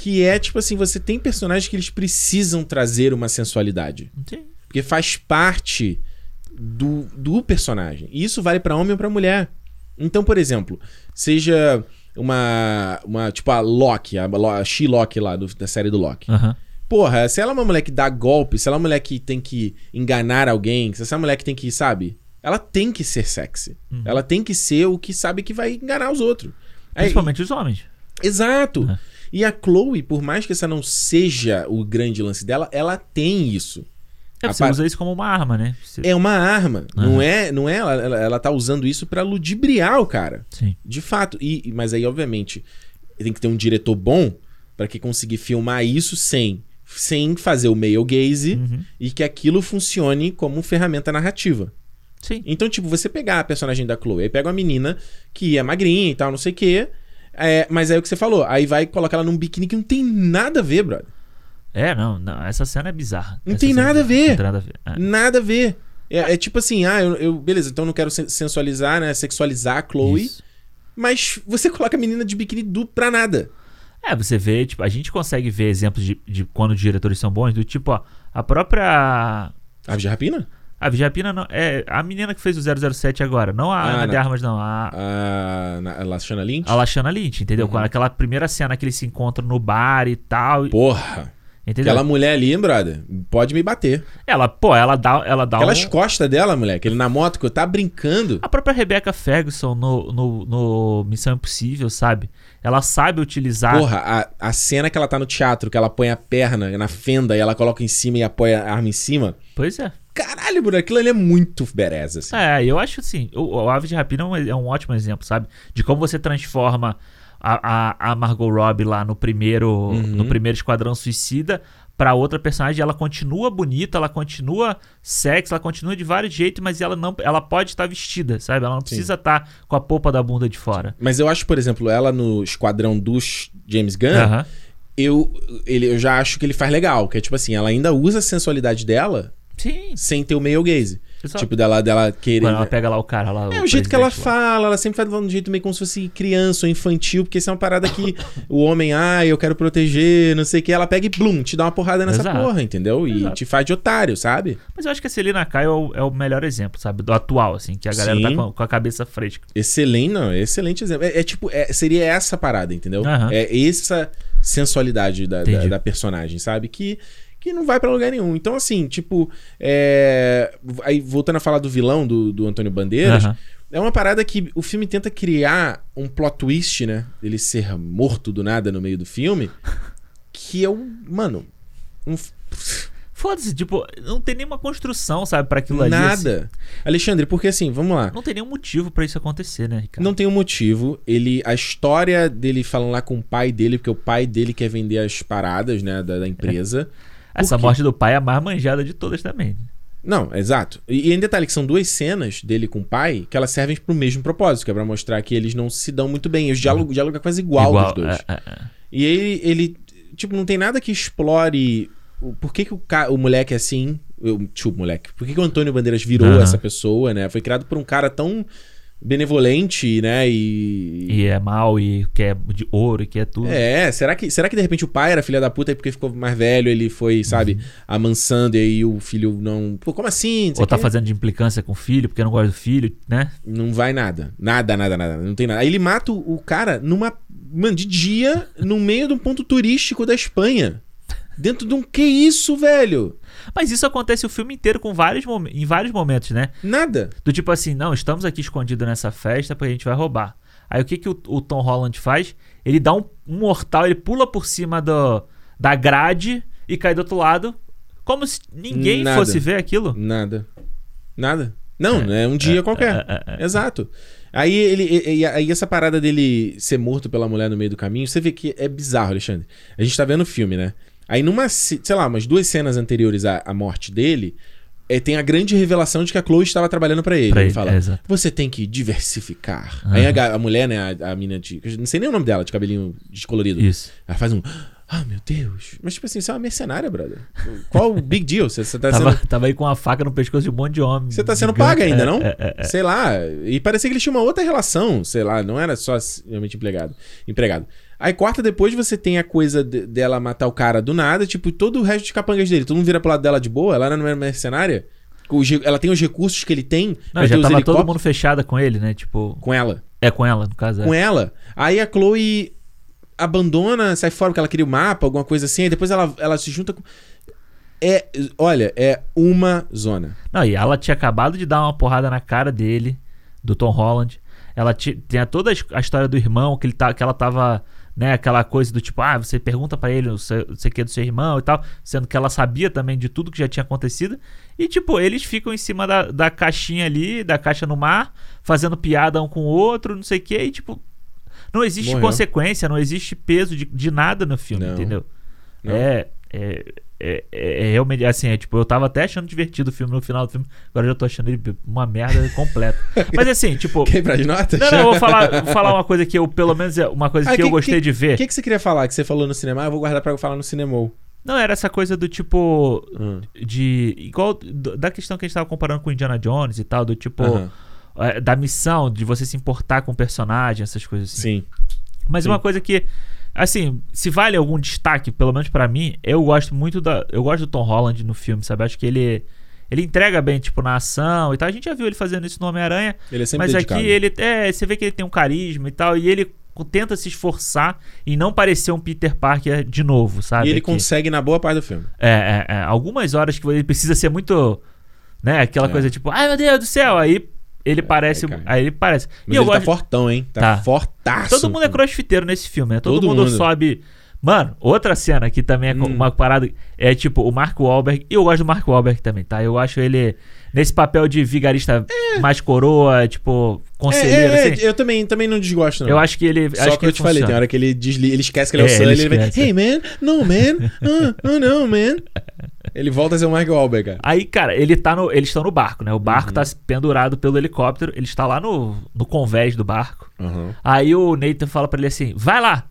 Que é tipo assim, você tem personagens que eles precisam trazer uma sensualidade. Sim. Porque faz parte do, do personagem. E isso vale pra homem ou pra mulher. Então, por exemplo, seja uma. uma tipo a Loki, a, a She-Loki lá do- da série do Loki. Aham. Porra, se ela é uma mulher que dá golpe, se ela é uma mulher que tem que enganar alguém, se essa é uma mulher que tem que, sabe? Ela tem que ser sexy. Uhum. Ela tem que ser o que sabe que vai enganar os outros. Aí- Principalmente os homens. exato. É. E a Chloe, por mais que essa não seja o grande lance dela, ela tem isso. É, você par- usa isso como uma arma, né? Você- É uma arma. Aham. Não é, não é ela, ela, ela tá usando isso pra ludibriar o cara. Sim. De fato. E, mas aí, obviamente, tem que ter um diretor bom pra que conseguir filmar isso sem, sem fazer o male gaze Uhum. e que aquilo funcione como ferramenta narrativa. Sim. Então, tipo, você pegar a personagem da Chloe, aí pega uma menina que é magrinha e tal, não sei o quê. É, mas aí é o que você falou, aí vai colocar ela num biquíni que não tem nada a ver, brother. É, não, não, essa cena é bizarra. Não tem é nada a bizarra. ver. Não tem nada a ver. É. Nada a ver. É, é tipo assim, ah, eu, eu- beleza, então eu não quero sen- sensualizar, né? Sexualizar a Chloe. Isso. Mas você (laughs) coloca a menina de biquíni do pra nada. É, você vê, tipo, a gente consegue ver exemplos de, de quando os diretores são bons, do tipo, ó, a própria. Ave de rapina? A Vigipina não. É a menina que fez o 007 agora, não a Ah, Ana de. Armas, não. A, A, a Lashana Lynch? a Lashana Lynch, entendeu? Uhum. Com aquela primeira cena que eles se encontram no bar e tal. Porra. Entendeu? Aquela mulher ali, brother, pode me bater. Ela, pô, ela dá, ela dá Aquelas um... costas dela, moleque, ele na moto, que eu tá brincando. A própria Rebecca Ferguson no, no, no Missão Impossível, sabe? Ela sabe utilizar. Porra, a, a cena que ela tá no teatro, que ela põe a perna na fenda e ela coloca em cima e apoia a arma em cima. Pois é. Caralho, Bruno, aquilo ali é muito bereza, assim. É, eu acho assim, o, o Ave de Rapina é um, é um ótimo exemplo, sabe? De como você transforma a, a, a Margot Robbie lá no primeiro, Uhum. no primeiro Esquadrão Suicida pra outra personagem. Ela continua bonita, ela continua sexy, ela continua de vários jeitos, mas ela não, ela pode estar vestida, sabe? Ela não precisa estar com a polpa da bunda de fora. Mas eu acho, por exemplo, ela no esquadrão dos James Gunn, Aham. eu, ele, eu já acho que ele faz legal. Que é tipo assim, ela ainda usa a sensualidade dela Sim. sem ter o male gaze. Exato. Tipo, dela, dela querer. Quando ela pega lá o cara lá. É o jeito que ela lá. fala, ela sempre fala de um jeito meio como se fosse criança ou infantil, porque isso é uma parada que (laughs) o homem, ah, eu quero proteger, não sei o que, ela pega e blum, te dá uma porrada nessa Exato. porra, entendeu? E Exato. te faz de otário, sabe? Mas eu acho que a Celina Kyle é o, é o melhor exemplo, sabe? Do atual, assim, que a galera Sim. tá com, com a cabeça fresca. Excelente, não, excelente exemplo. É, é tipo, é- seria essa parada, entendeu? Aham. É essa sensualidade da, da, da personagem, sabe? Que, que não vai pra lugar nenhum. Então, assim, tipo, é... aí voltando a falar do vilão do, do Antônio Bandeiras, Aham. é uma parada que o filme tenta criar um plot twist, né? Ele ser morto do nada no meio do filme, que é um, mano, um Foda-se, tipo, não tem nenhuma construção, sabe, pra aquilo ali. assim. nada. Alexandre, porque assim, vamos lá. Não tem nenhum motivo pra isso acontecer, né, Ricardo? Não tem um motivo. Ele, a história dele falando lá com o pai dele, porque o pai dele quer vender as paradas, né, da, da empresa. Essa quê? morte do pai é a mais manjada de todas também. Não, exato. E, e em detalhe que são duas cenas dele com o pai que elas servem pro mesmo propósito, que é pra mostrar que eles não se dão muito bem. E os diálogos, o diálogo é quase igual, dos dois. é, é, é. E ele, ele, tipo, não tem nada que explore o, por que, que o, ca- o moleque é assim. Eu, tipo, moleque. Por que, que o Antônio Bandeiras virou Aham. essa pessoa, né? Foi criado por um cara tão benevolente, né? E. E é mal e quer de ouro e quer tudo. É, será que, será que de repente o pai era filha da puta e porque ficou mais velho ele foi, sabe, amansando e aí o filho não. Pô, como assim? Ou tá quê. fazendo de implicância com o filho, porque não gosta do filho, né? Não vai nada. Nada, nada, nada. Não tem nada. Aí ele mata o, o cara numa. Mano, de dia, no meio de um ponto turístico da Espanha. Dentro de um. Que isso, velho? Mas isso acontece o filme inteiro com vários em vários momentos, né? Nada. Do tipo assim, não, estamos aqui escondidos nessa festa porque a gente vai roubar. Aí o que, que o, o Tom Holland faz? Ele dá um, um mortal, ele pula por cima do, da grade e cai do outro lado, como se ninguém Nada. fosse ver aquilo. Nada. Nada. Não, é, um dia qualquer. é, é, é. Exato. Aí ele. e- Aí essa parada dele ser morto pela mulher no meio do caminho, você vê que é bizarro, Alexandre. A gente tá vendo o filme, né? Aí numa. Sei lá, umas duas cenas anteriores à, à morte dele, é, tem a grande revelação de que a Chloe estava trabalhando pra ele. Pra ele ele, fala: é. Você tem que diversificar. Aham. Aí a, a mulher, né, a, a mina de. Não sei nem o nome dela, de cabelinho descolorido. Isso. Ela faz um. Ah, meu Deus. Mas, tipo assim, você é uma mercenária, brother. Qual o big deal? Você, você tá Tava, sendo. tava aí com uma faca no pescoço de um monte de homem. Você tá sendo gigante. paga ainda, É, não? é, é, é. Sei lá. E parecia que eles tinham uma outra relação, sei lá, não era só realmente empregado. empregado. Aí corta depois você tem a coisa de- dela matar o cara do nada, tipo, todo o resto de capangas dele. Todo mundo vira pro lado dela de boa, ela não é mercenária. Ela tem os recursos que ele tem. Não, já tava todo mundo fechada com ele, né? Tipo. com ela. É com ela, no caso. é. Com ela. Aí a Chloe abandona, sai fora porque ela queria o mapa, alguma coisa assim. Aí depois ela, ela se junta com. É, olha, é uma zona. Não, e ela tinha acabado de dar uma porrada na cara dele, do Tom Holland. Ela ti- tinha toda a história do irmão, que, ele tá, que ela tava, né, aquela coisa do tipo, ah, você pergunta pra ele o o que é do seu irmão e tal, sendo que ela sabia também de tudo que já tinha acontecido. E, tipo, eles ficam em cima da, da caixinha ali, da caixa no mar, fazendo piada um com o outro, não sei o que, e, tipo, não existe Morreu. consequência, não existe peso de, de nada no filme, Não. entendeu? Não. É, é, é, é, é realmente assim, é, tipo, eu tava até achando divertido o filme no final do filme, agora eu já tô achando ele uma merda completa. (laughs) Mas assim, tipo. Quer ir pras notas? Não, não, eu vou falar, vou falar uma coisa que eu, pelo menos, é uma coisa Ah, que, eu gostei de ver. O que, que você queria falar que você falou no cinema? Ah, eu vou guardar pra eu falar no cinema. Não, era essa coisa do tipo. Hum. De. Igual. da questão que a gente tava comparando com Indiana Jones e tal, do tipo. É, da missão, de você se importar com o personagem, essas coisas assim. Sim. Mas Sim. uma coisa que, assim, se vale algum destaque, pelo menos pra mim, eu gosto muito da. Eu gosto do Tom Holland no filme, sabe? Acho que ele. Ele entrega bem, tipo, na ação e tal. A gente já viu ele fazendo isso no Homem-Aranha. Ele é sempre Mas dedicado. aqui ele. É, você vê que ele tem um carisma e tal. E ele tenta se esforçar em não parecer um Peter Parker de novo, sabe? E ele Aqui. consegue na boa parte do filme. É, é, é. Algumas horas que ele precisa ser muito. Né? Aquela É. coisa tipo, ai meu Deus do céu. Aí ele parece. aí. Aí ele parece. Mas e eu ele gosto. tá fortão, hein? Tá, Tá. fortaço. Todo mundo é crossfiteiro nesse filme, né? Todo, Todo mundo, mundo. sobe. Mano, outra cena que também é Hum. uma parada. É tipo o Mark Wahlberg. E eu gosto do Mark Wahlberg também, tá? Eu acho ele nesse papel de vigarista mais coroa, tipo, É, conselheiro, é, é, assim. eu também, também não desgosto, não. Eu acho que ele. Só acho que, que eu ele te falei, tem funciona. hora que ele desliga, ele esquece que ele é, É, o Sully, ele ele, vem, esquece. hey man, no man, ah, ah não man. (laughs) Ele volta a ser o Mark Wahlberg, cara. Aí, cara, ele tá no, eles estão no barco, né? O barco Uhum. tá pendurado pelo helicóptero, ele está lá no, no convés do barco. Aham. Aí o Nathan fala pra ele assim: vai lá.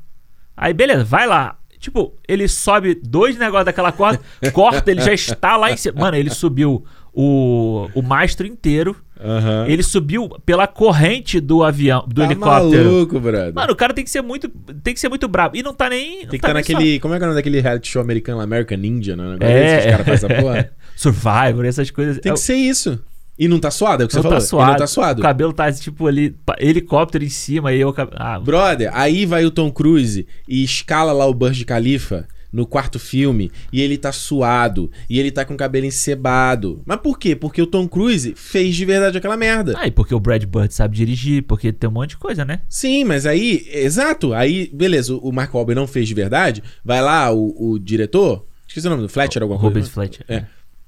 Aí, beleza, vai lá. Tipo, ele sobe dois negócios daquela corda, (laughs) corta, ele já está lá em cima. Mano, ele subiu o, o mastro inteiro. Aham. Ele subiu pela corrente do avião, do tá helicóptero. maluco, brother. Mano, o cara tem que ser muito. Tem que ser muito brabo. E não tá nem. tem que tá estar nem só- naquele. Como é que é o nome daquele reality show americano? American Ninja, né? É, esses caras fazem (laughs) essa porra. Survivor, essas coisas. Tem É, que ser isso. E não tá suado, é o que não você tá falou. suado. E não tá suado. O cabelo tá tipo ali, helicóptero em cima e eu. Ah, Brother, aí vai o Tom Cruise e escala lá o Burj Khalifa no quarto filme e ele tá suado e ele tá com o cabelo encebado. Mas por quê? Porque o Tom Cruise fez de verdade aquela merda. Ah, e porque o Brad Bird sabe dirigir, porque tem um monte de coisa, né? Sim, mas aí, exato, aí, beleza, o Mark Wahlberg não fez de verdade, vai lá o, o diretor, esqueci o nome do Fletcher, alguma Rubens coisa. Fletcher. É.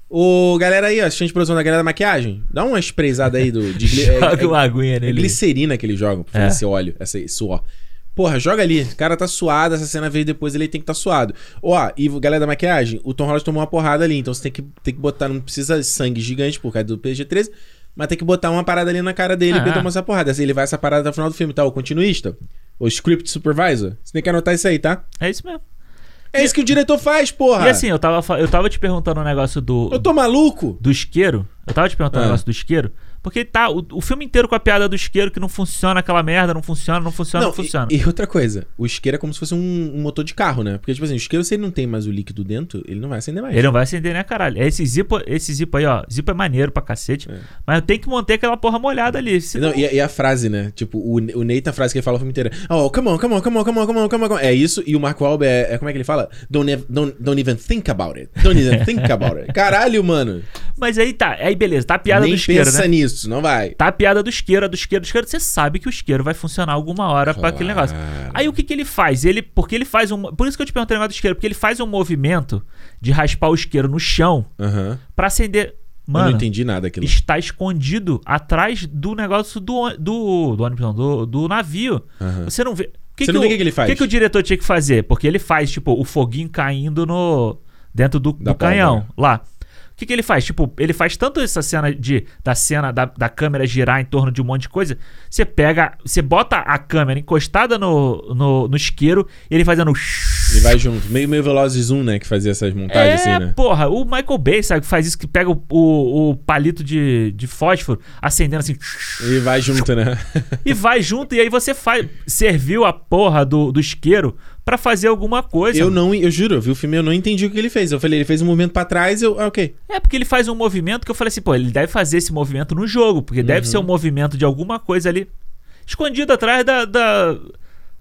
Ô, galera aí, assistente de produção da galera da maquiagem, dá uma sprayzada aí do, de gli- é- (laughs) Joga é- uma aguinha É nele. glicerina que eles jogam pra fazer É. esse óleo, essa, esse suor. Porra, joga ali. O cara tá suado, essa cena veio depois, ele tem que tá suado. Ó, e galera da maquiagem, o Tom Holland tomou uma porrada ali, então você tem que, tem que botar, não precisa de sangue gigante por causa do PG-13, mas tem que botar uma parada ali na cara dele pra ele Ah. tomar essa porrada. Assim ele vai essa parada até o final do filme, tá? O continuista, o script supervisor. Você tem que anotar isso aí, tá? É isso mesmo. É isso que o diretor faz, porra! E assim, eu tava, eu tava te perguntando um negócio do, Eu tô maluco? do isqueiro. Eu tava te perguntando um Ah. negócio do isqueiro. Porque tá o, o filme inteiro com a piada do isqueiro que não funciona aquela merda, não funciona, não funciona, não, e- funciona. E, outra coisa, o isqueiro é como se fosse um, um motor de carro, né? Porque, tipo assim, o isqueiro, se ele não tem mais o líquido dentro, ele não vai acender mais. Ele não vai acender, né, caralho? É Esse zipo, esse zipo aí, ó. Zipo é maneiro pra cacete. É. Mas tem que manter aquela porra molhada ali. senão- Não, e, a- e a frase, né? Tipo, o, o Nathan, a frase que ele fala o filme inteiro. é, Oh, come on, come on, come on, come on, come on, come on. É isso. E o Mark Wahlberg é, é- como é que ele fala? Don't, don't, don't even think about it. Don't even (laughs) think about it. Caralho, mano. Mas aí tá, aí beleza, tá a piada Nem do isqueiro, pensa né? nisso, não vai. Tá a piada do isqueiro, do isqueiro, do isqueiro. Você sabe que o isqueiro vai funcionar alguma hora pra aquele negócio. Claro. Aí o que que ele faz? Ele, porque ele faz um, por isso que eu te perguntei o negócio do isqueiro, porque ele faz um movimento de raspar o isqueiro no chão Aham. pra acender. Eu não Mano, entendi nada aquilo. está escondido atrás do negócio do do do, ônibus, não, do, do navio. Aham. Você não vê. Que Você que não vê o- que que ele faz? O que, que o diretor tinha que fazer? Porque ele faz, tipo, o foguinho caindo no. dentro do, do canhão lá. O que, que ele faz? Tipo, ele faz tanto essa cena de da cena da, da câmera girar em torno de um monte de coisa. Você pega, você bota a câmera encostada no, no, no isqueiro e ele fazendo. E vai junto. Meio, meio veloz de zoom, né? Que fazia essas montagens é, assim, né? porra, o Michael Bay, sabe, que faz isso, que pega o, o, o palito de, de fósforo, acendendo assim. E vai junto, né? (laughs) e vai junto, e aí você faz. Serviu a porra do, do isqueiro para fazer alguma coisa. Eu não, eu juro, eu vi o filme eu não entendi o que ele fez. Eu falei, ele fez um movimento para trás, eu, ah, ok. É porque ele faz um movimento que eu falei assim, pô, ele deve fazer esse movimento no jogo, porque uhum. deve ser um movimento de alguma coisa ali escondido atrás da, da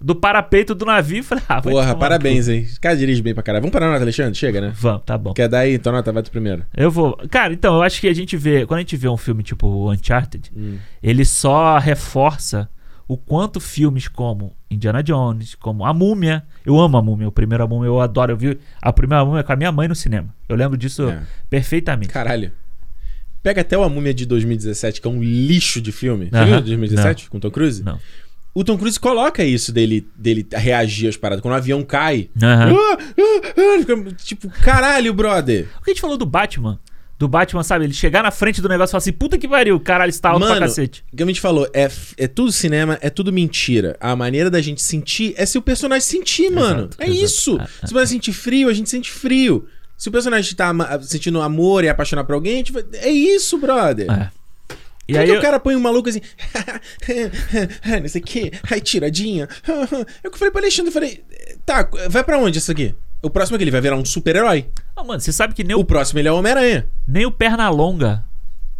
do parapeito do navio. Falei, ah, Porra, parabéns, hein? Esse cara dirige bem pra caralho. Vamos parar na nota, Alexandre? Chega, né? Vamos, tá bom. Quer dar aí? Então nota, vai tu primeiro. Eu vou. Cara, então, eu acho que a gente vê. Quando a gente vê um filme tipo Uncharted, hum. ele só reforça o quanto filmes como Indiana Jones, como A Múmia. Eu amo A Múmia, o primeiro A Múmia, eu adoro. Eu vi a primeira Múmia com a minha mãe no cinema. Eu lembro disso é. perfeitamente. Caralho. Pega até o A Múmia de 2017, que é um lixo de filme. Você uh -huh. viu 2017 Não. com Tom Cruise? Não. O Tom Cruise coloca isso dele, dele reagir às paradas. Quando o avião cai. Uhum. Ah, ah, ah, tipo, caralho, brother. O que a gente falou do Batman? Do Batman, sabe? Ele chegar na frente do negócio e falar assim, puta que pariu, caralho, está alto Mano, pra cacete. O que a gente falou, é, é tudo cinema, é tudo mentira. A maneira da gente sentir é se o personagem sentir, mano. Exato, é exato. isso. É, se o personagem sentir frio, a gente sente frio. Se o personagem tá sentindo amor e apaixonar por alguém, gente vai... é isso, brother. É. E aí que eu... o cara põe um maluco assim, (laughs) não sei o que, aí tiradinha. (laughs) Eu falei pra Alexandre, eu falei, tá, vai pra onde isso aqui? O próximo é que ele vai virar um super-herói. Ah, mano, você sabe que nem o... o próximo ele é o Homem-Aranha. Nem o Pernalonga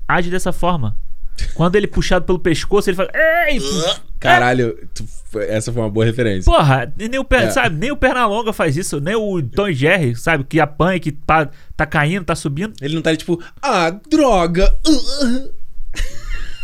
age dessa forma. Quando ele é puxado pelo pescoço, ele faz. Ei! Caralho, tu, essa foi uma boa referência. Porra, nem o, per, é. sabe, nem o Pernalonga faz isso, nem o Tom Jerry, sabe, que apanha, que tá, tá caindo, tá subindo. Ele não tá tipo, ah, droga.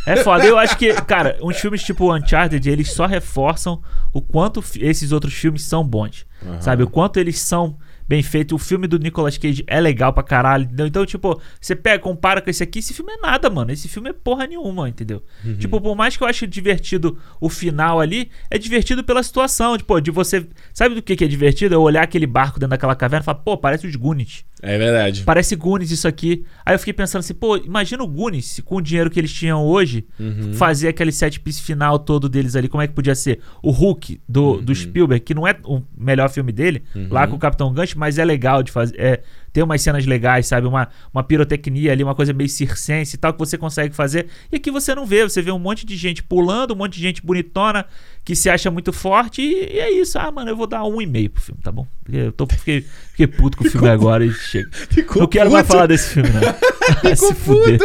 É foda. Eu acho que, cara, uns filmes tipo Uncharted, eles só reforçam o quanto esses outros filmes são bons. Uhum. Sabe? O quanto eles são bem feito. O filme do Nicolas Cage é legal pra caralho, entendeu? Então, tipo, você pega, compara com esse aqui, esse filme é nada, mano. Esse filme é porra nenhuma, entendeu? Uhum. Tipo, por mais que eu ache divertido o final ali, é divertido pela situação, tipo, de você. Sabe do que, que é divertido? É olhar aquele barco dentro daquela caverna e falar, pô, parece os Goonies. É verdade. Parece Goonies isso aqui. Aí eu fiquei pensando assim, pô, imagina o Goonies, com o dinheiro que eles tinham hoje, uhum. fazer aquele set piece final todo deles ali, como é que podia ser? O Hulk do, uhum. do Spielberg, que não é o melhor filme dele, uhum. lá com o Capitão Gancho, mas é legal de fazer. É, tem umas cenas legais, sabe? Uma, uma pirotecnia ali, uma coisa meio circense e tal, que você consegue fazer. E aqui você não vê, você vê um monte de gente pulando, um monte de gente bonitona que se acha muito forte. E, e é isso. Ah, mano, eu vou dar um e meio pro filme, tá bom? Eu tô, fiquei, fiquei puto com o filme agora e chega. Ficou não quero puto. mais falar desse filme, não. (laughs) Ficou (laughs) se fuder.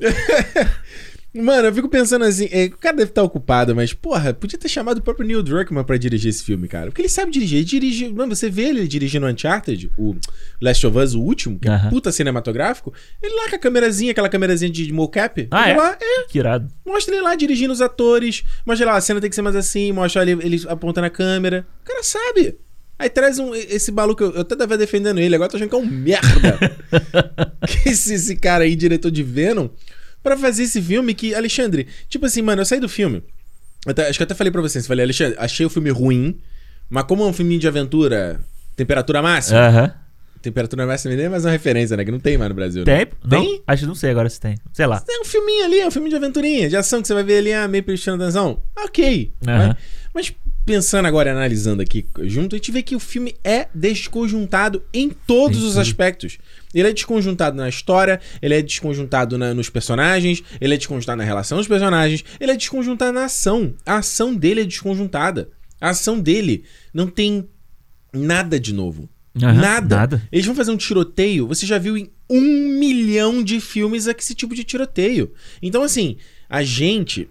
(laughs) Mano, eu fico pensando assim, é, o cara deve estar ocupado, mas, porra, podia ter chamado o próprio Neil Druckmann pra dirigir esse filme, cara. Porque ele sabe dirigir, ele dirige. Mano, você vê ele dirigindo Uncharted, o Last of Us, o último, que uh -huh. é puta cinematográfico. Ele lá com a câmerazinha, aquela câmerazinha de mocap. Ah, é? Lá, é? Que irado. Mostra ele lá dirigindo os atores, mostra lá, a cena tem que ser mais assim, mostra ele, ele apontando a câmera. O cara sabe. Aí traz um, esse maluco, eu, eu até tava defendendo ele, agora tô achando que é um merda. (laughs) que esse, esse cara aí, diretor de Venom para fazer esse filme que, Alexandre, tipo assim, mano, eu saí do filme. Até, acho que eu até falei pra vocês, falei, Alexandre, achei o filme ruim, mas como é um filme de aventura, temperatura máxima. Aham. Temperatura máxima nem é mais uma referência, né? Que não tem mais no Brasil. Tem? Né? Tem? Não, acho que não sei agora se tem. Sei lá. Tem um filminho ali, é um filme de aventurinha, de ação que você vai ver ali, ah, meio prestando atenção. Ok. -huh. Mas pensando agora e analisando aqui junto, a gente vê que o filme é desconjuntado em todos os aspectos. Ele é desconjuntado na história, ele é desconjuntado na, nos personagens, ele é desconjuntado na relação dos personagens, ele é desconjuntado na ação. A ação dele é desconjuntada. A ação dele não tem nada de novo. Uhum, nada. nada. Eles vão fazer um tiroteio. Você já viu em um milhão de filmes esse tipo de tiroteio. Então, assim, a gente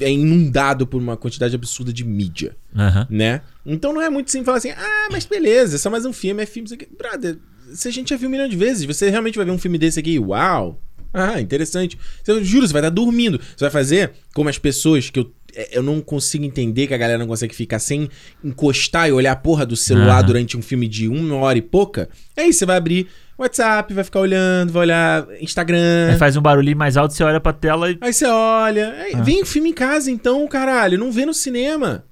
é inundado por uma quantidade absurda de mídia, uhum. né? Então não é muito assim falar assim, ah, mas beleza, é só mais um filme, é filme, isso aqui. Brother, se a gente já viu um milhão de vezes, você realmente vai ver um filme desse aqui, uau, ah, interessante. Eu juro, você vai estar dormindo. Você vai fazer como as pessoas que eu, é, eu não consigo entender que a galera não consegue ficar sem encostar e olhar a porra do celular uhum. durante um filme de uma hora e pouca. Aí você vai abrir WhatsApp, vai ficar olhando, vai olhar Instagram. Aí faz um barulhinho mais alto, você olha pra tela e. Aí você olha. Aí, ah. Vem o filme em casa então, caralho. Não vê no cinema.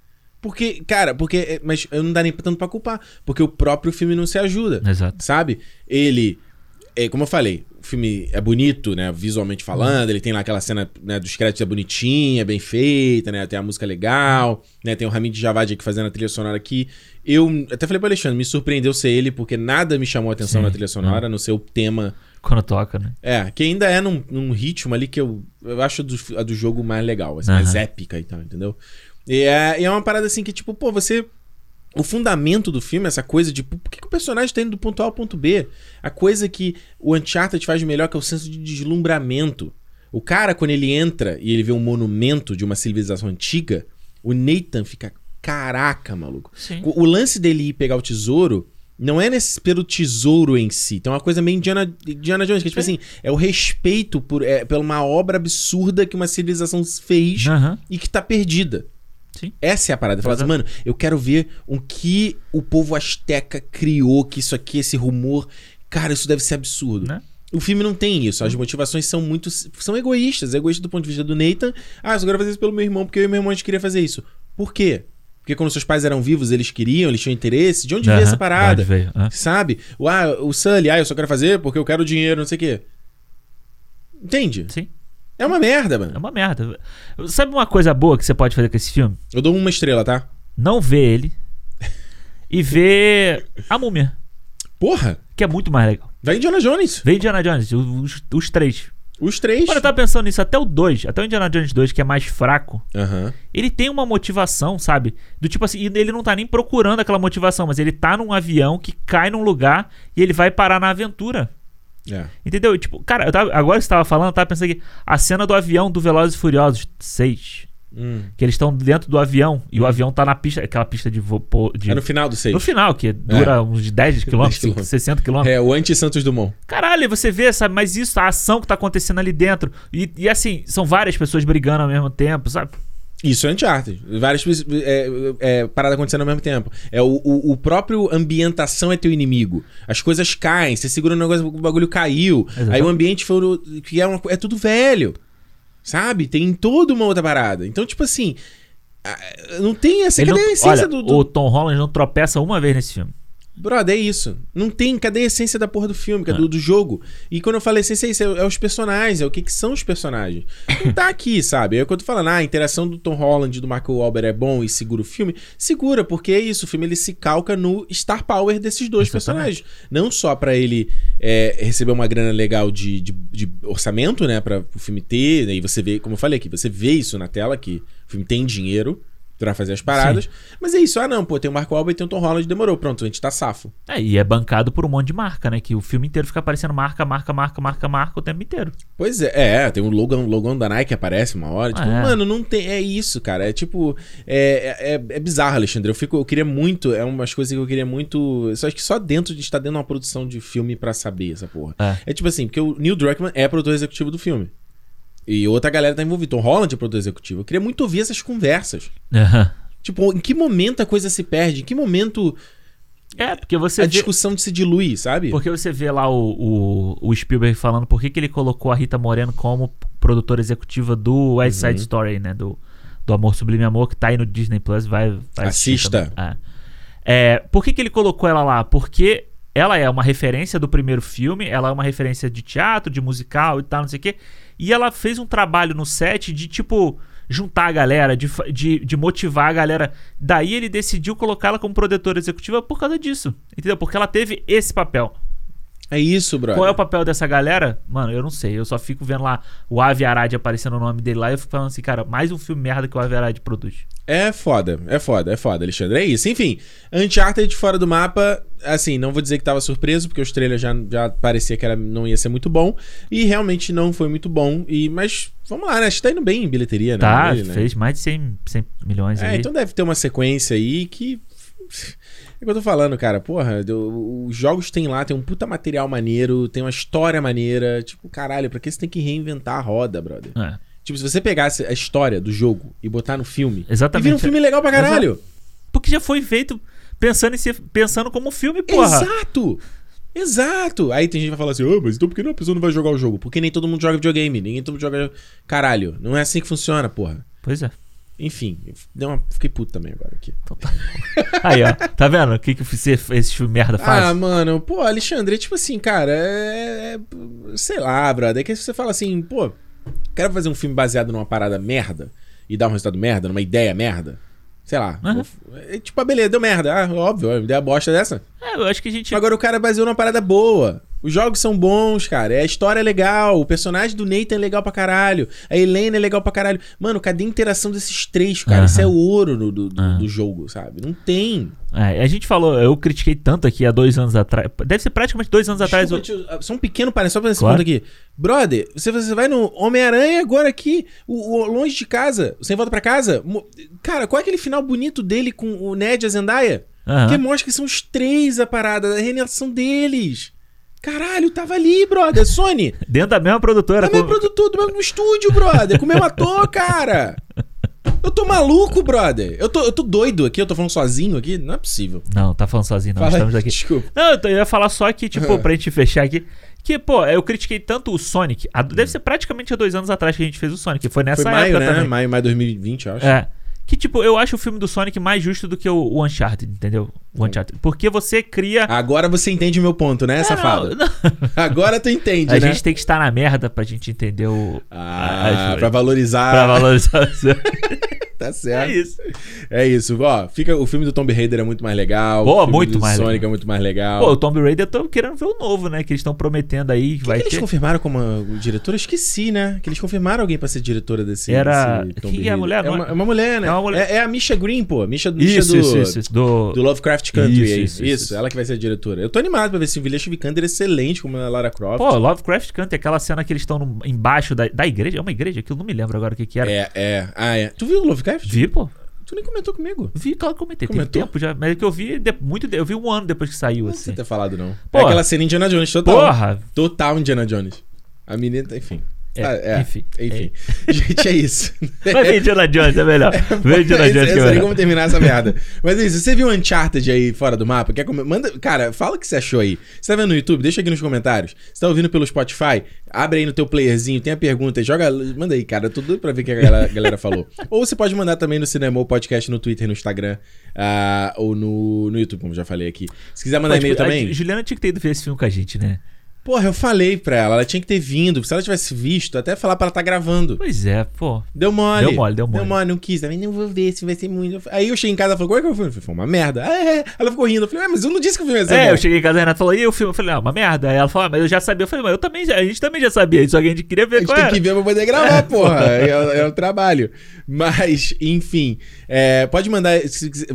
Porque, cara, porque. Mas não dá nem tanto pra culpar. Porque o próprio filme não se ajuda. Exato. Sabe? Ele. É, como eu falei, o filme é bonito, né? Visualmente falando. Ele tem lá aquela cena né, dos créditos é bonitinha, bem feita, né? Tem a música legal, né? Tem o Hamid Javad aqui fazendo a trilha sonora aqui. Eu até falei pro Alexandre, me surpreendeu ser ele, porque nada me chamou a atenção Sim, na trilha sonora, não ser o tema. Quando toca, né? É, que ainda é num, num ritmo ali que eu, eu acho do, a do jogo mais legal, assim, mais Aham. épica e tal, entendeu? E é, e é uma parada assim que, tipo, pô, você. O fundamento do filme, essa coisa de por que, que o personagem tá indo do ponto A ao ponto B? A coisa que o Uncharted faz melhor, que é o senso de deslumbramento. O cara, quando ele entra e ele vê um monumento de uma civilização antiga, o Nathan fica. Caraca, maluco. Sim. O, o lance dele ir pegar o tesouro não é nesse, pelo tesouro em si. Tem uma coisa meio Indiana, Indiana Jones, que é tipo assim, é o respeito por, é, pela uma obra absurda que uma civilização fez Aham. e que tá perdida. Sim. Essa é a parada. Falar assim, mano, eu quero ver o que o povo asteca criou, que isso aqui, esse rumor. Cara, isso deve ser absurdo. Né? O filme não tem isso. As motivações são muito. são egoístas. Egoístas do ponto de vista do Nathan. Ah, eu só quero fazer isso pelo meu irmão, porque eu e meu irmão a gente queria fazer isso. Por quê? Porque quando seus pais eram vivos, eles queriam, eles tinham interesse. De onde veio Aham, essa parada? veio, ah. Sabe? O, ah, o Sully, ah, eu só quero fazer porque eu quero dinheiro, não sei o quê. Entende? Sim. É uma merda, É mano. uma merda. Sabe uma coisa boa que você pode fazer com esse filme? Eu dou uma estrela, tá? Não ver ele e ver a múmia, Porra! que é muito mais legal. Vai Indiana Jones. Vê Indiana Jones, os, os três. Os três. Quando eu tava pensando nisso, até o 2, até o Indiana Jones 2, que é mais fraco, Aham. ele tem uma motivação, sabe? Do tipo assim, e ele não tá nem procurando aquela motivação, mas ele tá num avião que cai num lugar e ele vai parar na aventura. É. Entendeu? Tipo, cara, eu tava- agora que você tava falando, eu tava pensando aqui, a cena do avião do Velozes e Furiosos 6, Hum. que eles estão dentro do avião e o avião tá na pista, aquela pista de voo. De, É no final do seis. no final, que dura uns 10 (laughs) quilômetros, quilômetros. 60 quilômetros. É, o anti-Santos Dumont. Caralho, você vê, sabe? Mas isso, a ação que tá acontecendo ali dentro. E, e assim, são várias pessoas brigando ao mesmo tempo, sabe? Isso é Uncharted. Várias é, é, paradas acontecendo ao mesmo tempo. É o, o, o próprio ambientação é teu inimigo. As coisas caem, você segura um negócio, o bagulho caiu. Exato. Aí o ambiente foi que é, uma, é tudo velho. Sabe? Tem toda uma outra parada. Então, tipo assim, não tem essa. Não- a essência olha, do, do- O Tom Holland não tropeça uma vez nesse filme. Brother, é isso. Não tem. Cadê a essência da porra do filme, cadê É. do, do jogo? E quando eu falo essência, é isso. É, é os personagens, é o que, que são os personagens. Não tá aqui, sabe? É o que eu tô falando. Ah, a interação do Tom Holland e do Michael Wahlberg é bom e segura o filme. Segura, porque é isso. O filme ele se calca no star power desses dois Exatamente. personagens. Não só pra ele é, receber uma grana legal de, de, de orçamento, né? Pra o filme ter. né, E você vê, como eu falei aqui, você vê isso na tela, que o filme tem dinheiro pra fazer as paradas. Mas é isso. Ah, não, pô, tem o Marco Wahlberg e tem o Tom Holland, demorou. Pronto, a gente tá safo. É, e é bancado por um monte de marca, né? Que o filme inteiro fica aparecendo marca, marca, marca, marca, marca o tempo inteiro. Pois é, é, tem o logo, logo da Nike que aparece uma hora. Tipo, Ah, é. mano, não tem. É isso, cara. É tipo. É, é, é bizarro, Alexandre. Eu, fico, eu queria muito. É umas coisas que eu queria muito. Só acho que só dentro de estar dentro de uma produção de filme pra saber essa porra. É. É tipo assim, porque o Neil Druckmann é produtor executivo do filme. E outra galera tá envolvida. Tom Holland é produtor executivo. Eu queria muito ouvir essas conversas. Aham. Tipo, em que momento a coisa se perde? Em que momento É, porque você a vê. discussão se dilui, sabe? Porque você vê lá o, o, o Spielberg falando por que, que ele colocou a Rita Moreno como produtora executiva do West Uhum. Side Story, né? Do, do Amor Sublime Amor, que tá aí no Disney Plus, vai, vai Assista. É. É, por que, que ele colocou ela lá? Porque ela é uma referência do primeiro filme, ela é uma referência de teatro, de musical e tal, não sei o quê. E ela fez um trabalho no set de tipo. Juntar a galera, de, de, de motivar a galera. Daí ele decidiu colocá-la como produtora executiva por causa disso. Entendeu? Porque ela teve esse papel. É isso, brother. Qual é o papel dessa galera? Mano, eu não sei. Eu só fico vendo lá o Avi Arad aparecendo o nome dele lá e eu fico falando assim, cara, mais um filme merda que o Avi Arad produz. É foda, é foda, é foda, Alexandre. É isso. Enfim, Uncharted fora do mapa, assim, não vou dizer que tava surpreso, porque os trailers já, já parecia que era, não ia ser muito bom. E realmente não foi muito bom. E, mas vamos lá, né? Acho que tá indo bem em bilheteria, né? Tá, Ele, né? fez mais de 100, 100 milhões É, ali. então deve ter uma sequência aí que. É o que eu tô falando, cara. Porra, do- os jogos tem lá, tem um puta material maneiro, tem uma história maneira. Tipo, caralho, pra que você tem que reinventar a roda, brother? É, Tipo, se você pegasse a história do jogo e botar no filme. Exatamente. E vira um filme legal pra caralho. Porque já foi feito pensando em ser, pensando como filme, porra. Exato! Exato! Aí tem gente que vai falar assim, ah, mas então por que não a pessoa não vai jogar o jogo? Porque nem todo mundo joga videogame, ninguém todo mundo joga. Caralho, não é assim que funciona, porra. Pois é. Enfim, deu uma, fiquei puto também agora aqui. Então tá. Aí, ó. Tá vendo o que, que esse, merda faz? Ah, mano, pô, Alexandre, tipo assim, cara, é. é- sei lá, brother. É que você fala assim, pô, quero fazer um filme baseado numa parada merda e dar um resultado merda, numa ideia merda. Sei lá. Aham. vou- é, tipo, ah, beleza, deu merda. Ah, óbvio, a ideia bosta dessa. É, eu acho que a gente. Agora o cara baseou numa parada boa. Os jogos são bons, cara. A história é legal. O personagem do Nathan é legal pra caralho. A Helena é legal pra caralho. Mano, cadê a interação desses três, cara? Aham. Isso é o ouro do, do, Aham. do jogo, sabe? Não tem. É, a gente falou, eu critiquei tanto aqui há dois anos atrás. Deve ser praticamente dois anos atrás. Desculpa, eu- tio, só um pequeno parênteses, só pra esse Claro. ponto aqui. Brother, você, você vai no Homem-Aranha agora aqui, o, o- longe de casa, sem volta pra casa. Cara, qual é aquele final bonito dele com o Ned e a Zendaya? Aham. Que mostra que são os três a parada, a reinação deles. Caralho, tava ali, brother. Sony, Dentro da mesma produtora. tá meu com- produtor do mesmo estúdio, brother. Com o mesmo ator, cara. Eu tô maluco, brother. Eu tô, eu tô doido aqui, eu tô falando sozinho aqui. Não é possível. Não, tá falando sozinho, não. Fala Estamos aqui. Desculpa. Não, eu tô- eu ia falar só que, tipo, pra gente fechar aqui. Que, pô, eu critiquei tanto o Sonic. há- deve ser praticamente há dois anos atrás que a gente fez o Sonic. Foi nessa Foi maio, época né? também. Maio, maio 2020, eu acho. É. Que, tipo, eu acho o filme do Sonic mais justo do que o, o Uncharted, entendeu? O Uncharted. Porque você cria. Agora você entende o meu ponto, né, É, safado? não, não. (laughs) Agora tu entende, A né? gente tem que estar na merda pra gente entender o. Ah, a- pra valorizar. pra valorizar. (laughs) Tá é certo. isso. É isso. Ó, fica, o filme do Tomb Raider é muito mais legal. Pô, muito mais Sonic legal. é muito mais legal. Pô, o Tomb Raider eu tô querendo ver o novo, né? Que eles estão prometendo aí. que vai que eles ter. confirmaram como a- o diretor? Eu esqueci, né? Que eles confirmaram alguém pra ser diretora desse. Era- desse Tomb quem é a mulher? É uma, é- é uma mulher, né? É uma mulher. É, é a Misha Green, pô. Misha, Misha Isso, do, isso, isso, isso. Do... do Lovecraft Country. Isso, aí. isso, Isso, isso, ela que vai ser a diretora. Eu tô animado pra ver se o Vilha Vikander é excelente como a Lara Croft. Pô, Lovecraft Country, aquela cena que eles estão embaixo da, da igreja. É uma igreja? Que eu não me lembro agora o que, que era. É, é. Ah, é. Tu viu o Lovecraft? Vi, pô. Tu nem comentou comigo. Vi, claro que comentei. Comentou? Tem tempo já. Mas é que eu vi de- muito. Eu vi um ano depois que saiu, Não assim. precisa ter falado, não. Pô. É aquela cena Indiana Jones, total. Porra! Total Indiana Jones. A menina, enfim. É, Ah, enfim. Enfim. (laughs) Gente, é isso. (laughs) Vai ver Indiana Jones, é melhor. (laughs) Vê Indiana Eu Jones que é sei como terminar essa merda. Mas é isso. Você viu Uncharted aí fora do mapa? Quer Manda... Cara, fala o que você achou aí. Você tá vendo no YouTube? Deixa aqui nos comentários. Você tá ouvindo pelo Spotify? Abre aí no teu playerzinho, tem a pergunta, joga. Manda aí, cara. Tudo pra ver o que a galera, galera falou. Ou você pode mandar também no Cinema Podcast no Twitter, no Instagram, ah, ou no, no YouTube, como já falei aqui. Se quiser mandar e-mail tipo, a também. Juliana tinha que ter ido ver esse filme com a gente, né? Porra, eu falei pra ela, ela tinha que ter vindo. Se ela tivesse visto, até falar pra ela tá gravando. Pois é, pô. Deu mole. Deu mole, deu mole. Deu mole, não quis. Também não vou ver se vai ser muito. Aí eu cheguei em casa e falei, qual é que é o filme? Eu falei, foi uma merda. Ah, é. Ela ficou rindo. Eu falei, é, mas eu não disse que o filme ia ser É, bom. eu cheguei em casa e a Renata falou, e o filme? Eu falei, ah, uma merda. Aí ela falou, ah, mas eu já sabia. Eu falei, mas eu também, já- a gente também já sabia. Só que a gente queria A ver gente qual tem era. que ver pra poder gravar, (laughs) porra. É, é o trabalho. Mas, enfim. É, pode mandar.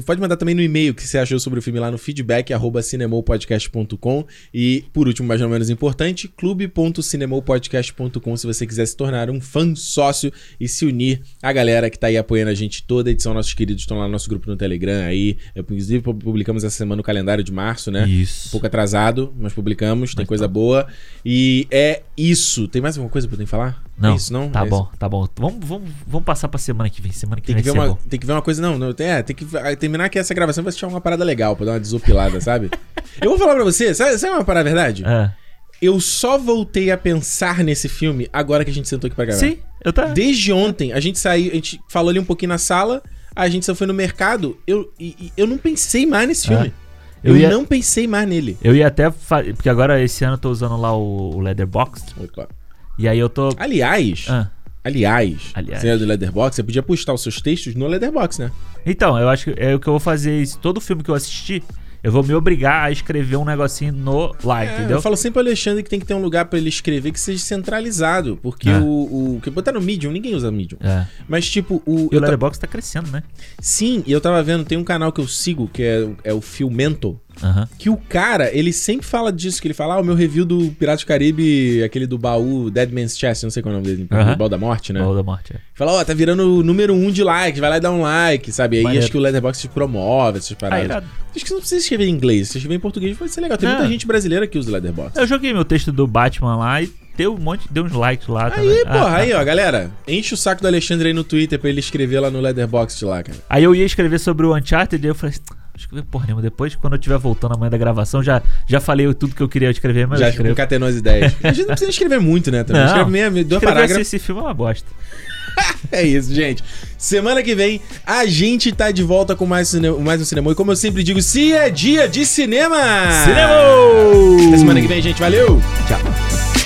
Pode mandar também no e-mail o que você achou sobre o filme lá no feedback, arroba cinemopodcast.com. E, por último, mas não menos importante, clube.cinemopodcast.com se você quiser se tornar um fã sócio e se unir à galera que tá aí apoiando a gente toda a edição. Nossos queridos estão lá no nosso grupo no Telegram aí. Eu, inclusive, publicamos essa semana o calendário de março, né? Um Isso. pouco atrasado, mas publicamos, tem Mas coisa tá. boa. E é isso. Tem mais alguma coisa pra eu falar? Não, isso, não? tá É bom, tá bom. Vamos, vamos, vamos passar pra semana que vem. Semana que Tem vem que, ver uma, tem que ver uma coisa, não, não tem, é, tem que terminar aqui essa gravação vai assistir uma parada legal, pra dar uma desopilada, (laughs) sabe? Eu vou falar pra você, sabe, sabe uma parada verdade? É. Eu só voltei a pensar nesse filme agora que a gente sentou aqui pra gravar. Sim, eu tá. Desde ontem, a gente saiu, a gente falou ali um pouquinho na sala, a gente só foi no mercado, eu, e- eu não pensei mais nesse filme. É. Eu Eu, ia- não pensei mais nele. Eu ia até. fa- Porque agora esse ano eu tô usando lá o, o Leatherbox. Opa. E aí eu tô. Aliás, Ah. aliás, Aliás. você é do Leatherbox, você podia postar os seus textos no Leatherbox, né? Então, eu acho que é o que eu vou fazer. Isso. Todo filme que eu assistir, eu vou me obrigar a escrever um negocinho no lá, É, entendeu? Eu falo sempre pro Alexandre que tem que ter um lugar pra ele escrever que seja centralizado. Porque É. o, o. Que botar no Medium, ninguém usa Medium. É. Mas, tipo, o. E o Letterboxd tá crescendo, né? Sim, e eu tava vendo, tem um canal que eu sigo, que é, é o Filmento. Aham. Que o cara, ele sempre fala disso, que ele fala, ah, o meu review do Piratas do Caribe, aquele do baú Dead Man's Chest, não sei qual é o nome dele, o baú da morte, né? Baú da Morte. É. Fala, ó, tá virando o número um de like, vai lá e dá um like, sabe? Aí Maneiro. acho que o Letterboxd promove essas Ah, paradas. acho que você não precisa escrever em inglês, se escrever em português vai ser legal. Tem Não. muita gente brasileira que usa o Letterboxd. Eu joguei meu texto do Batman lá e deu um monte, deu uns likes lá também. Aí, Ah, porra, ah. aí, ó, galera. Enche o saco do Alexandre aí no Twitter pra ele escrever lá no Letterboxd lá, cara. Aí eu ia escrever sobre o Uncharted e eu falei, escrever porra nenhuma. Depois, quando eu estiver voltando amanhã da gravação, já, já falei tudo que eu queria escrever, mas. Já concatenou as ideias. a gente não precisa escrever muito, né? Escreve meia, meia escrever parágrafos. Esse, esse filme é uma bosta. (laughs) é isso, gente. Semana que vem a gente tá de volta com mais, mais um cinema. E como eu sempre digo, se é dia de cinema! Cinema! Até semana que vem, gente. Valeu! Tchau.